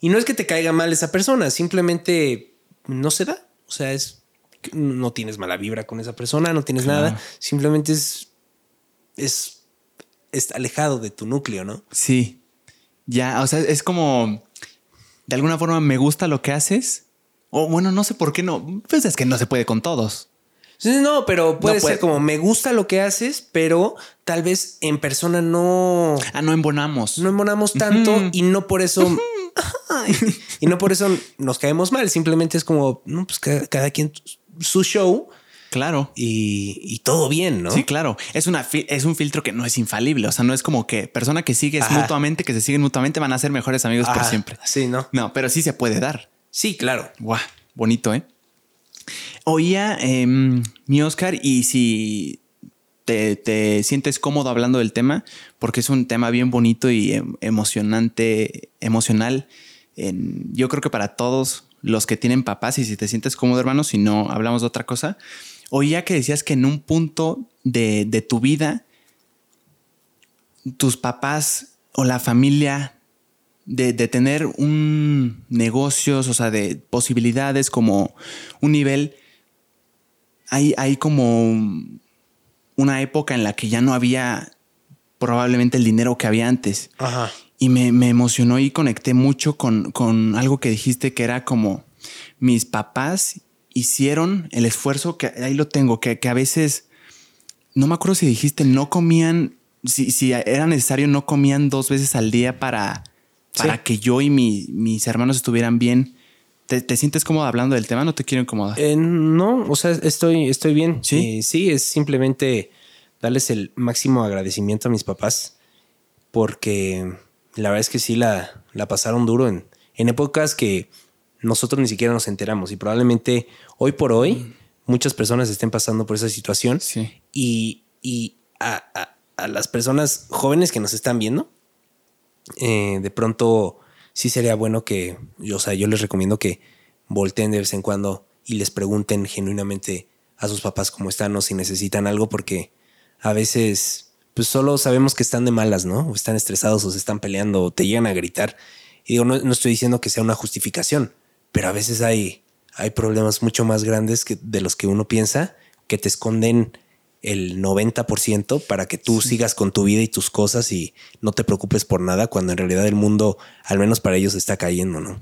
Y no es que te caiga mal esa persona, simplemente no se da. O sea, es no tienes mala vibra con esa persona, no tienes Claro. nada, simplemente es, es, es alejado de tu núcleo, ¿no? Sí. Ya, o sea, es como de alguna forma me gusta lo que haces. O bueno, no sé por qué no. Pues es que no se puede con todos. Sí, No, pero puede No puede- ser como me gusta lo que haces, pero tal vez en persona no, Ah, no embonamos. no embonamos tanto y no por eso y no por eso nos caemos mal. Simplemente es como no, pues cada, cada quien su show Claro. y, y todo bien, ¿no? Sí, claro. Es, una es un filtro que no es infalible. O sea, no es como que persona que sigues Ajá. mutuamente, que se siguen mutuamente, van a ser mejores amigos por siempre. Sí, no. No, pero sí se puede dar. Sí, claro. Guau, bonito, ¿eh? Oía em, mi Oscar y si te, te sientes cómodo hablando del tema, porque es un tema bien bonito y em- emocionante, emocional. yo creo que para todos los que tienen papás y si te sientes cómodo, hermano, si no hablamos de otra cosa. Oía que decías que en un punto de, de tu vida, tus papás o la familia de, de tener un negocios, o sea, de posibilidades como un nivel, hay, hay como una época en la que ya no había probablemente el dinero que había antes. Ajá. Y me, me emocionó y conecté mucho con, con algo que dijiste que era como mis papás hicieron el esfuerzo que ahí lo tengo, que, que a veces, no me acuerdo si dijiste, no comían, si, si era necesario, no comían dos veces al día para, para Sí. que yo y mi- mis hermanos estuvieran bien. ¿Te, te sientes cómodo hablando del tema? No te quiero incomodar. Eh, no, o sea, estoy, estoy bien. ¿Sí? Eh, sí, es simplemente darles el máximo agradecimiento a mis papás porque la verdad es que sí la, la pasaron duro en, en épocas que nosotros ni siquiera nos enteramos y probablemente hoy por hoy muchas personas estén pasando por esa situación Sí. y, y a, a- a las personas jóvenes que nos están viendo, eh, de pronto sí sería bueno que, yo, o sea, yo les recomiendo que volteen de vez en cuando y les pregunten genuinamente a sus papás cómo están o si necesitan algo, porque a veces pues solo sabemos que están de malas, ¿no? O están estresados o se están peleando o te llegan a gritar. Y digo, no, no estoy diciendo que sea una justificación, pero a veces hay, hay problemas mucho más grandes que, de los que uno piensa que te esconden el 90% para que tú sigas con tu vida y tus cosas y no te preocupes por nada cuando en realidad el mundo, al menos para ellos, está cayendo, ¿no?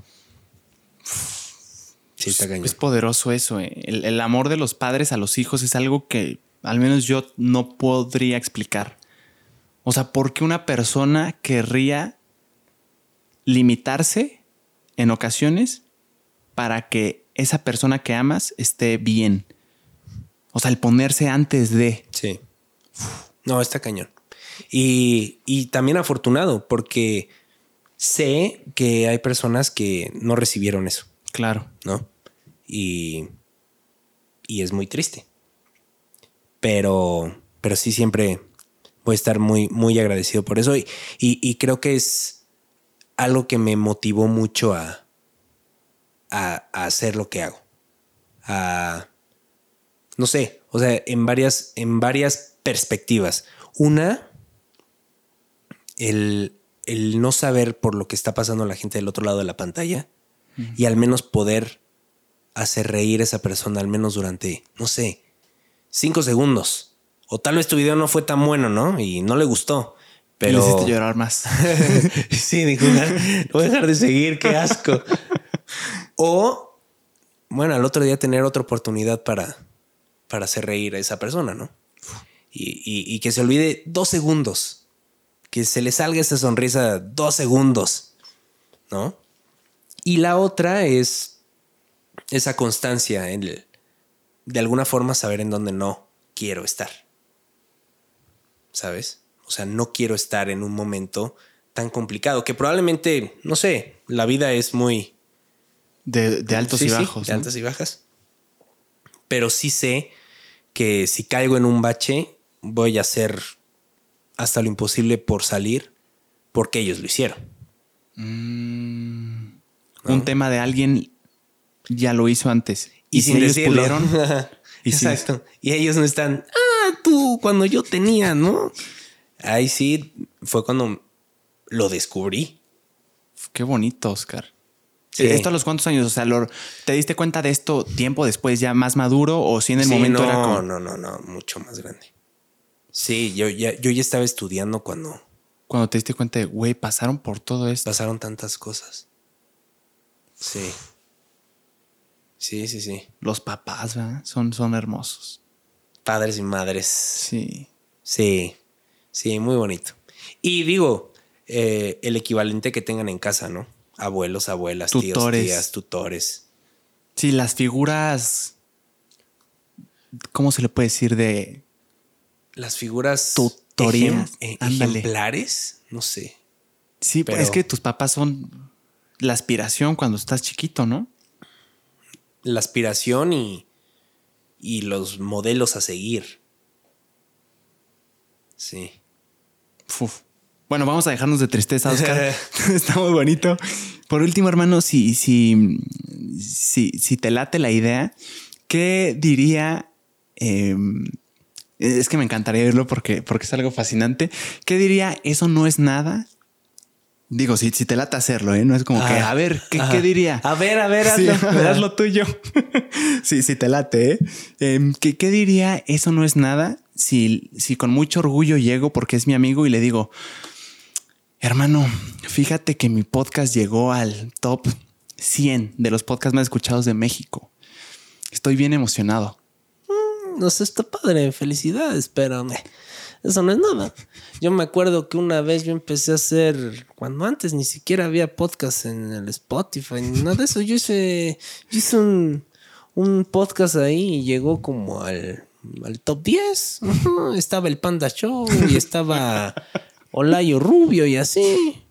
Sí, está cañón. Es poderoso eso. eh. El, el amor de los padres a los hijos es algo que al menos yo no podría explicar. O sea, ¿por qué una persona querría limitarse en ocasiones para que esa persona que amas esté bien? O sea, el ponerse antes de. Sí. No, está cañón. Y, y también afortunado, porque sé que hay personas que no recibieron eso, Claro. ¿no? Y, y es muy triste. Pero, pero sí siempre voy a estar muy, muy agradecido por eso. Y, y, y creo que es algo que me motivó mucho a, a, a hacer lo que hago. A, no sé, o sea, en varias, en varias perspectivas. Una, el, el no saber por lo que está pasando la gente del otro lado de la pantalla y al menos poder hacer reír a esa persona, al menos durante, no sé, cinco segundos. O tal vez tu video no fue tan bueno, ¿no? Y no le gustó. Pero. Le hiciste llorar más. sí, dijo, no voy a dejar de seguir, qué asco. o, bueno, al otro día tener otra oportunidad para, para hacer reír a esa persona, ¿no? Y, y- y que se olvide dos segundos. Que se le salga esa sonrisa dos segundos, ¿no? Y la otra es esa constancia en el, de alguna forma saber en dónde no quiero estar. ¿Sabes? O sea, no quiero estar en un momento tan complicado que probablemente, no sé, la vida es muy De, de altos Sí, y sí, bajos. de ¿no? altas y bajas. Pero sí sé que si caigo en un bache, voy a hacer hasta lo imposible por salir porque ellos lo hicieron. Mm. Un tema de alguien ya lo hizo antes. Y, si sin ellos decirlo. pudieron, y sí. Exacto. Y ellos no están, ah, tú, cuando yo tenía, ¿no? Ahí sí fue cuando lo descubrí. Qué bonito, Oscar. Sí. ¿Esto a los cuántos años? O sea, ¿te diste cuenta de esto tiempo después ya más maduro o si en el Sí, momento no, era como... no, no, no, mucho más grande. Sí, yo ya, yo ya estaba estudiando cuando Cuando te diste cuenta de, güey, pasaron por todo esto. pasaron tantas cosas. Sí. Sí, sí, sí. Los papás, ¿verdad? Son, son hermosos. Padres y madres. Sí. Sí. Sí, muy bonito. Y digo, eh, el equivalente que tengan en casa, ¿no? Abuelos, abuelas, Tutores. tíos, tías, tutores. Sí, las figuras... ¿Cómo se le puede decir de... Las figuras Tutorías, ejem- eh, ejemplares, no sé. Sí, Pero- es que tus papás son la aspiración cuando estás chiquito, ¿no? La aspiración y, y los modelos a seguir. Sí. Uf. Bueno, vamos a dejarnos de tristeza, Oscar. Está muy bonito. Por último, hermano, si, si, si, si te late la idea, ¿qué diría? eh, es que me encantaría verlo porque, porque es algo fascinante. ¿Qué diría? Eso no es nada. Digo, si, si te late hacerlo, ¿eh? No es como que, a ver, ¿qué, diría? A ver, a ver, Sí, hazlo. haz lo tuyo. sí, sí te late, ¿eh? Em, ¿qué, qué diría? Eso no es nada. Si, si con mucho orgullo llego porque es mi amigo y le digo, hermano, fíjate que mi podcast llegó al top 100 de los podcasts más escuchados de México. Estoy bien emocionado. No sé, está padre, felicidades, pero eso no es nada. Yo me acuerdo que una vez yo empecé a hacer, cuando antes ni siquiera había podcast en el Spotify, nada de eso. Yo hice, yo hice un, un podcast ahí y llegó como al, al top 10. Ujú, Estaba el Panda Show y estaba Olayo Rubio y así.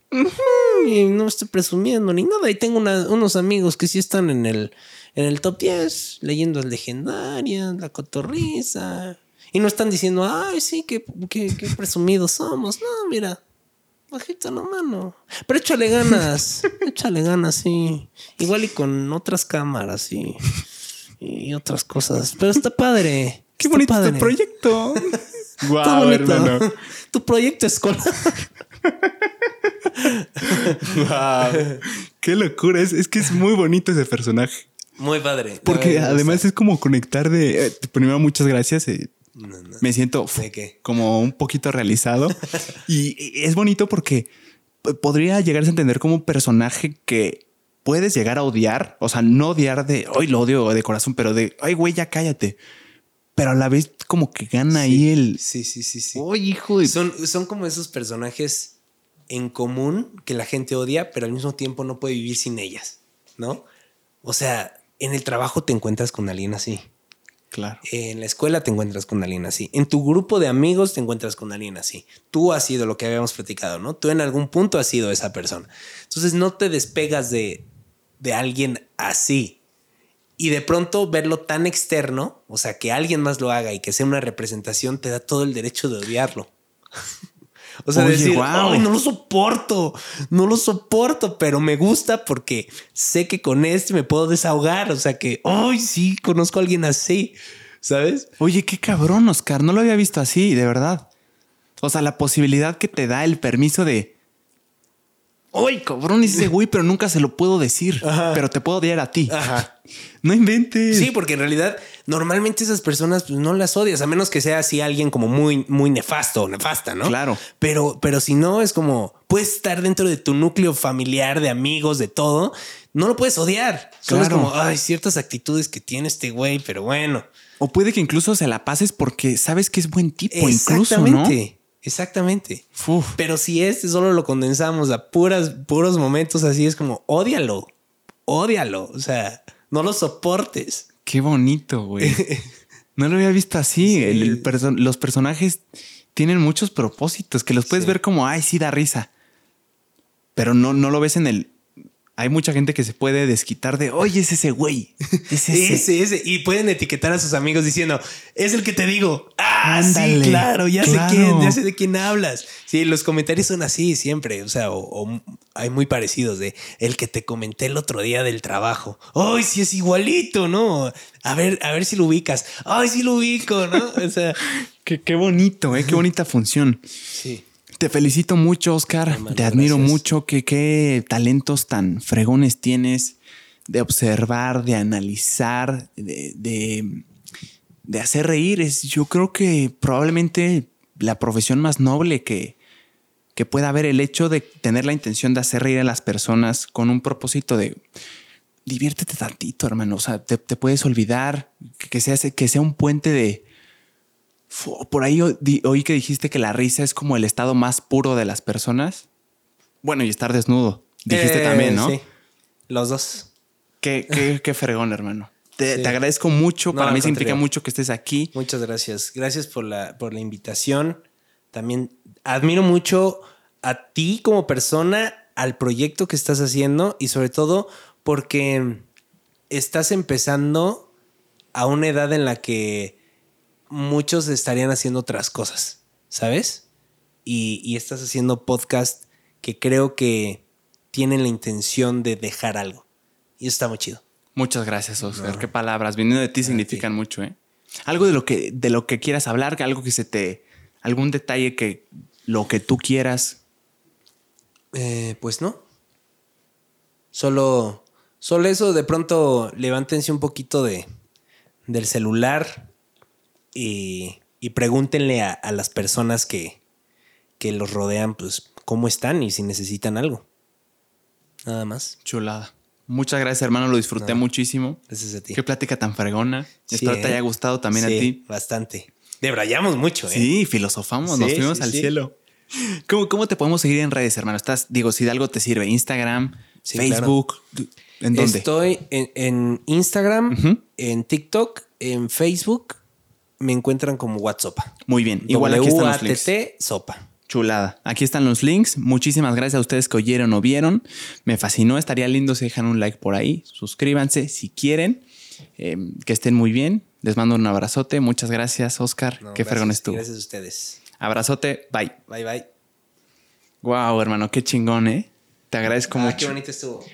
Y no estoy presumiendo ni nada. Y tengo una- unos amigos que sí están en el, en el top 10, leyendas legendarias, la cotorriza. Y no están diciendo, ay, sí, qué, qué, qué presumidos somos. No, mira, bajito la mano. Pero échale ganas, échale ganas, sí. Igual y con otras cámaras, sí. y otras cosas. Pero está padre. Qué Está bonito padre. este proyecto. Bonito. hermano. Tu proyecto escolar. Guau. Qué locura. Es, es que es muy bonito ese personaje. Muy padre. Porque además es como conectar de. eh, primero, muchas gracias. eh, no, no. me siento uf, ¿De qué? como un poquito realizado. y y es bonito porque podría llegarse a entender como un personaje que puedes llegar a odiar. O sea, no odiar de hoy lo odio de corazón, pero de ay, güey, ya cállate. Pero a la vez, como que gana ahí el. Sí, sí, sí, sí. Uy, hijo de. Son, son como esos personajes en común que la gente odia, pero al mismo tiempo no puede vivir sin ellas, ¿no? O sea, en el trabajo te encuentras con alguien así. Claro. En la escuela te encuentras con alguien así. En tu grupo de amigos te encuentras con alguien así. Tú has sido lo que habíamos platicado, ¿no? Tú en algún punto has sido esa persona. Entonces no te despegas de, de alguien así. Y de pronto verlo tan externo, o sea, que alguien más lo haga y que sea una representación, te da todo el derecho de odiarlo. o sea, Oye, decir. "Ay, no lo soporto, no lo soporto, pero me gusta porque sé que con este me puedo desahogar. O sea, que, ay, sí, conozco a alguien así, ¿sabes? Oye, qué cabrón, Oscar. No lo había visto así, de verdad. O sea, la posibilidad que te da el permiso de. Uy, cabrón, es ese güey, pero nunca se lo puedo decir. Pero te puedo odiar a ti. Ajá. No inventes. Sí, porque en realidad normalmente esas personas pues, no las odias, a menos que sea así alguien como muy, muy nefasto o nefasta, ¿no? Claro. Pero, pero si no, es como puedes estar dentro de tu núcleo familiar, de amigos, de todo. No lo puedes odiar. Solo es Claro. como, ay, ciertas actitudes que tiene este güey, pero bueno. O puede que incluso se la pases porque sabes que es buen tipo, incluso, ¿no? Exactamente. Uf. Pero si este solo lo condensamos a puras, puros momentos así, es como, ódialo, ódialo. O sea, no lo soportes. Qué bonito, güey. No lo había visto así. El- el perso- los personajes tienen muchos propósitos que los puedes Sí. ver como, ay, sí da risa. Pero no, no lo ves en el. Hay mucha gente que se puede desquitar de, oye, es ese güey. Es ese. Ese, ese. Y pueden etiquetar a sus amigos diciendo, es el que te digo. Ah, Ándale, sí, claro, ya claro. sé quién, ya sé de quién hablas. Sí, los comentarios son así siempre. O sea, o, o hay muy parecidos de el que te comenté el otro día del trabajo. Ay, sí es igualito, ¿no? A ver, a ver si lo ubicas. Ay, sí lo ubico, ¿no? O sea, Qué, qué bonito, ¿eh? Qué bonita función. sí. Te felicito mucho, Oscar. Te admiro gracias. mucho. Que, qué talentos tan fregones tienes de observar, de analizar, de, de, de hacer reír. Es, yo creo que probablemente la profesión más noble que, que pueda haber el hecho de tener la intención de hacer reír a las personas con un propósito de diviértete tantito, hermano. O sea, te, te puedes olvidar que, sea, que sea un puente de, Por ahí oí que dijiste que la risa es como el estado más puro de las personas. Bueno, y estar desnudo. Dijiste Eh, también, ¿no? Sí, los dos. Qué, qué, qué fregón, hermano. Te, Sí. te agradezco mucho. No, Para mí significa mucho que estés aquí. Muchas gracias. Gracias por la, por la invitación. También admiro mucho a ti como persona, al proyecto que estás haciendo y sobre todo porque estás empezando a una edad en la que muchos estarían haciendo otras cosas, ¿sabes? Y, y estás haciendo podcast que creo que tienen la intención de dejar algo. Y eso está muy chido. Muchas gracias, Oscar. Qué palabras. Viniendo de ti significan mucho, ¿eh? Algo de lo que, de lo que quieras hablar, algo que se te. algún detalle que lo que tú quieras. Eh, pues no. Solo, solo eso, de pronto levántense un poquito de, del celular y, y pregúntenle a, a las personas que, que los rodean, pues, cómo están y si necesitan algo. Nada más. Chulada. Muchas gracias, hermano. Lo disfruté No. muchísimo. Gracias a ti. Qué plática tan fregona. Sí, Espero te ¿eh? haya gustado también Sí, a ti. Bastante. Debrayamos mucho, ¿eh? Sí, filosofamos, nos fuimos al cielo. ¿Cómo, ¿Cómo te podemos seguir en redes, hermano? Estás, digo, si de algo te sirve, Instagram, Facebook, ¿en dónde? Estoy en, en Instagram, en TikTok, en Facebook. Me encuentran como WhatsApp. Muy bien, igual aquí están los links. Sopa. Chulada. Aquí están los links. Muchísimas gracias a ustedes que oyeron o vieron. Me fascinó. Estaría lindo si dejan un like por ahí. Suscríbanse si quieren. Eh, que estén muy bien. Les mando un abrazote. Muchas gracias, Oscar. No, Qué fregón estuvo. Gracias a ustedes. Abrazote. Bye. Bye, bye. Wow, hermano. Qué chingón, ¿eh? Te agradezco Ah, mucho. qué bonito estuvo.